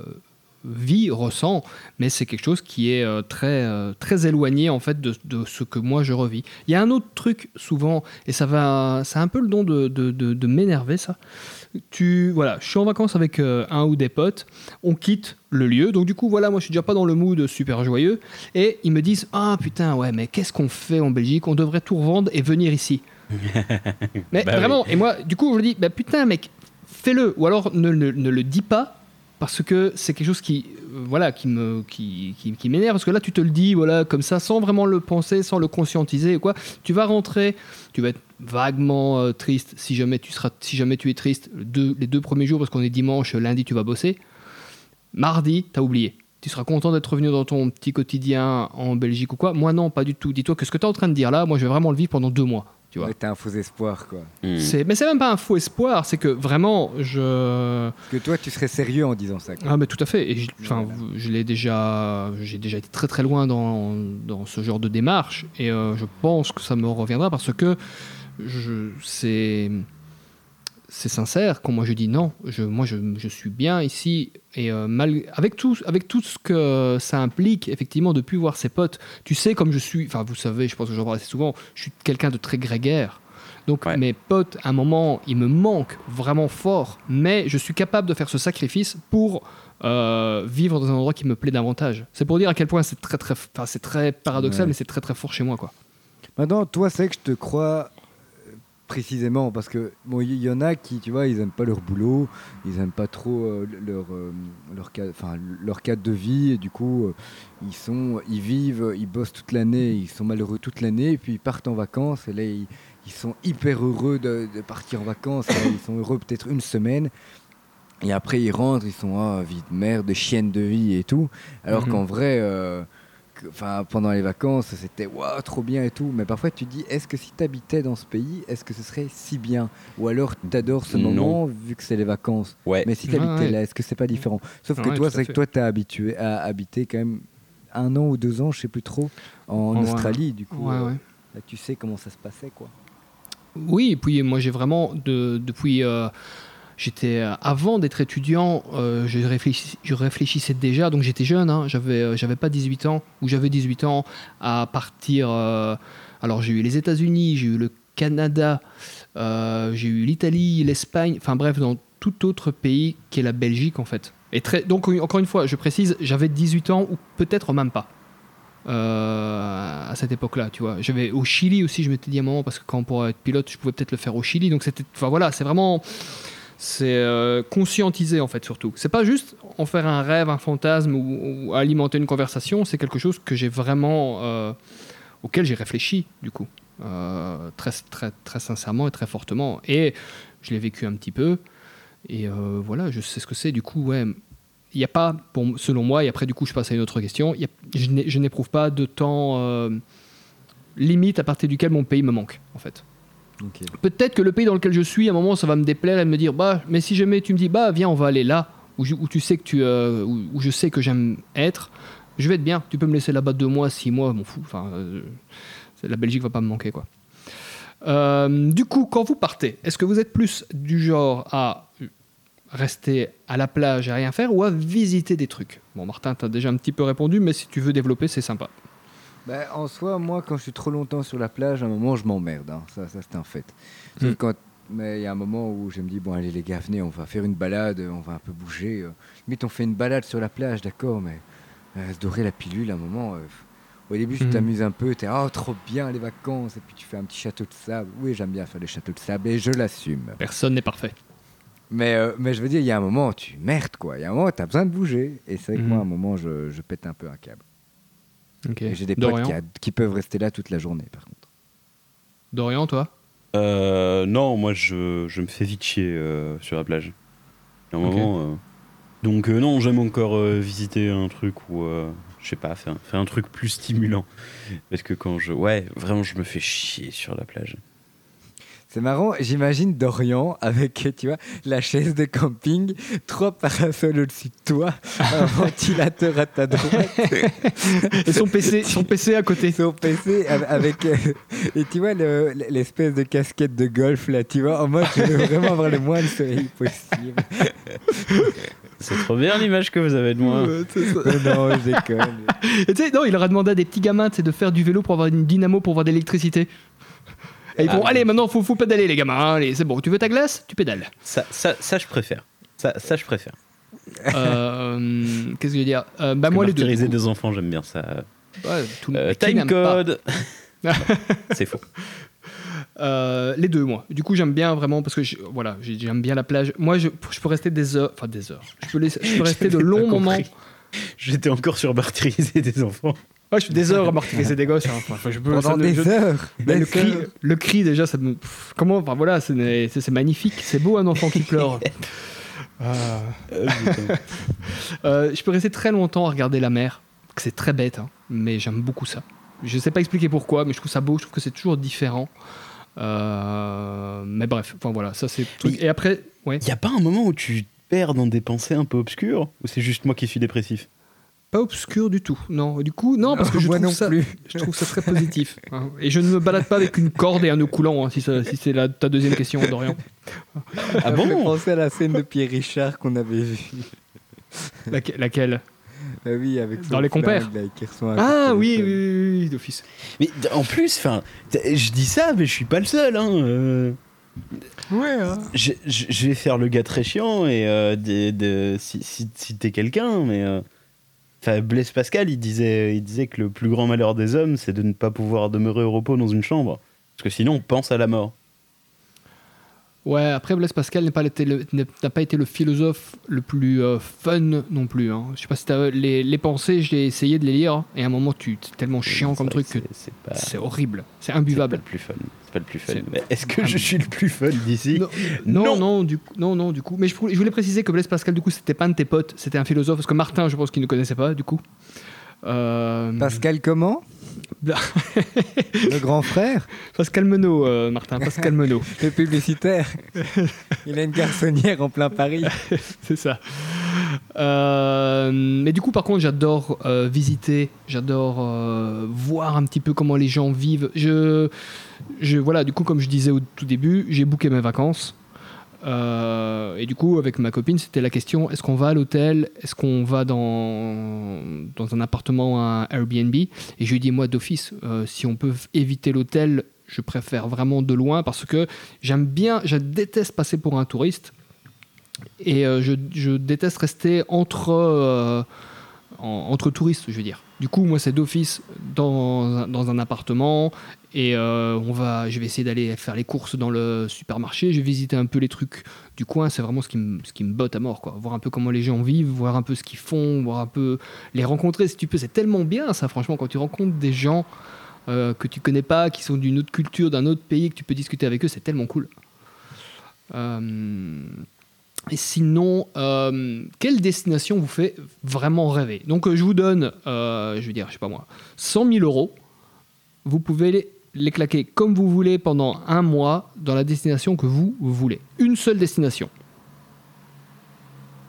vit, ressent, mais c'est quelque chose qui est euh, très, euh, très éloigné en fait de, de ce que moi je revis. Il y a un autre truc souvent, et ça va, c'est un peu le don de, de, m'énerver ça. Tu, voilà, je suis en vacances avec euh, un ou des potes, on quitte le lieu, donc du coup voilà, moi je suis déjà pas dans le mood super joyeux, et ils me disent ah putain ouais mais qu'est-ce qu'on fait en Belgique, on devrait tout revendre et venir ici. mais Bah oui. vraiment, et moi du coup je me dis bah putain mec fais-le ou alors ne, ne- ne le dis pas parce que c'est quelque chose qui euh, voilà qui me qui, qui, m'énerve. Parce que là tu te le dis voilà comme ça sans vraiment le penser sans le conscientiser quoi tu vas rentrer tu vas être vaguement euh, triste si jamais tu seras si jamais tu es triste les deux premiers jours parce qu'on est dimanche lundi tu vas bosser. Mardi t'as oublié. Tu seras content d'être revenu dans ton petit quotidien en Belgique ou quoi. Moi non pas du tout. Dis-toi que ce que tu es en train de dire là moi je vais vraiment le vivre pendant deux mois tu vois Ouais, T'as un faux espoir quoi. Hmm. c'est mais c'est même pas un faux espoir c'est que vraiment je Parce que toi, tu serais sérieux en disant ça. quoi. Ah mais tout à fait. Et enfin, je l'ai déjà, j'ai déjà été très très loin dans, dans ce genre de démarche et euh, je pense que ça me reviendra parce que je, c'est c'est sincère quand moi je dis non. Je, moi je, je suis bien ici et euh, mal, avec tout avec tout ce que ça implique effectivement de plus voir ses potes. Tu sais comme je suis. Enfin vous savez, je pense que j'en parle assez souvent. Je suis quelqu'un de très grégaire. Donc Ouais. mes potes, à un moment, ils me manquent vraiment fort, mais je suis capable de faire ce sacrifice pour euh, vivre dans un endroit qui me plaît davantage. C'est pour dire à quel point c'est très très, enfin, c'est très paradoxal, Ouais. mais c'est très très fort chez moi quoi. Maintenant, toi, c'est que je te crois précisément parce que bon, il y, y en a qui, tu vois, ils aiment pas leur boulot, ils aiment pas trop euh, leur euh, leur enfin leur cadre de vie et du coup, euh, ils sont, ils vivent, ils bossent toute l'année, ils sont malheureux toute l'année et puis ils partent en vacances et là ils, ils sont hyper heureux de, de partir en vacances, ils sont heureux peut-être une semaine. Et après, ils rentrent, ils sont ah, vie de merde, de chienne de vie et tout. Alors Mhm. qu'en vrai, enfin, pendant les vacances, c'était waouh, trop bien et tout. Mais parfois, tu te dis, est-ce que si tu habitais dans ce pays, est-ce que ce serait si bien? Ou alors, tu adores ce Non. moment vu que c'est les vacances. Ouais. Mais si tu habitais ouais. là, est-ce que c'est pas différent? Sauf que Ouais, toi, c'est que toi, tu as habitué à habiter quand même un an ou deux ans, je sais plus trop, en. Australie. Du coup, Ouais, euh, ouais. là, tu sais comment ça se passait, quoi. Oui, et puis moi j'ai vraiment, de- depuis. euh, J'étais euh, avant d'être étudiant, euh, je, réfléchis- je réfléchissais déjà, donc j'étais jeune, hein, j'avais euh, j'avais pas 18 ans, ou j'avais 18 ans à partir. alors j'ai eu les États-Unis, j'ai eu le Canada, j'ai eu l'Italie, l'Espagne, enfin bref, dans tout autre pays qui est la Belgique en fait. Et donc encore une fois, je précise, j'avais 18 ans ou peut-être même pas à cette époque-là, tu vois. J'avais au Chili aussi, je m'étais dit à un moment parce que quand on pourrait être pilote, je pouvais peut-être le faire au Chili. Donc c'était, enfin voilà, c'est vraiment, c'est euh, conscientiser en fait surtout. C'est pas juste en faire un rêve, un fantasme ou, alimenter une conversation. C'est quelque chose que j'ai vraiment, euh, auquel j'ai réfléchi du coup, euh, très très très sincèrement et très fortement. Et je l'ai vécu un petit peu. Et voilà, je sais ce que c'est. Du coup, ouais, il n'y a pas, selon moi, et après du coup je passe à une autre question, y a- je n'éprouve pas de temps limite à partir duquel mon pays me manque, en fait. Peut-être que le pays dans lequel je suis, à un moment, ça va me déplaire et me dire, bah, mais si jamais tu me dis, bah, viens, on va aller là, où, je- tu sais que tu, euh, où, je sais que j'aime être, je vais être bien. Tu peux me laisser là-bas deux mois, six mois, m'en fous. Enfin, euh, la Belgique va pas me manquer, quoi. Euh, du coup, quand vous partez, est-ce que vous êtes plus du genre à rester à la plage et rien faire ou à visiter des trucs? Bon, Martin, tu as déjà un petit peu répondu, mais si tu veux développer, c'est sympa. Bah, en soi, moi, quand je suis trop longtemps sur la plage, à un moment, je m'emmerde. hein. Ça, ça c'est un fait. Sauf Mm. quand- mais il y a un moment où je me dis, bon, allez, les gars, venez, on va faire une balade, on va un peu bouger. euh. Limite, on fait une balade sur la plage, d'accord, mais euh, se dorer la pilule, à un moment. euh, au début, tu Mm. t'amuses un peu, t'es, oh, trop bien les vacances, et puis tu fais un petit château de sable. Oui, j'aime bien faire des châteaux de sable, et je l'assume. Personne n'est parfait. Mais, euh, mais je veux dire, il y a un moment, tu merdes, quoi. Il y a un moment, t'as besoin de bouger. Et c'est vrai que Mhm. moi, à un moment, je, je pète un peu un câble. J'ai des potes Dorian, qui, a- qui peuvent rester là toute la journée, par contre. Dorian, toi? Euh, non, moi je, je me fais vite chier euh, sur la plage. À un Ok. moment, euh, Donc euh, non, j'aime encore euh, visiter un truc ou euh, je sais pas, faire un truc plus stimulant. Parce que quand je, ouais, vraiment, je me fais chier sur la plage. C'est marrant, j'imagine Dorian avec, tu vois, la chaise de camping, trois parasols au-dessus de toi, un ventilateur à ta droite, Et son PC, son PC à côté. son PC av- avec, euh, et tu vois, le- l'espèce de casquette de golf là, tu vois, en mode, je veux vraiment avoir le moins de soleil possible. C'est trop bien l'image que vous avez de moi. Ouais. Euh, non, je déconne. Et tu sais, non, il leur a demandé à des petits gamins de faire du vélo pour avoir une dynamo pour avoir de l'électricité. Et ils Ah. allez, maintenant, faut, faut pédaler, les gamins. hein, Allez, c'est bon, tu veux ta glace Tu pédales. Ça, ça, ça, je préfère. Ça, ça, je préfère. Euh, Qu'est-ce que je veux dire? Euh, Bah, moi, les deux. martyriser du coup. des enfants, j'aime bien ça. Ouais, tout le- Euh, qui time n'aime pas? code. C'est faux. Euh, les deux, moi. Du coup, j'aime bien vraiment parce que je- voilà, j'ai- j'aime bien la plage. Moi, je, je peux rester des heures, enfin des heures. Je peux, laisser- je peux rester de J'avais longs pas moments. compris. J'étais encore sur martyriser des enfants. Ouais, je suis des heures à martyriser des gosses. hein. Enfin, je peux, Pendant ne- des je- heures. Des le, cri, heures. le cri, déjà, ça me. comment Enfin voilà, c'est magnifique. C'est beau un enfant qui pleure. Ah. Euh. Euh, je peux rester très longtemps à regarder la mer. C'est très bête, hein, mais j'aime beaucoup ça. Je sais pas expliquer pourquoi, mais je trouve ça beau. Je trouve que c'est toujours différent. Euh, mais bref, enfin voilà, ça c'est. truc. Et après, ouais. Y a pas un moment où tu perds dans des pensées un peu obscures Ou c'est juste moi qui suis dépressif? Pas obscur du tout. Non, du coup, non, parce que je moi trouve non ça, plus. je trouve ça très positif. hein. Et je ne me balade pas avec une corde et un nœud coulant, hein, si, c'est ta deuxième question, Dorian. Ah bon penser à la scène de Pierre Richard qu'on avait vue. Laque- laquelle? Ah oui, avec son Dans les compères. là, Ah de oui, oui, téléphone. oui, oui, d'office. Mais en plus, enfin, je dis ça, mais je suis pas le seul. Hein. euh. Ouais, hein. Je, je- je vais faire le gars très chiant et euh, des- de- si, si, si t'es quelqu'un, mais. euh, Enfin, Blaise Pascal, il disait, il disait que le plus grand malheur des hommes, c'est de ne pas pouvoir demeurer au repos dans une chambre. Parce que sinon, on pense à la mort. Ouais, après Blaise Pascal n'a pas, été le- n'a pas été le philosophe le plus euh, fun non plus. Hein. Je sais pas si t'as les, les pensées, j'ai essayé de les lire, et à un moment, tu c'est tellement chiant comme truc que c'est- pas, c'est horrible, c'est pas imbuvable. le plus fun. C'est pas le plus fun. C'est- Mais est-ce que Ah, je suis le plus fun d'ici? Non, non, Non. non, du coup, non, non, du coup. Mais je, je voulais préciser que Blaise Pascal, du coup, c'était pas un de tes potes, c'était un philosophe, parce que Martin, je pense qu'il ne connaissait pas, du coup. Euh, Pascal comment Le grand frère Pascal Menot, euh, Martin, Pascal Menot, Le publicitaire Il a une garçonnière en plein Paris. c'est ça. Euh, mais du coup, par contre, j'adore euh, visiter, j'adore voir un petit peu comment les gens vivent. Je, je, voilà, du coup, comme je disais au tout début, j'ai booké mes vacances. Euh, et du coup, avec ma copine, c'était la question est-ce qu'on va à l'hôtel? Est-ce qu'on va dans, dans un appartement, un Airbnb? Et je lui ai dit moi, d'office, euh, si on peut éviter l'hôtel, je préfère vraiment de loin parce que j'aime bien, je déteste passer pour un touriste. Et euh, je, je déteste rester entre, en- entre touristes, je veux dire. Du coup, moi, c'est d'office dans, dans un appartement. Et euh, on va, je vais essayer d'aller faire les courses dans le supermarché. Je vais visiter un peu les trucs du coin. C'est vraiment ce qui, me, ce qui me botte à mort. Quoi. Voir un peu comment les gens vivent, voir un peu ce qu'ils font, voir un peu les rencontrer si tu peux. C'est tellement bien, ça, franchement, quand tu rencontres des gens euh, que tu connais pas, qui sont d'une autre culture, d'un autre pays, que tu peux discuter avec eux, c'est tellement cool. Euh, et sinon, euh, quelle destination vous fait vraiment rêver? Donc, euh, je vous donne, euh, je veux dire, je sais pas moi, 100 000 euros. Vous pouvez les, les claquer comme vous voulez pendant un mois dans la destination que vous voulez. Une seule destination.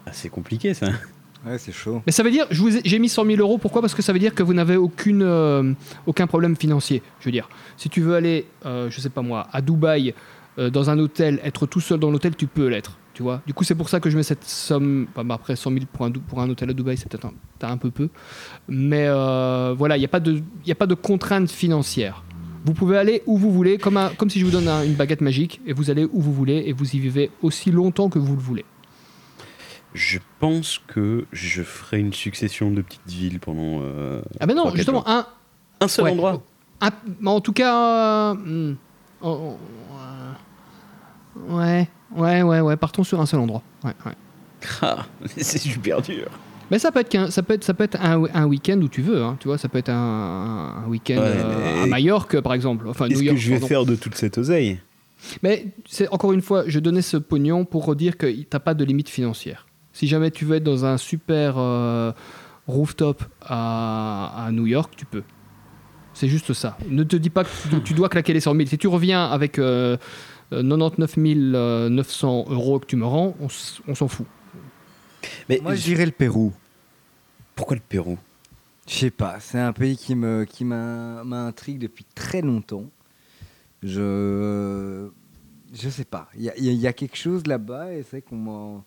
Ah, c'est compliqué ça. Ouais, c'est chaud. Mais ça veut dire, j'ai mis 100 000 euros, pourquoi? Parce que ça veut dire que vous n'avez aucune, euh, aucun problème financier. Je veux dire, si tu veux aller, euh, je sais pas moi, à Dubaï, euh, dans un hôtel, être tout seul dans l'hôtel, tu peux l'être. Tu vois du coup, c'est pour ça que je mets cette somme. bah, bah, après, 100 000 pour un, pour un hôtel à Dubaï, c'est peut-être un, un peu peu. Mais euh, voilà, il n'y a, pas de- y a pas de contrainte financière. Vous pouvez aller où vous voulez, comme, un- comme si je vous donne un- une baguette magique, et vous allez où vous voulez, et vous y vivez aussi longtemps que vous le voulez. Je pense que je ferai une succession de petites villes pendant. euh, Ah ben non, justement, jours. un, un seul ouais. endroit? Un- en tout cas, euh, hmm, oh, oh, ouais, ouais, ouais, ouais, partons sur un seul endroit. Ouais, ouais. Ah, c'est super dur. Mais ça peut être qu'un, ça peut être, ça peut être un, un week-end où tu veux, hein, tu vois, ça peut être un, un week-end Ouais, euh, à Majorque par exemple, enfin New Qu'est-ce que je vais pardon. faire de toute cette oseille Mais c'est encore une fois, je donnais ce pognon pour dire que t'as pas de limite financière. Si jamais tu veux être dans un super euh, rooftop à, à New York, tu peux. C'est juste ça. Ne te dis pas que tu, dois claquer les 100 000. Si tu reviens avec euh, 99 900 euros que tu me rends, on, s'en fout. Mais Moi, je dirais le Pérou. pourquoi le Pérou? Je sais pas, c'est un pays qui me qui m'a- m'intrigue depuis très longtemps. Je je sais pas, il y, a- y y quelque chose là-bas et c'est qu'on m'en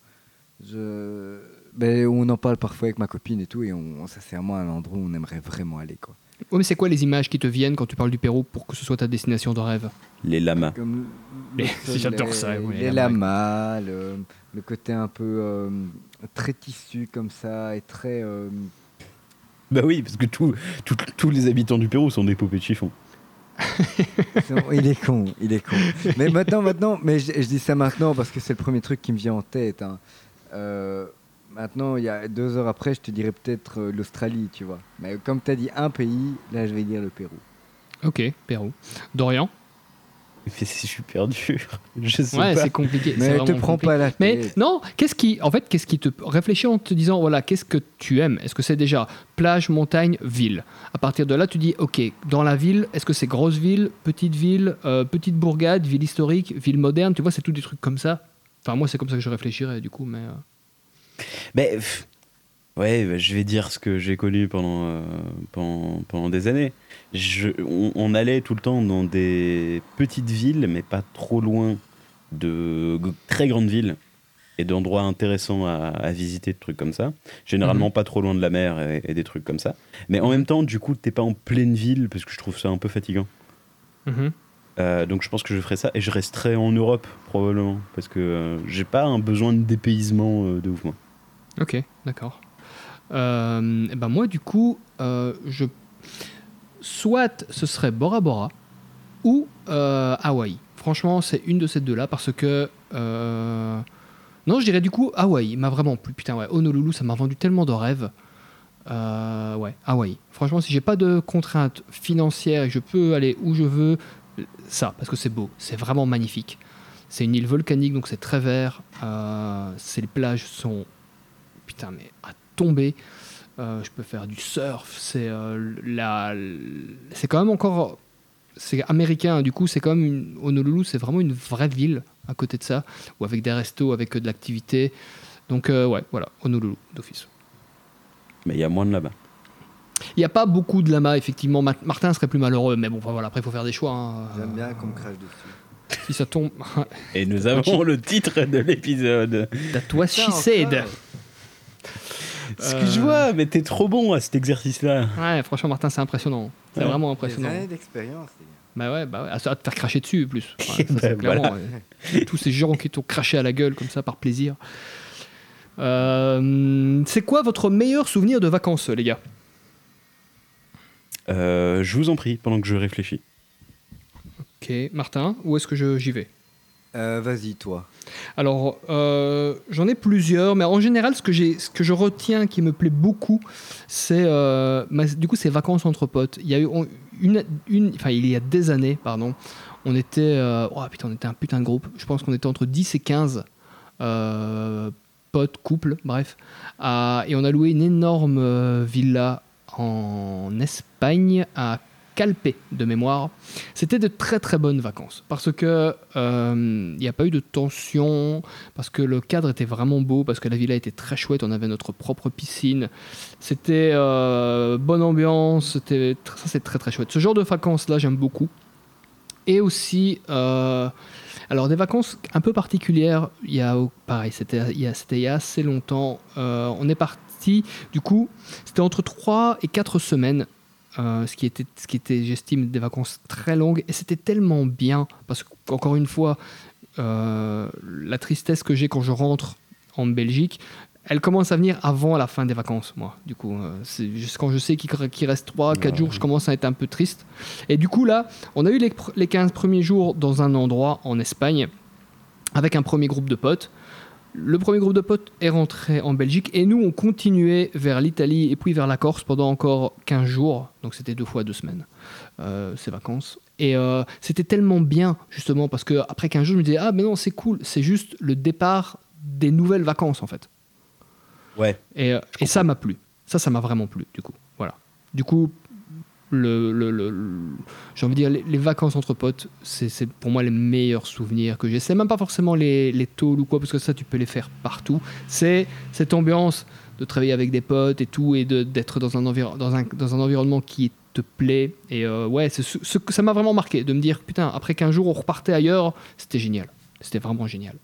je ben, on en parle parfois avec ma copine et tout et on, ça c'est vraiment un endroit où on aimerait vraiment aller quoi. Ouais, mais c'est quoi les images qui te viennent quand tu parles du Pérou pour que ce soit ta destination de rêve Les lamas. Comme le j'adore ça, oui, les la lamas, le, le côté un peu euh, très tissu comme ça et très euh, Bah oui, parce que tout- tout- tous les habitants du Pérou sont des poupées de chiffon. Il est con, il est con. Mais maintenant, maintenant, mais je, je dis ça maintenant parce que c'est le premier truc qui me vient en tête. hein. Euh, maintenant, il y a deux heures après, je te dirais peut-être euh, l'Australie, tu vois. Mais comme tu as dit un pays, là, je vais dire le Pérou. Ok, Pérou. Dorian? Mais c'est super dur. Je sais Ouais, pas. c'est compliqué. c'est Mais te prends compliqué. pas la Mais tête. non, qu'est-ce qui, en fait, qu'est-ce qui te réfléchis en te disant, voilà, qu'est-ce que tu aimes? Est-ce que c'est déjà plage, montagne, ville? À partir de là, tu dis, ok, dans la ville, est-ce que c'est grosse ville, petite ville, euh, petite bourgade, ville historique, ville moderne? Tu vois, c'est tout des trucs comme ça. Enfin, moi, c'est comme ça que je réfléchirais, du coup, mais. euh, Mais pff, ouais, bah, je vais dire ce que j'ai connu pendant, euh, pendant, pendant des années. Je, on, on allait tout le temps dans des petites villes, mais pas trop loin de très grandes villes et d'endroits intéressants à, à visiter, de trucs comme ça. Généralement pas trop loin de la mer et, et des trucs comme ça. Mais en même temps, du coup, t'es pas en pleine ville parce que je trouve ça un peu fatigant. mhm. Euh, donc je pense que je ferai ça et je resterai en Europe probablement parce que euh, j'ai pas un besoin de dépaysement euh, de ouf moi. Ok, d'accord. Euh, et ben moi, du coup, euh, je soit ce serait Bora Bora ou euh, Hawaï. Franchement, c'est une de ces deux-là parce que non, je dirais du coup Hawaï. M'a vraiment plu. Putain, ouais, Honolulu, ça m'a vendu tellement de rêves. Ouais, Hawaï. Franchement, si j'ai pas de contraintes financières et je peux aller où je veux, ça, parce que c'est beau, c'est vraiment magnifique. C'est une île volcanique, donc c'est très vert. Euh, les plages sont putain mais à tomber. Euh, je peux faire du surf. C'est euh, la, c'est quand même encore, c'est américain. Du coup, c'est quand même une, Honolulu, c'est vraiment une vraie ville à côté de ça, ou avec des restos, avec euh, de l'activité. Donc, euh, ouais, voilà, Honolulu d'office. Mais il y a moins de là-bas. Il n'y a pas beaucoup de lama, effectivement. Ma- Martin serait plus malheureux, mais bon, voilà, après, il faut faire des choix. hein. J'aime bien qu'on me crache dessus. Si ça tombe. Et nous avons le titre de l'épisode. That she Putain, said. encore. Excuse-moi, mais t'es trop bon à cet exercice-là. Ouais, franchement, Martin, c'est impressionnant. C'est Ouais. vraiment Des impressionnant. années d'expérience, les gars. Bah ouais, bah ouais. À te faire cracher dessus, plus. Ouais, ça, Bah, voilà. ouais. Tous ces gens qui t'ont craché à la gueule comme ça par plaisir. Euh, c'est quoi votre meilleur souvenir de vacances, les gars? Euh, je vous en prie, pendant que je réfléchis. Ok, Martin, où est-ce que je- j'y vais? Euh, Vas-y, toi. Alors, euh, j'en ai plusieurs, mais en général, ce que, ce que je retiens qui me plaît beaucoup, c'est euh, du coup ces vacances entre potes. Il y a eu une, enfin il y a des années, pardon, on était, oh putain, on était un putain de groupe. Je pense qu'on était entre 10 et 15 euh, potes, couples, bref, et on a loué une énorme villa en Espagne à Calpe de mémoire. C'était de très très bonnes vacances parce que euh, il n'y a pas eu de tension, parce que le cadre était vraiment beau, parce que la villa était très chouette, on avait notre propre piscine, c'était euh, bonne ambiance, c'était ça c'est très très chouette. Ce genre de vacances là j'aime beaucoup. Et aussi euh, alors des vacances un peu particulières, il y a pareil, c'était il y a, assez longtemps. Euh, on est parti, du coup, c'était entre 3 et 4 semaines euh, ce qui était, ce qui était j'estime, des vacances très longues. Et c'était tellement bien, parce qu'encore une fois, euh, la tristesse que j'ai quand je rentre en Belgique, elle commence à venir avant la fin des vacances, moi. Du coup, euh, c'est juste quand je sais qu'il reste 3, 4 jours, je commence à être un peu triste. Et du coup, là, on a eu les, les 15 premiers jours dans un endroit en Espagne, avec un premier groupe de potes. Le premier groupe de potes est rentré en Belgique et nous, on continuait vers l'Italie et puis vers la Corse pendant encore 15 jours. Donc c'était deux fois deux semaines, euh, ces vacances. Et euh, c'était tellement bien, justement, parce que après 15 jours, je me disais, ah, mais non, c'est cool, c'est juste le départ des nouvelles vacances, en fait. Ouais. Et, euh, et ça m'a plu. Ça, ça m'a vraiment plu, du coup. Voilà. Du coup, le, le- le- j'ai envie de dire, les, vacances entre potes, c'est pour moi les meilleurs souvenirs que j'ai. C'est même pas forcément les, les tôles ou quoi, parce que ça, tu peux les faire partout. C'est cette ambiance de travailler avec des potes et tout, et d'être dans, un dans, un, dans un environnement qui te plaît. Et euh, ouais, c'est ce, ce ça m'a vraiment marqué, de me dire, putain, après 15 jours, on repartait ailleurs, c'était génial. C'était vraiment génial.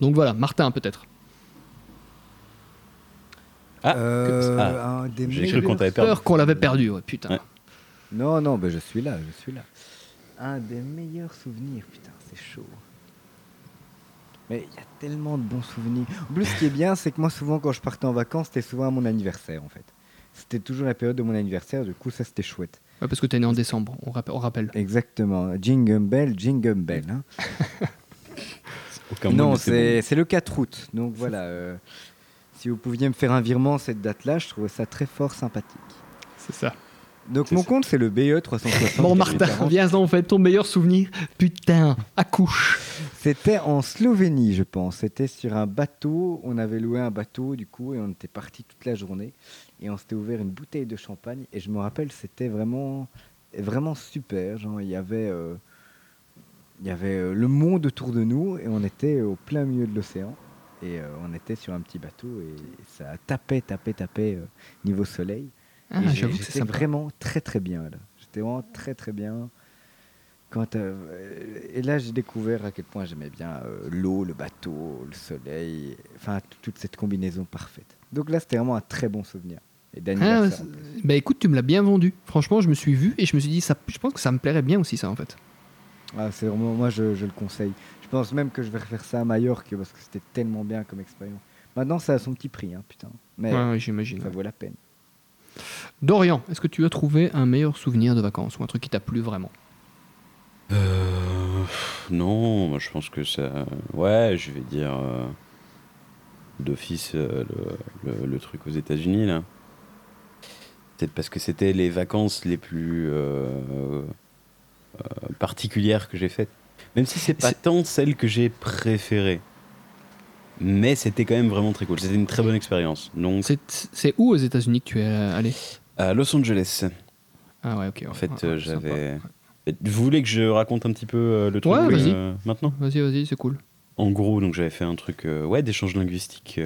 Donc voilà, Martin, peut-être. Ah, Euh, ah, un des j'ai cru meilleurs- qu'on t'avait perdu. Peur qu'on l'avait perdu, ouais, putain. Ouais. Non, non, ben je suis là, je suis là. Un des meilleurs souvenirs, putain, c'est chaud. Mais il y a tellement de bons souvenirs. En plus, ce qui est bien, c'est que moi, souvent, quand je partais en vacances, c'était souvent à mon anniversaire, en fait. C'était toujours la période de mon anniversaire, du coup, ça, c'était chouette. Ouais, parce que t'es né en décembre, on, rappe- on rappelle. Exactement. Jingle bell, jingle bell. hein. Aucun non, c'est le 4 août. Donc voilà. euh, si vous pouviez me faire un virement cette date-là, je trouvais ça très fort sympathique. C'est ça. Donc mon ça. compte, c'est le BE 360. Bon, Martin, 40. viens en fait ton meilleur souvenir. Putain, accouche. C'était en Slovénie, je pense. C'était sur un bateau. On avait loué un bateau, du coup, et on était parti toute la journée. Et on s'était ouvert une bouteille de champagne. Et je me rappelle, c'était vraiment, vraiment super. Genre, il y avait, euh, il y avait euh, le monde autour de nous, et on était au plein milieu de l'océan. Et euh, on était sur un petit bateau, et ça tapait, tapait, tapait euh, niveau soleil. Ah, Et j'étais vraiment très très bien là. J'étais vraiment très très bien. Quand, euh, et là, j'ai découvert à quel point j'aimais bien euh, l'eau, le bateau, le soleil, enfin toute cette combinaison parfaite. Donc là, c'était vraiment un très bon souvenir. Et Ah, bah écoute, tu me l'as bien vendu. Franchement, je me suis vu et je me suis dit, ça, je pense que ça me plairait bien aussi, ça en fait. Ah, c'est vraiment, moi, je, je le conseille. Je pense même que je vais refaire ça à Majorque parce que c'était tellement bien comme expérience. Maintenant, ça a son petit prix, hein, putain. Mais Ouais, ouais, j'imagine. ça vaut la peine. Dorian, est-ce que tu as trouvé un meilleur souvenir de vacances ou un truc qui t'a plu vraiment? Euh, non, moi je pense que ça. Ouais, je vais dire euh, d'office euh, le, le- le truc aux États-Unis là. Peut-être parce que c'était les vacances les plus euh, euh, particulières que j'ai faites. Même si c'est pas tant celle que j'ai préférée. Mais c'était quand même vraiment très cool. C'était une très bonne expérience. Donc C'est où aux États-Unis que tu es allé? À Los Angeles, Ah ouais, ok. en fait, euh, j'avais. Vous voulez que je raconte un petit peu euh, le truc Ouais, vas-y. euh, maintenant? Vas-y, vas-y, c'est cool. en gros, donc j'avais fait un truc euh, ouais, d'échange linguistique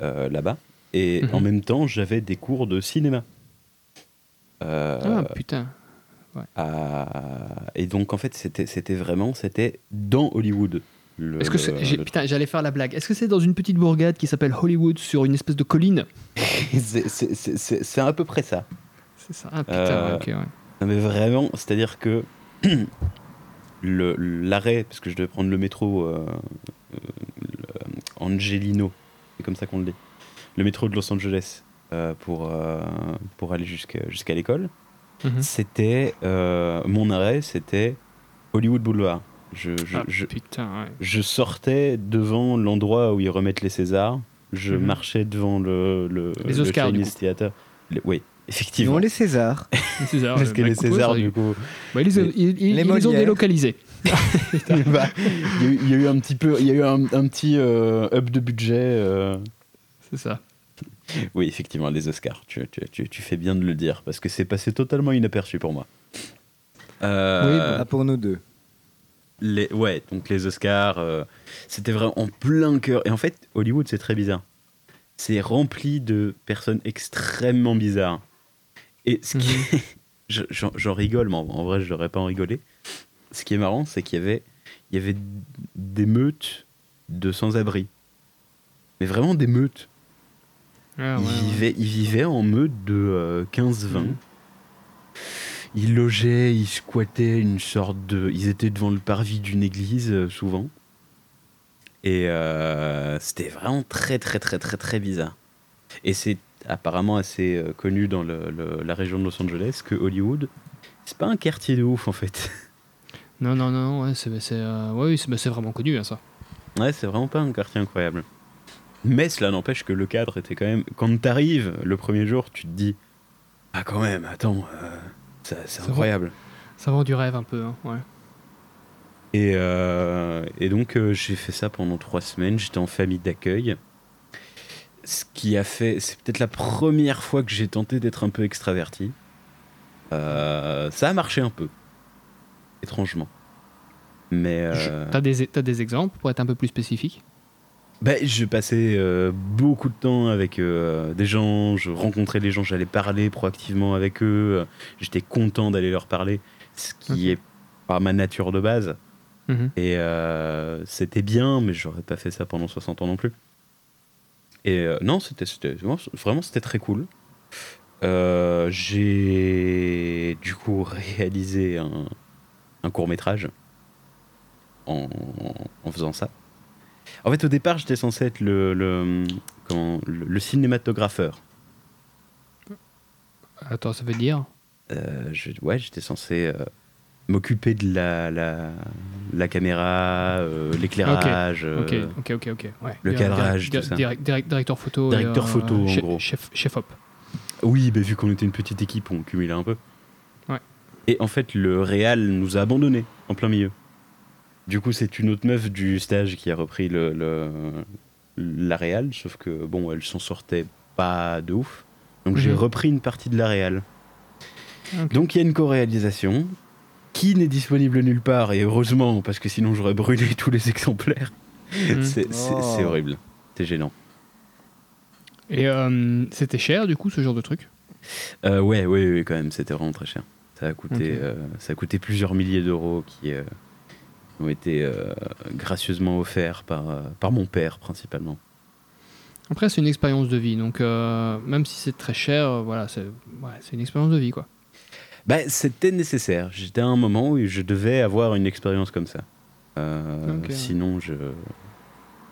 là-bas. Et Mhm. en même temps, j'avais des cours de cinéma. Ah putain. À- Et donc, en fait, c'était vraiment, c'était dans Hollywood. Est-ce que le- Putain, j'allais faire la blague. Est-ce que c'est dans une petite bourgade qui s'appelle Hollywood sur une espèce de colline? C'est- à peu près ça. C'est ça Ah putain, Euh, ok, ouais. Non, mais vraiment, c'est-à-dire que l'arrêt, parce que je devais prendre le métro euh, euh, le- Angelino, c'est comme ça qu'on le dit, le métro de Los Angeles euh, pour, euh, pour aller jusqu'à jusqu'à l'école, Mhm. c'était euh, mon arrêt, c'était Hollywood Boulevard. Je, je, Ah, je, putain, ouais. je sortais devant l'endroit où ils remettent les Césars, je Mhm. marchais devant le, le, Les le Oscars, du Chinese Theater. Le- oui, Ils effectivement. ont les Césars. Les Césars, Parce euh, que bah, les Césars, du coup, bah, ils, les ont- Les- ils- ils- les ils les ont Molières. délocalisés. Bah, il y, a eu- il y a eu un petit peu, il y a eu un, un petit euh, up de budget. euh. C'est ça. Oui, effectivement, les Oscars. Tu, tu- tu- tu fais bien de le dire parce que c'est passé totalement inaperçu pour moi. Euh, Ah, pour nous deux. les, ouais, donc les Oscars, euh, c'était vraiment en plein cœur. Et en fait, Hollywood, c'est très bizarre. C'est rempli de personnes extrêmement bizarres. Et ce qui est- je- j'en rigole, mais en, en vrai, je n'aurais pas en rigoler. Ce qui est marrant, c'est qu'il y avait, il y avait des meutes de sans-abri. Mais vraiment des meutes. Ah, ils, ouais, vivaient en meute de euh, 15-20. Mhm. Ils logeaient, ils squattaient une sorte de. Ils étaient devant le parvis d'une église, euh, souvent. Et euh, c'était vraiment très, très, très, très, très bizarre. Et c'est apparemment assez euh, connu dans le- le- la région de Los Angeles que Hollywood, c'est pas un quartier de ouf en fait. Non, non, non, ouais, c'est ouais, oui, bah, vraiment connu, hein, ça. Ouais, c'est vraiment pas un quartier incroyable. Mais cela n'empêche que le cadre était quand même. Quand t'arrives le premier jour, tu te dis Ah, quand même, attends, euh, ça- c'est incroyable. Ça vend du rêve un peu, hein, ouais. Et, euh, et donc, euh, j'ai fait ça pendant trois semaines. J'étais en famille d'accueil. Ce qui a fait. C'est peut-être la première fois que j'ai tenté d'être un peu extraverti. Ça a marché un peu. Étrangement. Mais. T'as des, t'as des exemples pour être un peu plus spécifique? Ben, je passais euh, beaucoup de temps avec euh, des gens, je rencontrais les gens, j'allais parler proactivement avec eux, euh, j'étais content d'aller leur parler, ce qui est pas ma nature de base. Mhm. Et euh, c'était bien, mais j'aurais pas fait ça pendant 60 ans non plus. Et non, c'était c'était- vraiment, c'était très cool. J'ai du coup réalisé un, un court métrage en, en faisant ça. En fait, au départ, j'étais censé être le, le, comment, le, le cinématographeur. Attends, ça veut dire Euh, je- ouais, j'étais censé euh, m'occuper de la, la, la caméra, euh, l'éclairage. Ok, euh, ok, ok, ok. Ouais. le Direct- cadrage, direct- tout ça. direct- direct- directeur photo. Directeur photo, en chef, gros. Chef, chef op. Oui, bah, vu qu'on était une petite équipe, on cumulait un peu. Ouais. Et en fait, le Réal nous a abandonnés en plein milieu. Du coup, c'est une autre meuf du stage qui a repris le, le- la Réal, sauf que bon, elle s'en sortait pas de ouf. Donc j'ai Mhm. repris une partie de la Réal. Ok. Donc il y a une co-réalisation qui n'est disponible nulle part, et heureusement, parce que sinon j'aurais brûlé tous les exemplaires. Mhm. C'est Oh. c'est horrible. C'est gênant. Et euh, c'était cher, du coup, ce genre de truc? Euh, ouais, ouais, ouais, quand même, c'était vraiment très cher. Ça a coûté, euh, ça a coûté plusieurs milliers d'euros qui ont été euh, gracieusement offerts par, euh, par mon père principalement. Après, c'est une expérience de vie. Donc, euh, même si c'est très cher, voilà, c'est ouais, une expérience de vie, quoi. Bah, c'était nécessaire. J'étais à un moment où je devais avoir une expérience comme ça. Euh. Sinon, je,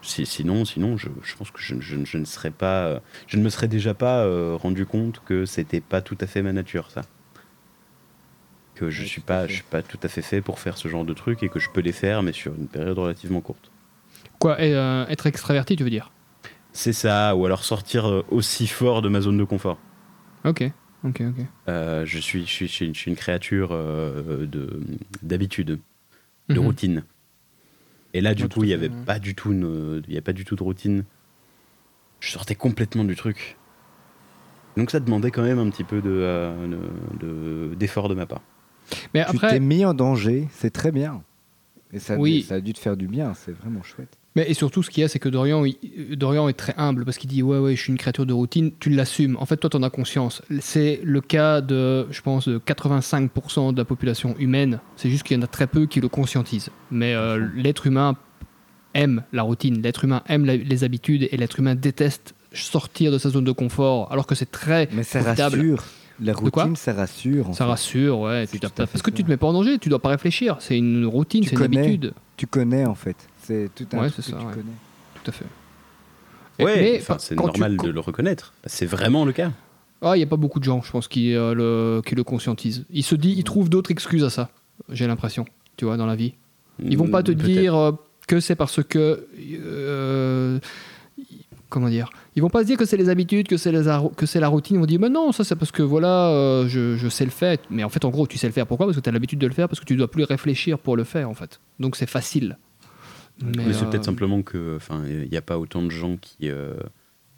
si, sinon, sinon, je, je pense que je, je- je ne serais pas, je ne me serais déjà pas rendu compte que c'était pas tout à fait ma nature, ça. Que je Oui, suis pas, je suis pas tout à fait fait pour faire ce genre de truc et que je peux les faire, mais sur une période relativement courte. Quoi, et, euh, être extraverti, tu veux dire? C'est ça, ou alors sortir euh, aussi fort de ma zone de confort. Ok, ok, ok. Euh, je, suis, je, suis, je suis une- je suis une créature euh, de d'habitude, de Mhm. routine. Et là, du Ouais, coup, il n'y avait ouais. pas du tout, une- il y a pas du tout de routine. Je sortais complètement du truc. Donc ça demandait quand même un petit peu de, euh, de- de- d'effort de, ma part. Mais Tu t'es mis en danger, c'est très bien. Et ça, Oui. ça a dû te faire du bien, c'est vraiment chouette. Mais et surtout, ce qu'il y a, c'est que Dorian, il- Dorian est très humble parce qu'il dit Ouais, ouais, je suis une créature de routine, tu l'assumes. En fait, toi, tu en as conscience. C'est le cas de, je pense, de 85% de la population humaine. C'est juste qu'il y en a très peu qui le conscientisent. Mais euh, l'être humain aime la routine, l'être humain aime la- les habitudes et l'être humain déteste sortir de sa zone de confort alors que c'est très Mais ça rassure. La routine, ça rassure. en Ça fait. rassure, ouais. Tu parce que tu ça. te mets pas en danger, tu dois pas réfléchir. C'est une routine, Tu c'est une habitude. Tu connais en fait. C'est tout un Ouais, truc que tu ouais. connais. Tout à fait. Et- Ouais, c'est tu- normal de le reconnaître. C'est vraiment le cas. Ah, il n'y a pas beaucoup de gens, je pense, qui, euh, le, qui le conscientisent. Ils se disent, ils trouvent d'autres excuses à ça, j'ai l'impression, tu vois, dans la vie. Ils vont pas te Mm, dire euh, que c'est parce que. euh, comment dire Ils vont pas se dire que c'est les habitudes, que c'est que la routine. Ils vont dire, mais non, ça c'est parce que voilà, euh, je, je sais le faire. Mais en fait, en gros, tu sais le faire. Pourquoi? Parce que tu as l'habitude de le faire, parce que tu dois plus réfléchir pour le faire, en fait. Donc c'est facile. Mais, c'est euh, peut-être simplement que, enfin, il n'y a pas autant de gens qui euh,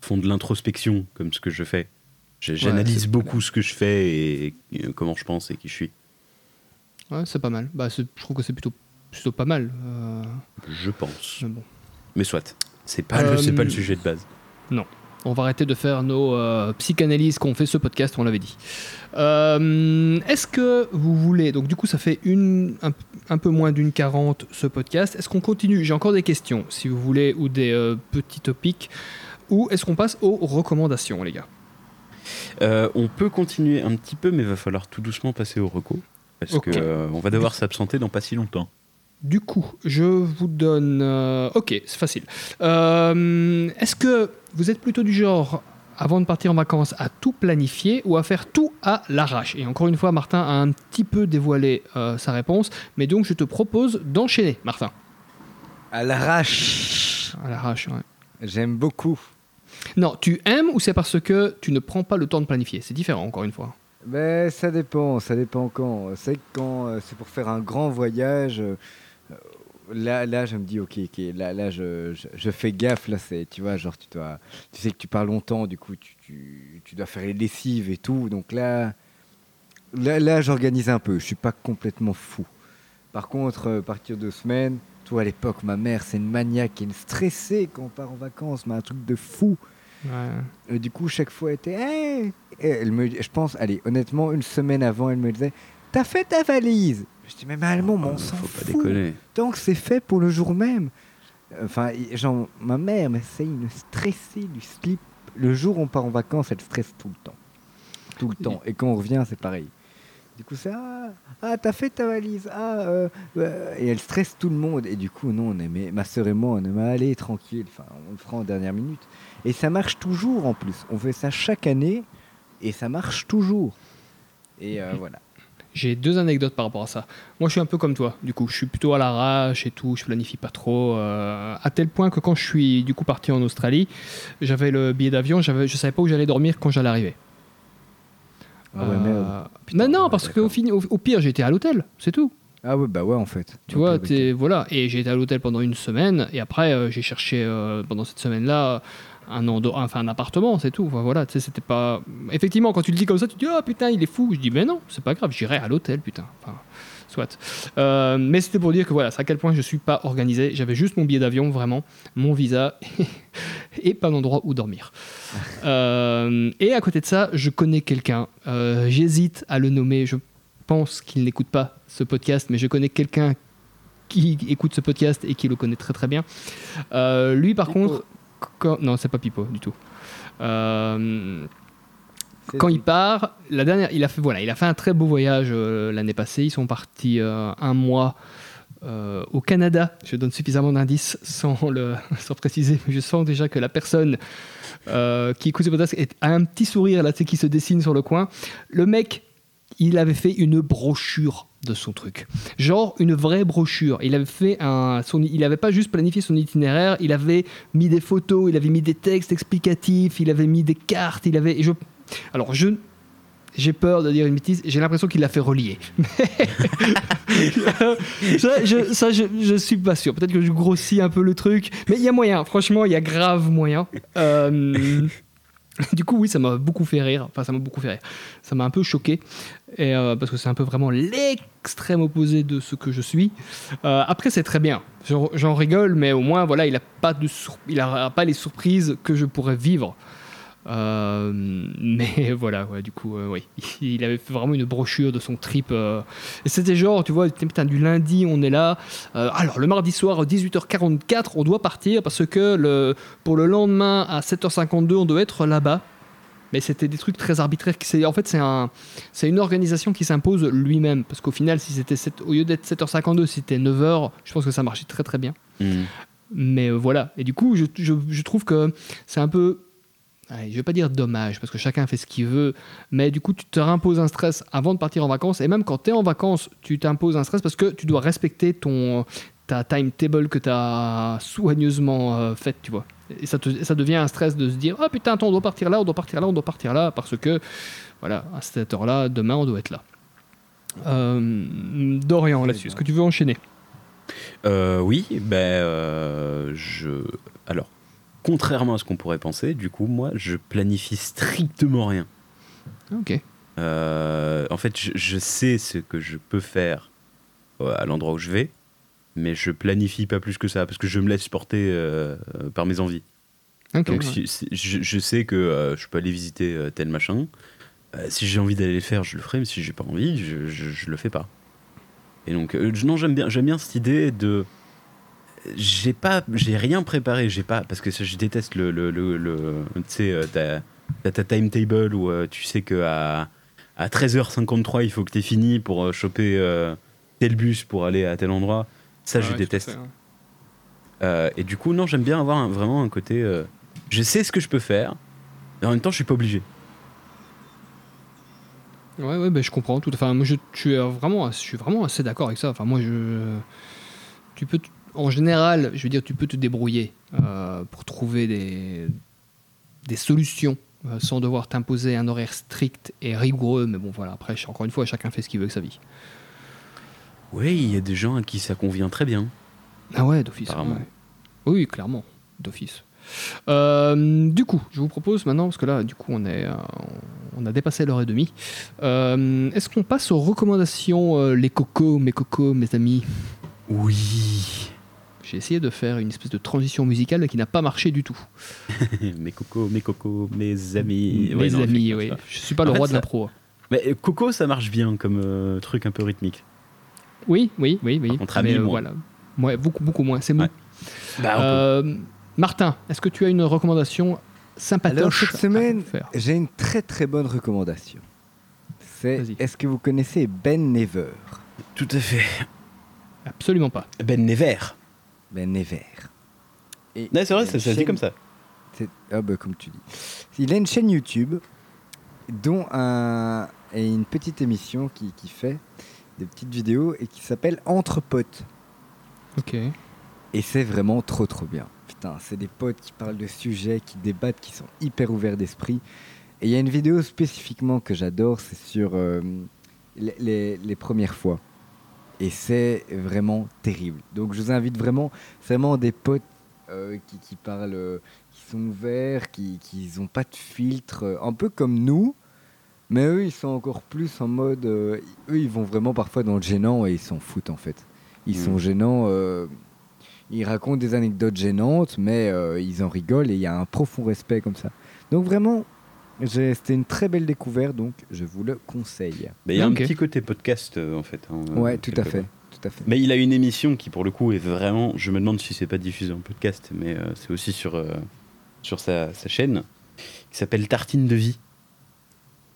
font de l'introspection comme ce que je fais. J'analyse beaucoup ce que je fais et, euh, comment je pense et qui je suis. Ouais, c'est pas mal. Bah, je trouve que c'est plutôt, plutôt pas mal. euh, Je pense. mais bon. Mais soit, c'est pas, Euh, le, pas le sujet de base. On va arrêter de faire nos euh, psychanalyses qu'on fait ce podcast, on l'avait dit. Euh, Est-ce que vous voulez, donc du coup ça fait une, un, un peu moins d'une quarante ce podcast, est-ce qu'on continue? J'ai encore des questions si vous voulez ou des euh, petits topics, ou est-ce qu'on passe aux recommandations les gars? Euh, on peut continuer un petit peu, mais il va falloir tout doucement passer au reco. Parce Ok. que euh, on va devoir s'absenter dans pas si longtemps. Du coup, je vous donne... euh, ok, c'est facile. Euh, est-ce que vous êtes plutôt du genre, avant de partir en vacances, à tout planifier ou à faire tout à l'arrache? Et encore une fois, Martin a un petit peu dévoilé euh, sa réponse, mais donc je te propose d'enchaîner, Martin. À l'arrache. À l'arrache, ouais. J'aime beaucoup. Non, tu aimes ou c'est parce que tu ne prends pas le temps de planifier? C'est différent, encore une fois. Mais ça dépend, ça dépend quand. C'est quand c'est pour faire un grand voyage, là, là je me dis ok, ok, là, là je, je, je fais gaffe, là c'est, tu vois, genre tu dois, tu sais que tu pars longtemps, du coup tu, tu, tu dois faire les lessives et tout, donc là, là, là j'organise un peu, je suis pas complètement fou. Par contre, euh, partir de semaines, toi à l'époque, ma mère c'est une maniaque une stressée quand on part en vacances, mais un truc de fou. Et du coup, chaque fois, elle était. Hey elle me, je pense, allez, honnêtement, une semaine avant, elle me disait T'as fait ta valise Je dis Mais, mais allemand, mais on s'en fout. déconner. Tant que c'est fait pour le jour même. Enfin, genre, ma mère, c'est une stressée du slip. Le jour où on part en vacances, elle stresse tout le temps. Tout le temps. Et quand on revient, c'est pareil. Du coup, c'est Ah, ah t'as fait ta valise Ah, euh, euh, Et elle stresse tout le monde. Et du coup, non, on aimait, ma soeur et moi, on aimait aller tranquille. Enfin, on le fera en dernière minute. Et ça marche toujours en plus. On fait ça chaque année et ça marche toujours. Et euh, voilà. J'ai deux anecdotes par rapport à ça. Moi, je suis un peu comme toi. Du coup, je suis plutôt à l'arrache et tout. Je planifie pas trop. euh, à tel point que quand je suis du coup parti en Australie, j'avais le billet d'avion. J'avais, je savais pas où j'allais dormir quand j'allais arriver. Ah ouais, Euh, mais non, ouais, parce qu'au fin- au, au pire, j'étais à l'hôtel. C'est tout. Ah ouais, bah ouais, en fait. Tu vois, t'es- voilà. Et j'ai été à l'hôtel pendant une semaine. Et après, euh, j'ai cherché euh, pendant cette semaine-là un, endo- enfin, un appartement, c'est tout. Enfin, voilà, c'était pas. Effectivement, quand tu le dis comme ça, tu te dis ah putain, il est fou. Je dis mais non, c'est pas grave, j'irai à l'hôtel, putain. Enfin, soit. Euh, mais c'était pour dire que voilà, c'est à quel point je suis pas organisé. J'avais juste mon billet d'avion, vraiment, mon visa et pas d'endroit où dormir. Euh, et à côté de ça, je connais quelqu'un. Euh, J'hésite à le nommer. Je pense qu'il n'écoute pas ce podcast, mais je connais quelqu'un qui écoute ce podcast et qui le connaît très très bien. Lui, par contre. Non, c'est pas Pipo du tout. Euh, quand il part, la dernière, il a fait voilà, il a fait un très beau voyage euh, l'année passée. Ils sont partis euh, un mois euh, au Canada. Je donne suffisamment d'indices sans le sans préciser, mais je sens déjà que la personne qui écoute ce podcast a un petit sourire là, qui se dessine sur le coin. Le mec, il avait fait une brochure de son truc, genre une vraie brochure. Il avait fait un, il avait pas juste planifié son itinéraire, il avait mis des photos, il avait mis des textes explicatifs, il avait mis des cartes, il avait. alors je, j'ai peur de dire une bêtise, j'ai l'impression qu'il l'a fait relier. ça, je suis pas sûr. Peut-être que je grossis un peu le truc, mais il y a moyen. Franchement, il y a grave moyen. Euh, Du coup, oui, ça m'a beaucoup fait rire. Enfin, ça m'a beaucoup fait rire. Ça m'a un peu choqué. Et, euh, parce que c'est un peu vraiment l'extrême opposé de ce que je suis. Euh, après, c'est très bien. J'en rigole, mais au moins, voilà, il n'a pas, de il pas les surprises que je pourrais vivre. Euh, mais voilà, ouais, du coup, euh, oui. Il avait fait vraiment une brochure de son trip. euh, et c'était genre, tu vois, putain, du lundi, on est là. Alors, le mardi soir, à 18h44, on doit partir parce que le, pour le lendemain, à 7h52, on doit être là-bas. Mais c'était des trucs très arbitraires. c'est- En fait, c'est un, c'est une organisation qui s'impose lui-même. Parce qu'au final, si c'était sept- au lieu d'être 7h52, si c'était 9h, je pense que ça marchait très très bien. Hmm. Mais voilà. Et du coup, je, je- je trouve que c'est un peu. Je vais pas dire dommage, parce que chacun fait ce qu'il veut. Mais du coup, tu te réimposes un stress avant de partir en vacances. Et même quand tu es en vacances, tu t'imposes un stress parce que tu dois respecter ton, ta timetable que tu as soigneusement euh, faite, tu vois. Et ça, ça devient un stress de se dire Oh putain, attends, on doit partir là, on doit partir là, on doit partir là, parce que, voilà, à cette heure-là, demain, on doit être là. Euh, Dorian, là-dessus, est-ce que tu veux enchaîner? Euh, oui, ben je. Alors, contrairement à ce qu'on pourrait penser, du coup, moi, je planifie strictement rien. Ok. Euh, en fait, je, je sais ce que je peux faire euh, à l'endroit où je vais, mais je planifie pas plus que ça parce que je me laisse porter euh, par mes envies. Ok, Donc, ouais. si- je, je sais que euh, je peux aller visiter tel machin. Si j'ai envie d'aller le faire, je le ferai, mais si j'ai pas envie, je, je, je le fais pas. Et donc, euh, non, j'aime bien, j'aime bien cette idée de. J'ai pas, j'ai rien préparé, j'ai pas, parce que je déteste le, le, le, le- tu sais, euh, ta, t'as ta timetable où euh, tu sais que à, à 13h53 il faut que t'aies fini pour euh, choper euh, tel bus pour aller à tel endroit. Ça, Ah je ouais, déteste. Euh, et du coup, non, j'aime bien avoir un- vraiment un côté. euh, je sais ce que je peux faire, mais en même temps, je suis pas obligé. Ouais, ouais, ben, je comprends tout. Enfin, moi, je, suis euh, vraiment, je suis vraiment assez d'accord avec ça. Enfin, moi, je, tu peux, en général, je veux dire, tu peux te débrouiller euh, pour trouver des, des solutions euh, sans devoir t'imposer un horaire strict et rigoureux. Mais bon, voilà. Après, encore une fois, chacun fait ce qu'il veut avec sa vie. Oui, il y a des gens à qui ça convient très bien. Ah ouais, d'office. Ouais. Oui, clairement, d'office. Euh, du coup, je vous propose maintenant, parce que là, du coup, on, est, on a dépassé l'heure et demie. Euh, Est-ce qu'on passe aux recommandations, euh, les cocos, mes cocos, mes amis? Oui. J'ai essayé de faire une espèce de transition musicale qui n'a pas marché du tout. mes cocos, mes cocos, mes amis. mes Ouais, non, amis, oui. Je suis pas En le fait, roi de ça- l'impro. Mais Coco, ça marche bien comme euh, truc un peu rythmique. Oui, oui, oui, oui. contre, ami, Mais, euh, moins. voilà. Ouais, beaucoup, beaucoup moins. C'est mou. Ouais. Bah, Euh, Martin, est-ce que tu as une recommandation sympathique Alors cette semaine, faire j'ai une très très bonne recommandation. C'est est-ce que vous connaissez Ben Never? Tout à fait. Absolument pas. Ben Never. Ben Never. Et Non, c'est vrai, ça, ça se dit comme ça. c'est- Ah bah comme tu dis. Il a une chaîne YouTube dont un et une petite émission qui, qui fait des petites vidéos et qui s'appelle Entre potes. Ok. Et c'est vraiment trop trop bien. Putain, c'est des potes qui parlent de sujets, qui débattent, qui sont hyper ouverts d'esprit. Et il y a une vidéo spécifiquement que j'adore, c'est sur euh, les, les- les premières fois. Et c'est vraiment terrible. Donc je vous invite vraiment, c'est vraiment des potes euh, qui, qui parlent, euh, qui sont ouverts, qui n'ont pas de filtre, euh, un peu comme nous. Mais eux, ils sont encore plus en mode. eux, ils vont vraiment parfois dans le gênant et ils s'en foutent en fait. Ils Mm. sont gênants. ils racontent des anecdotes gênantes, mais ils en rigolent et il y a un profond respect comme ça. Donc vraiment, c'était une très belle découverte, donc je vous le conseille. Mais il y a un petit côté podcast euh, en fait. hein, ouais, euh, tout à fait, tout à fait. Mais il a une émission qui pour le coup est vraiment. Je me demande si c'est pas diffusé en podcast, mais euh, c'est aussi sur, euh, sur sa, sa chaîne qui s'appelle Tartine de vie.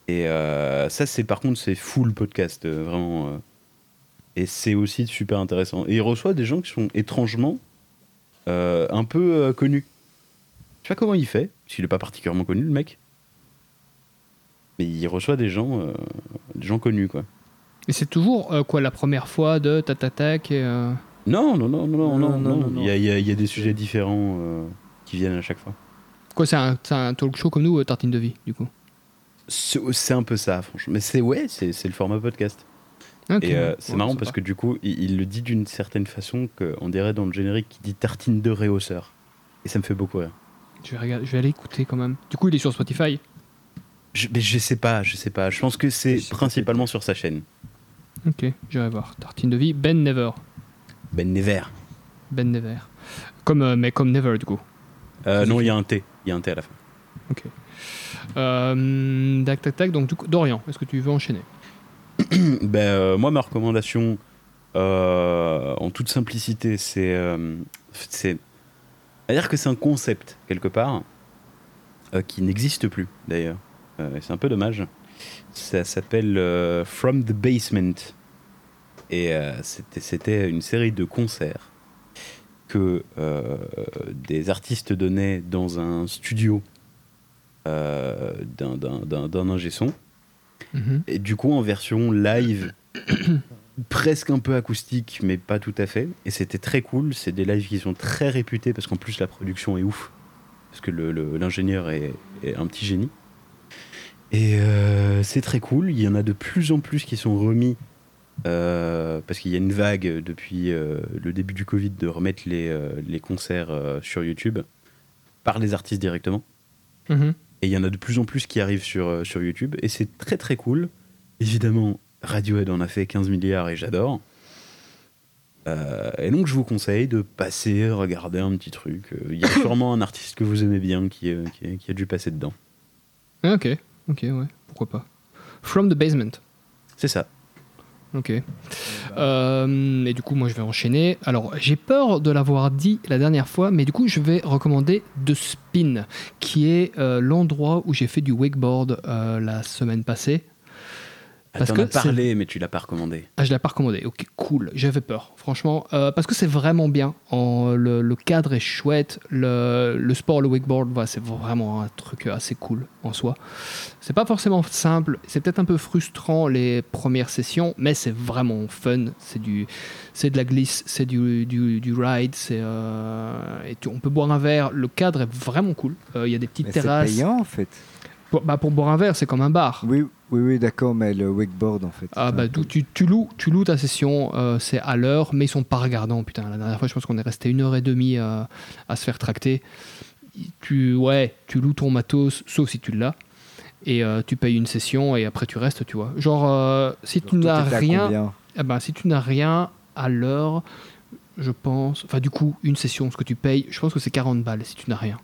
Et euh, ça, c'est par contre, c'est full podcast, euh, vraiment. euh, et c'est aussi super intéressant. Et il reçoit des gens qui sont étrangement euh, un peu euh, connus. Je sais pas comment il fait, parce qu'il est pas particulièrement connu, le mec. Mais il reçoit des gens, euh, des gens connus, quoi. Et c'est toujours euh, quoi la première fois de tatatac et, euh, Non, non, non, non, non, Non, Il y a, il y a- il y a des sujets différents euh, qui viennent à chaque fois. Quoi, c'est un, talk show comme nous, euh, Tartine de vie, du coup? C'est un peu ça, franchement. Mais c'est ouais, c'est le format podcast. Ok, Et euh, c'est ouais, marrant parce que du coup, il, il le dit d'une certaine façon qu'on dirait dans le générique qu'il dit tartine de réhausseur. Et ça me fait beaucoup rire. Je vais, regarder- je vais aller écouter quand même. Du coup, il est sur Spotify? Je, mais je sais pas, je sais pas. Je pense que c'est principalement sur sa chaîne. Ok, j'irai voir. Tartine de vie, Ben Never. Ben Never. Ben Never. Comme, euh, mais comme Never, du coup. Euh, non, il y a un T. Il y a un T à la fin. Ok. Euh, tac, tac, tac. Donc, du coup, Dorian, est-ce que tu veux enchaîner? Ben, euh, moi, ma recommandation, euh, en toute simplicité, c'est. euh, c'est à dire que c'est un concept, quelque part, euh, qui n'existe plus, d'ailleurs. Euh, c'est un peu dommage. Ça s'appelle euh, From the Basement. Et euh, c'était- une série de concerts que des artistes donnaient dans un studio d'un- ingé son. Mhm. Et du coup, en version live, presque un peu acoustique, mais pas tout à fait. Et c'était très cool. C'est des lives qui sont très réputés parce qu'en plus, la production est ouf. Parce que le- le- l'ingénieur est, est un petit génie. Et euh, c'est très cool. Il y en a de plus en plus qui sont remis. euh, parce qu'il y a une vague depuis euh, le début du Covid de remettre les, les concerts sur YouTube par les artistes directement. Mhm. Et il y en a de plus en plus qui arrivent sur, sur YouTube. Et c'est très très cool. Évidemment, Radiohead en a fait 15 milliards et j'adore. Euh, et donc je vous conseille de passer, regarder un petit truc. Euh, Il y a sûrement un artiste que vous aimez bien qui, euh, qui, qui a dû passer dedans. Ah, Ok, ok, ouais, pourquoi pas. From the Basement. C'est ça. Ok. Euh, et du coup, moi, je vais enchaîner. Alors, j'ai peur de l'avoir dit la dernière fois, mais du coup, je vais recommander The Spin, qui est euh, l'endroit où j'ai fait du wakeboard euh, la semaine passée. Ah, Parce T'en que as parlé, mais tu l'as pas recommandé. Ah, je l'ai pas recommandé. Ok, cool. J'avais peur, franchement, Euh, parce que c'est vraiment bien. En- le, le cadre est chouette. Le, le sport, le wakeboard, voilà, c'est vraiment un truc assez cool en soi. C'est pas forcément simple. C'est peut-être un peu frustrant les premières sessions, mais c'est vraiment fun. C'est du, c'est de la glisse, c'est du, du, du ride. C'est euh, et tu- on peut boire un verre. Le cadre est vraiment cool. Euh, Il y a des petites Mais c'est terrasses. payant en fait. Pour, bah, pour boire un verre, c'est comme un bar. Oui, oui, oui, d'accord, mais le wakeboard en fait. Ah bah tu, tu, tu loues, tu loues ta session, euh, c'est à l'heure, mais ils sont pas regardants. Putain, la dernière fois, je pense qu'on est resté une heure et demie euh, à se faire tracter. Tu, ouais, tu loues ton matos, sauf si tu l'as, et euh, tu payes une session et après tu restes, tu vois. Genre, si tu n'as rien, eh ben, si tu n'as rien à l'heure, je pense, enfin du coup, une session, ce que tu payes, je pense que c'est 40 balles si tu n'as rien.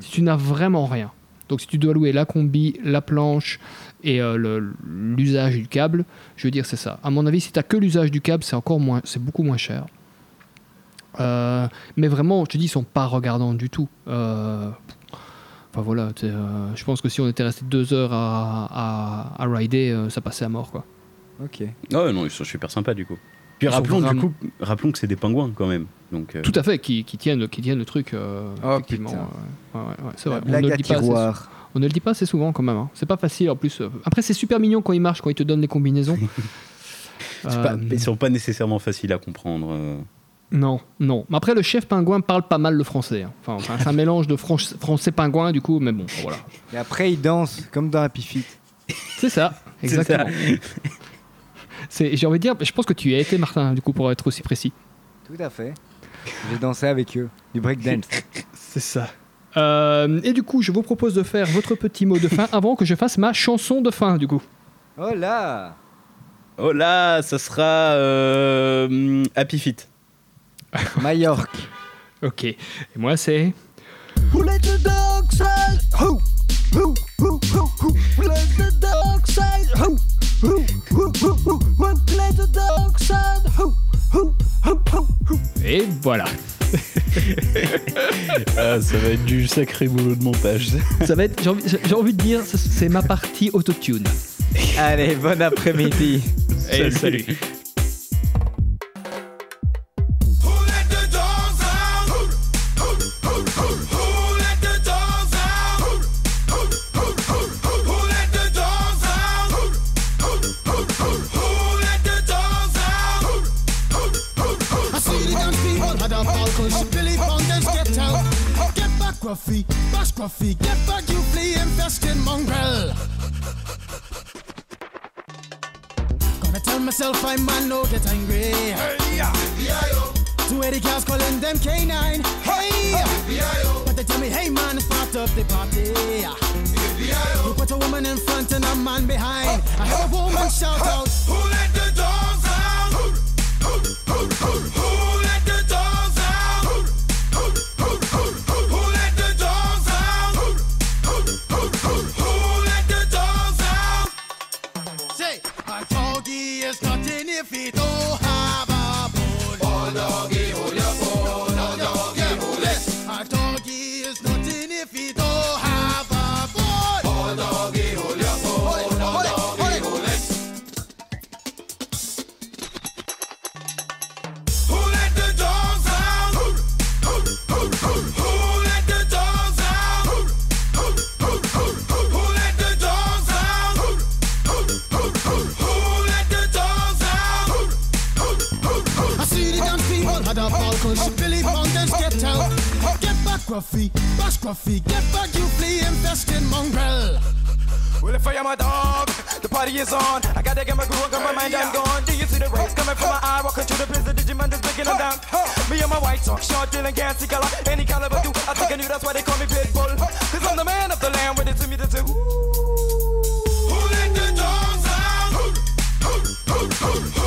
Si tu n'as vraiment rien. Donc si tu dois louer la combi, la planche et euh, l'usage du câble, je veux dire c'est ça. À mon avis, si tu que l'usage du câble, c'est encore moins, c'est beaucoup moins cher. Euh, mais vraiment, je te dis, ils sont pas regardants du tout. Euh, Enfin voilà, euh, je pense que si on était resté deux heures à, à, à rider, euh, ça passait à mort quoi. Ok. Oh non, ils sont super sympas du coup. Puis Ils rappelons, vraiment- du coup, rappelons que c'est des pingouins quand même. Donc, euh, Tout à fait, qui, qui tiennent, qui tiennent le truc. euh, Oh, effectivement. putain. ouais. Ouais, ouais, ouais, c'est vrai. On ne, le dit pas assez, tiroir. On ne le dit pas assez souvent quand même. hein. C'est pas facile en plus. euh. Après, c'est super mignon quand ils marchent, quand ils te donnent les combinaisons. c'est pas- Euh, ils sont pas nécessairement faciles à comprendre. euh. Non, non. Mais après, le chef pingouin parle pas mal le français. hein. Enfin, enfin, c'est un mélange de fran- français pingouin du coup, mais bon, voilà. Et après, il danse comme dans Happy Feet. C'est ça, exactement. C'est- J'ai envie de dire, je pense que tu y as été, Martin, du coup, pour être aussi précis. Tout à fait. J'ai dansé avec eux. Du breakdance. C'est ça. Euh, et du coup, je vous propose de faire votre petit mot de fin avant que je fasse ma chanson de fin, du coup. Oh là Oh là, ça sera euh, Happy Feet. Majorque. Ok. Et moi, c'est. Who let the dog side? Who? Who? Who? Who? Who? Who let the dog side? Who? Who? Who? Who? Who? Who let the dog side? Who? Who? Who? Who? Who? Et voilà. Ah, ça va être du sacré boulot de montage. Ça va être. J'ai envie, j'ai envie de dire, c'est ma partie autotune. Allez, bon après-midi. Et salut. Gruffy. Bash Gruffy. Get back, you flea infested mongrel. Gonna tell myself I man no get angry. Hey, yeah. Two eighty girls calling them K9. Hey, but they tell me, hey man, start up the party. You put a woman in front and a man behind. I heard a woman shout out. Who let the dogs out? Who let the scruffy, bad scruffy. Get back, you flea infested mongrel. Well, if I am a dog, the party is on. I gotta get my groove on, got my mind, I'm gone. Do you see the rays coming from my eye? Walking through the prison, Digimon is breaking them down. Me and my white talk, short, dealing, gassy color, any caliber, do. I think I knew that's why they call me Pitbull. Cause I'm the man of the land, with it to me to do. Who let the dogs out? Who, who, who.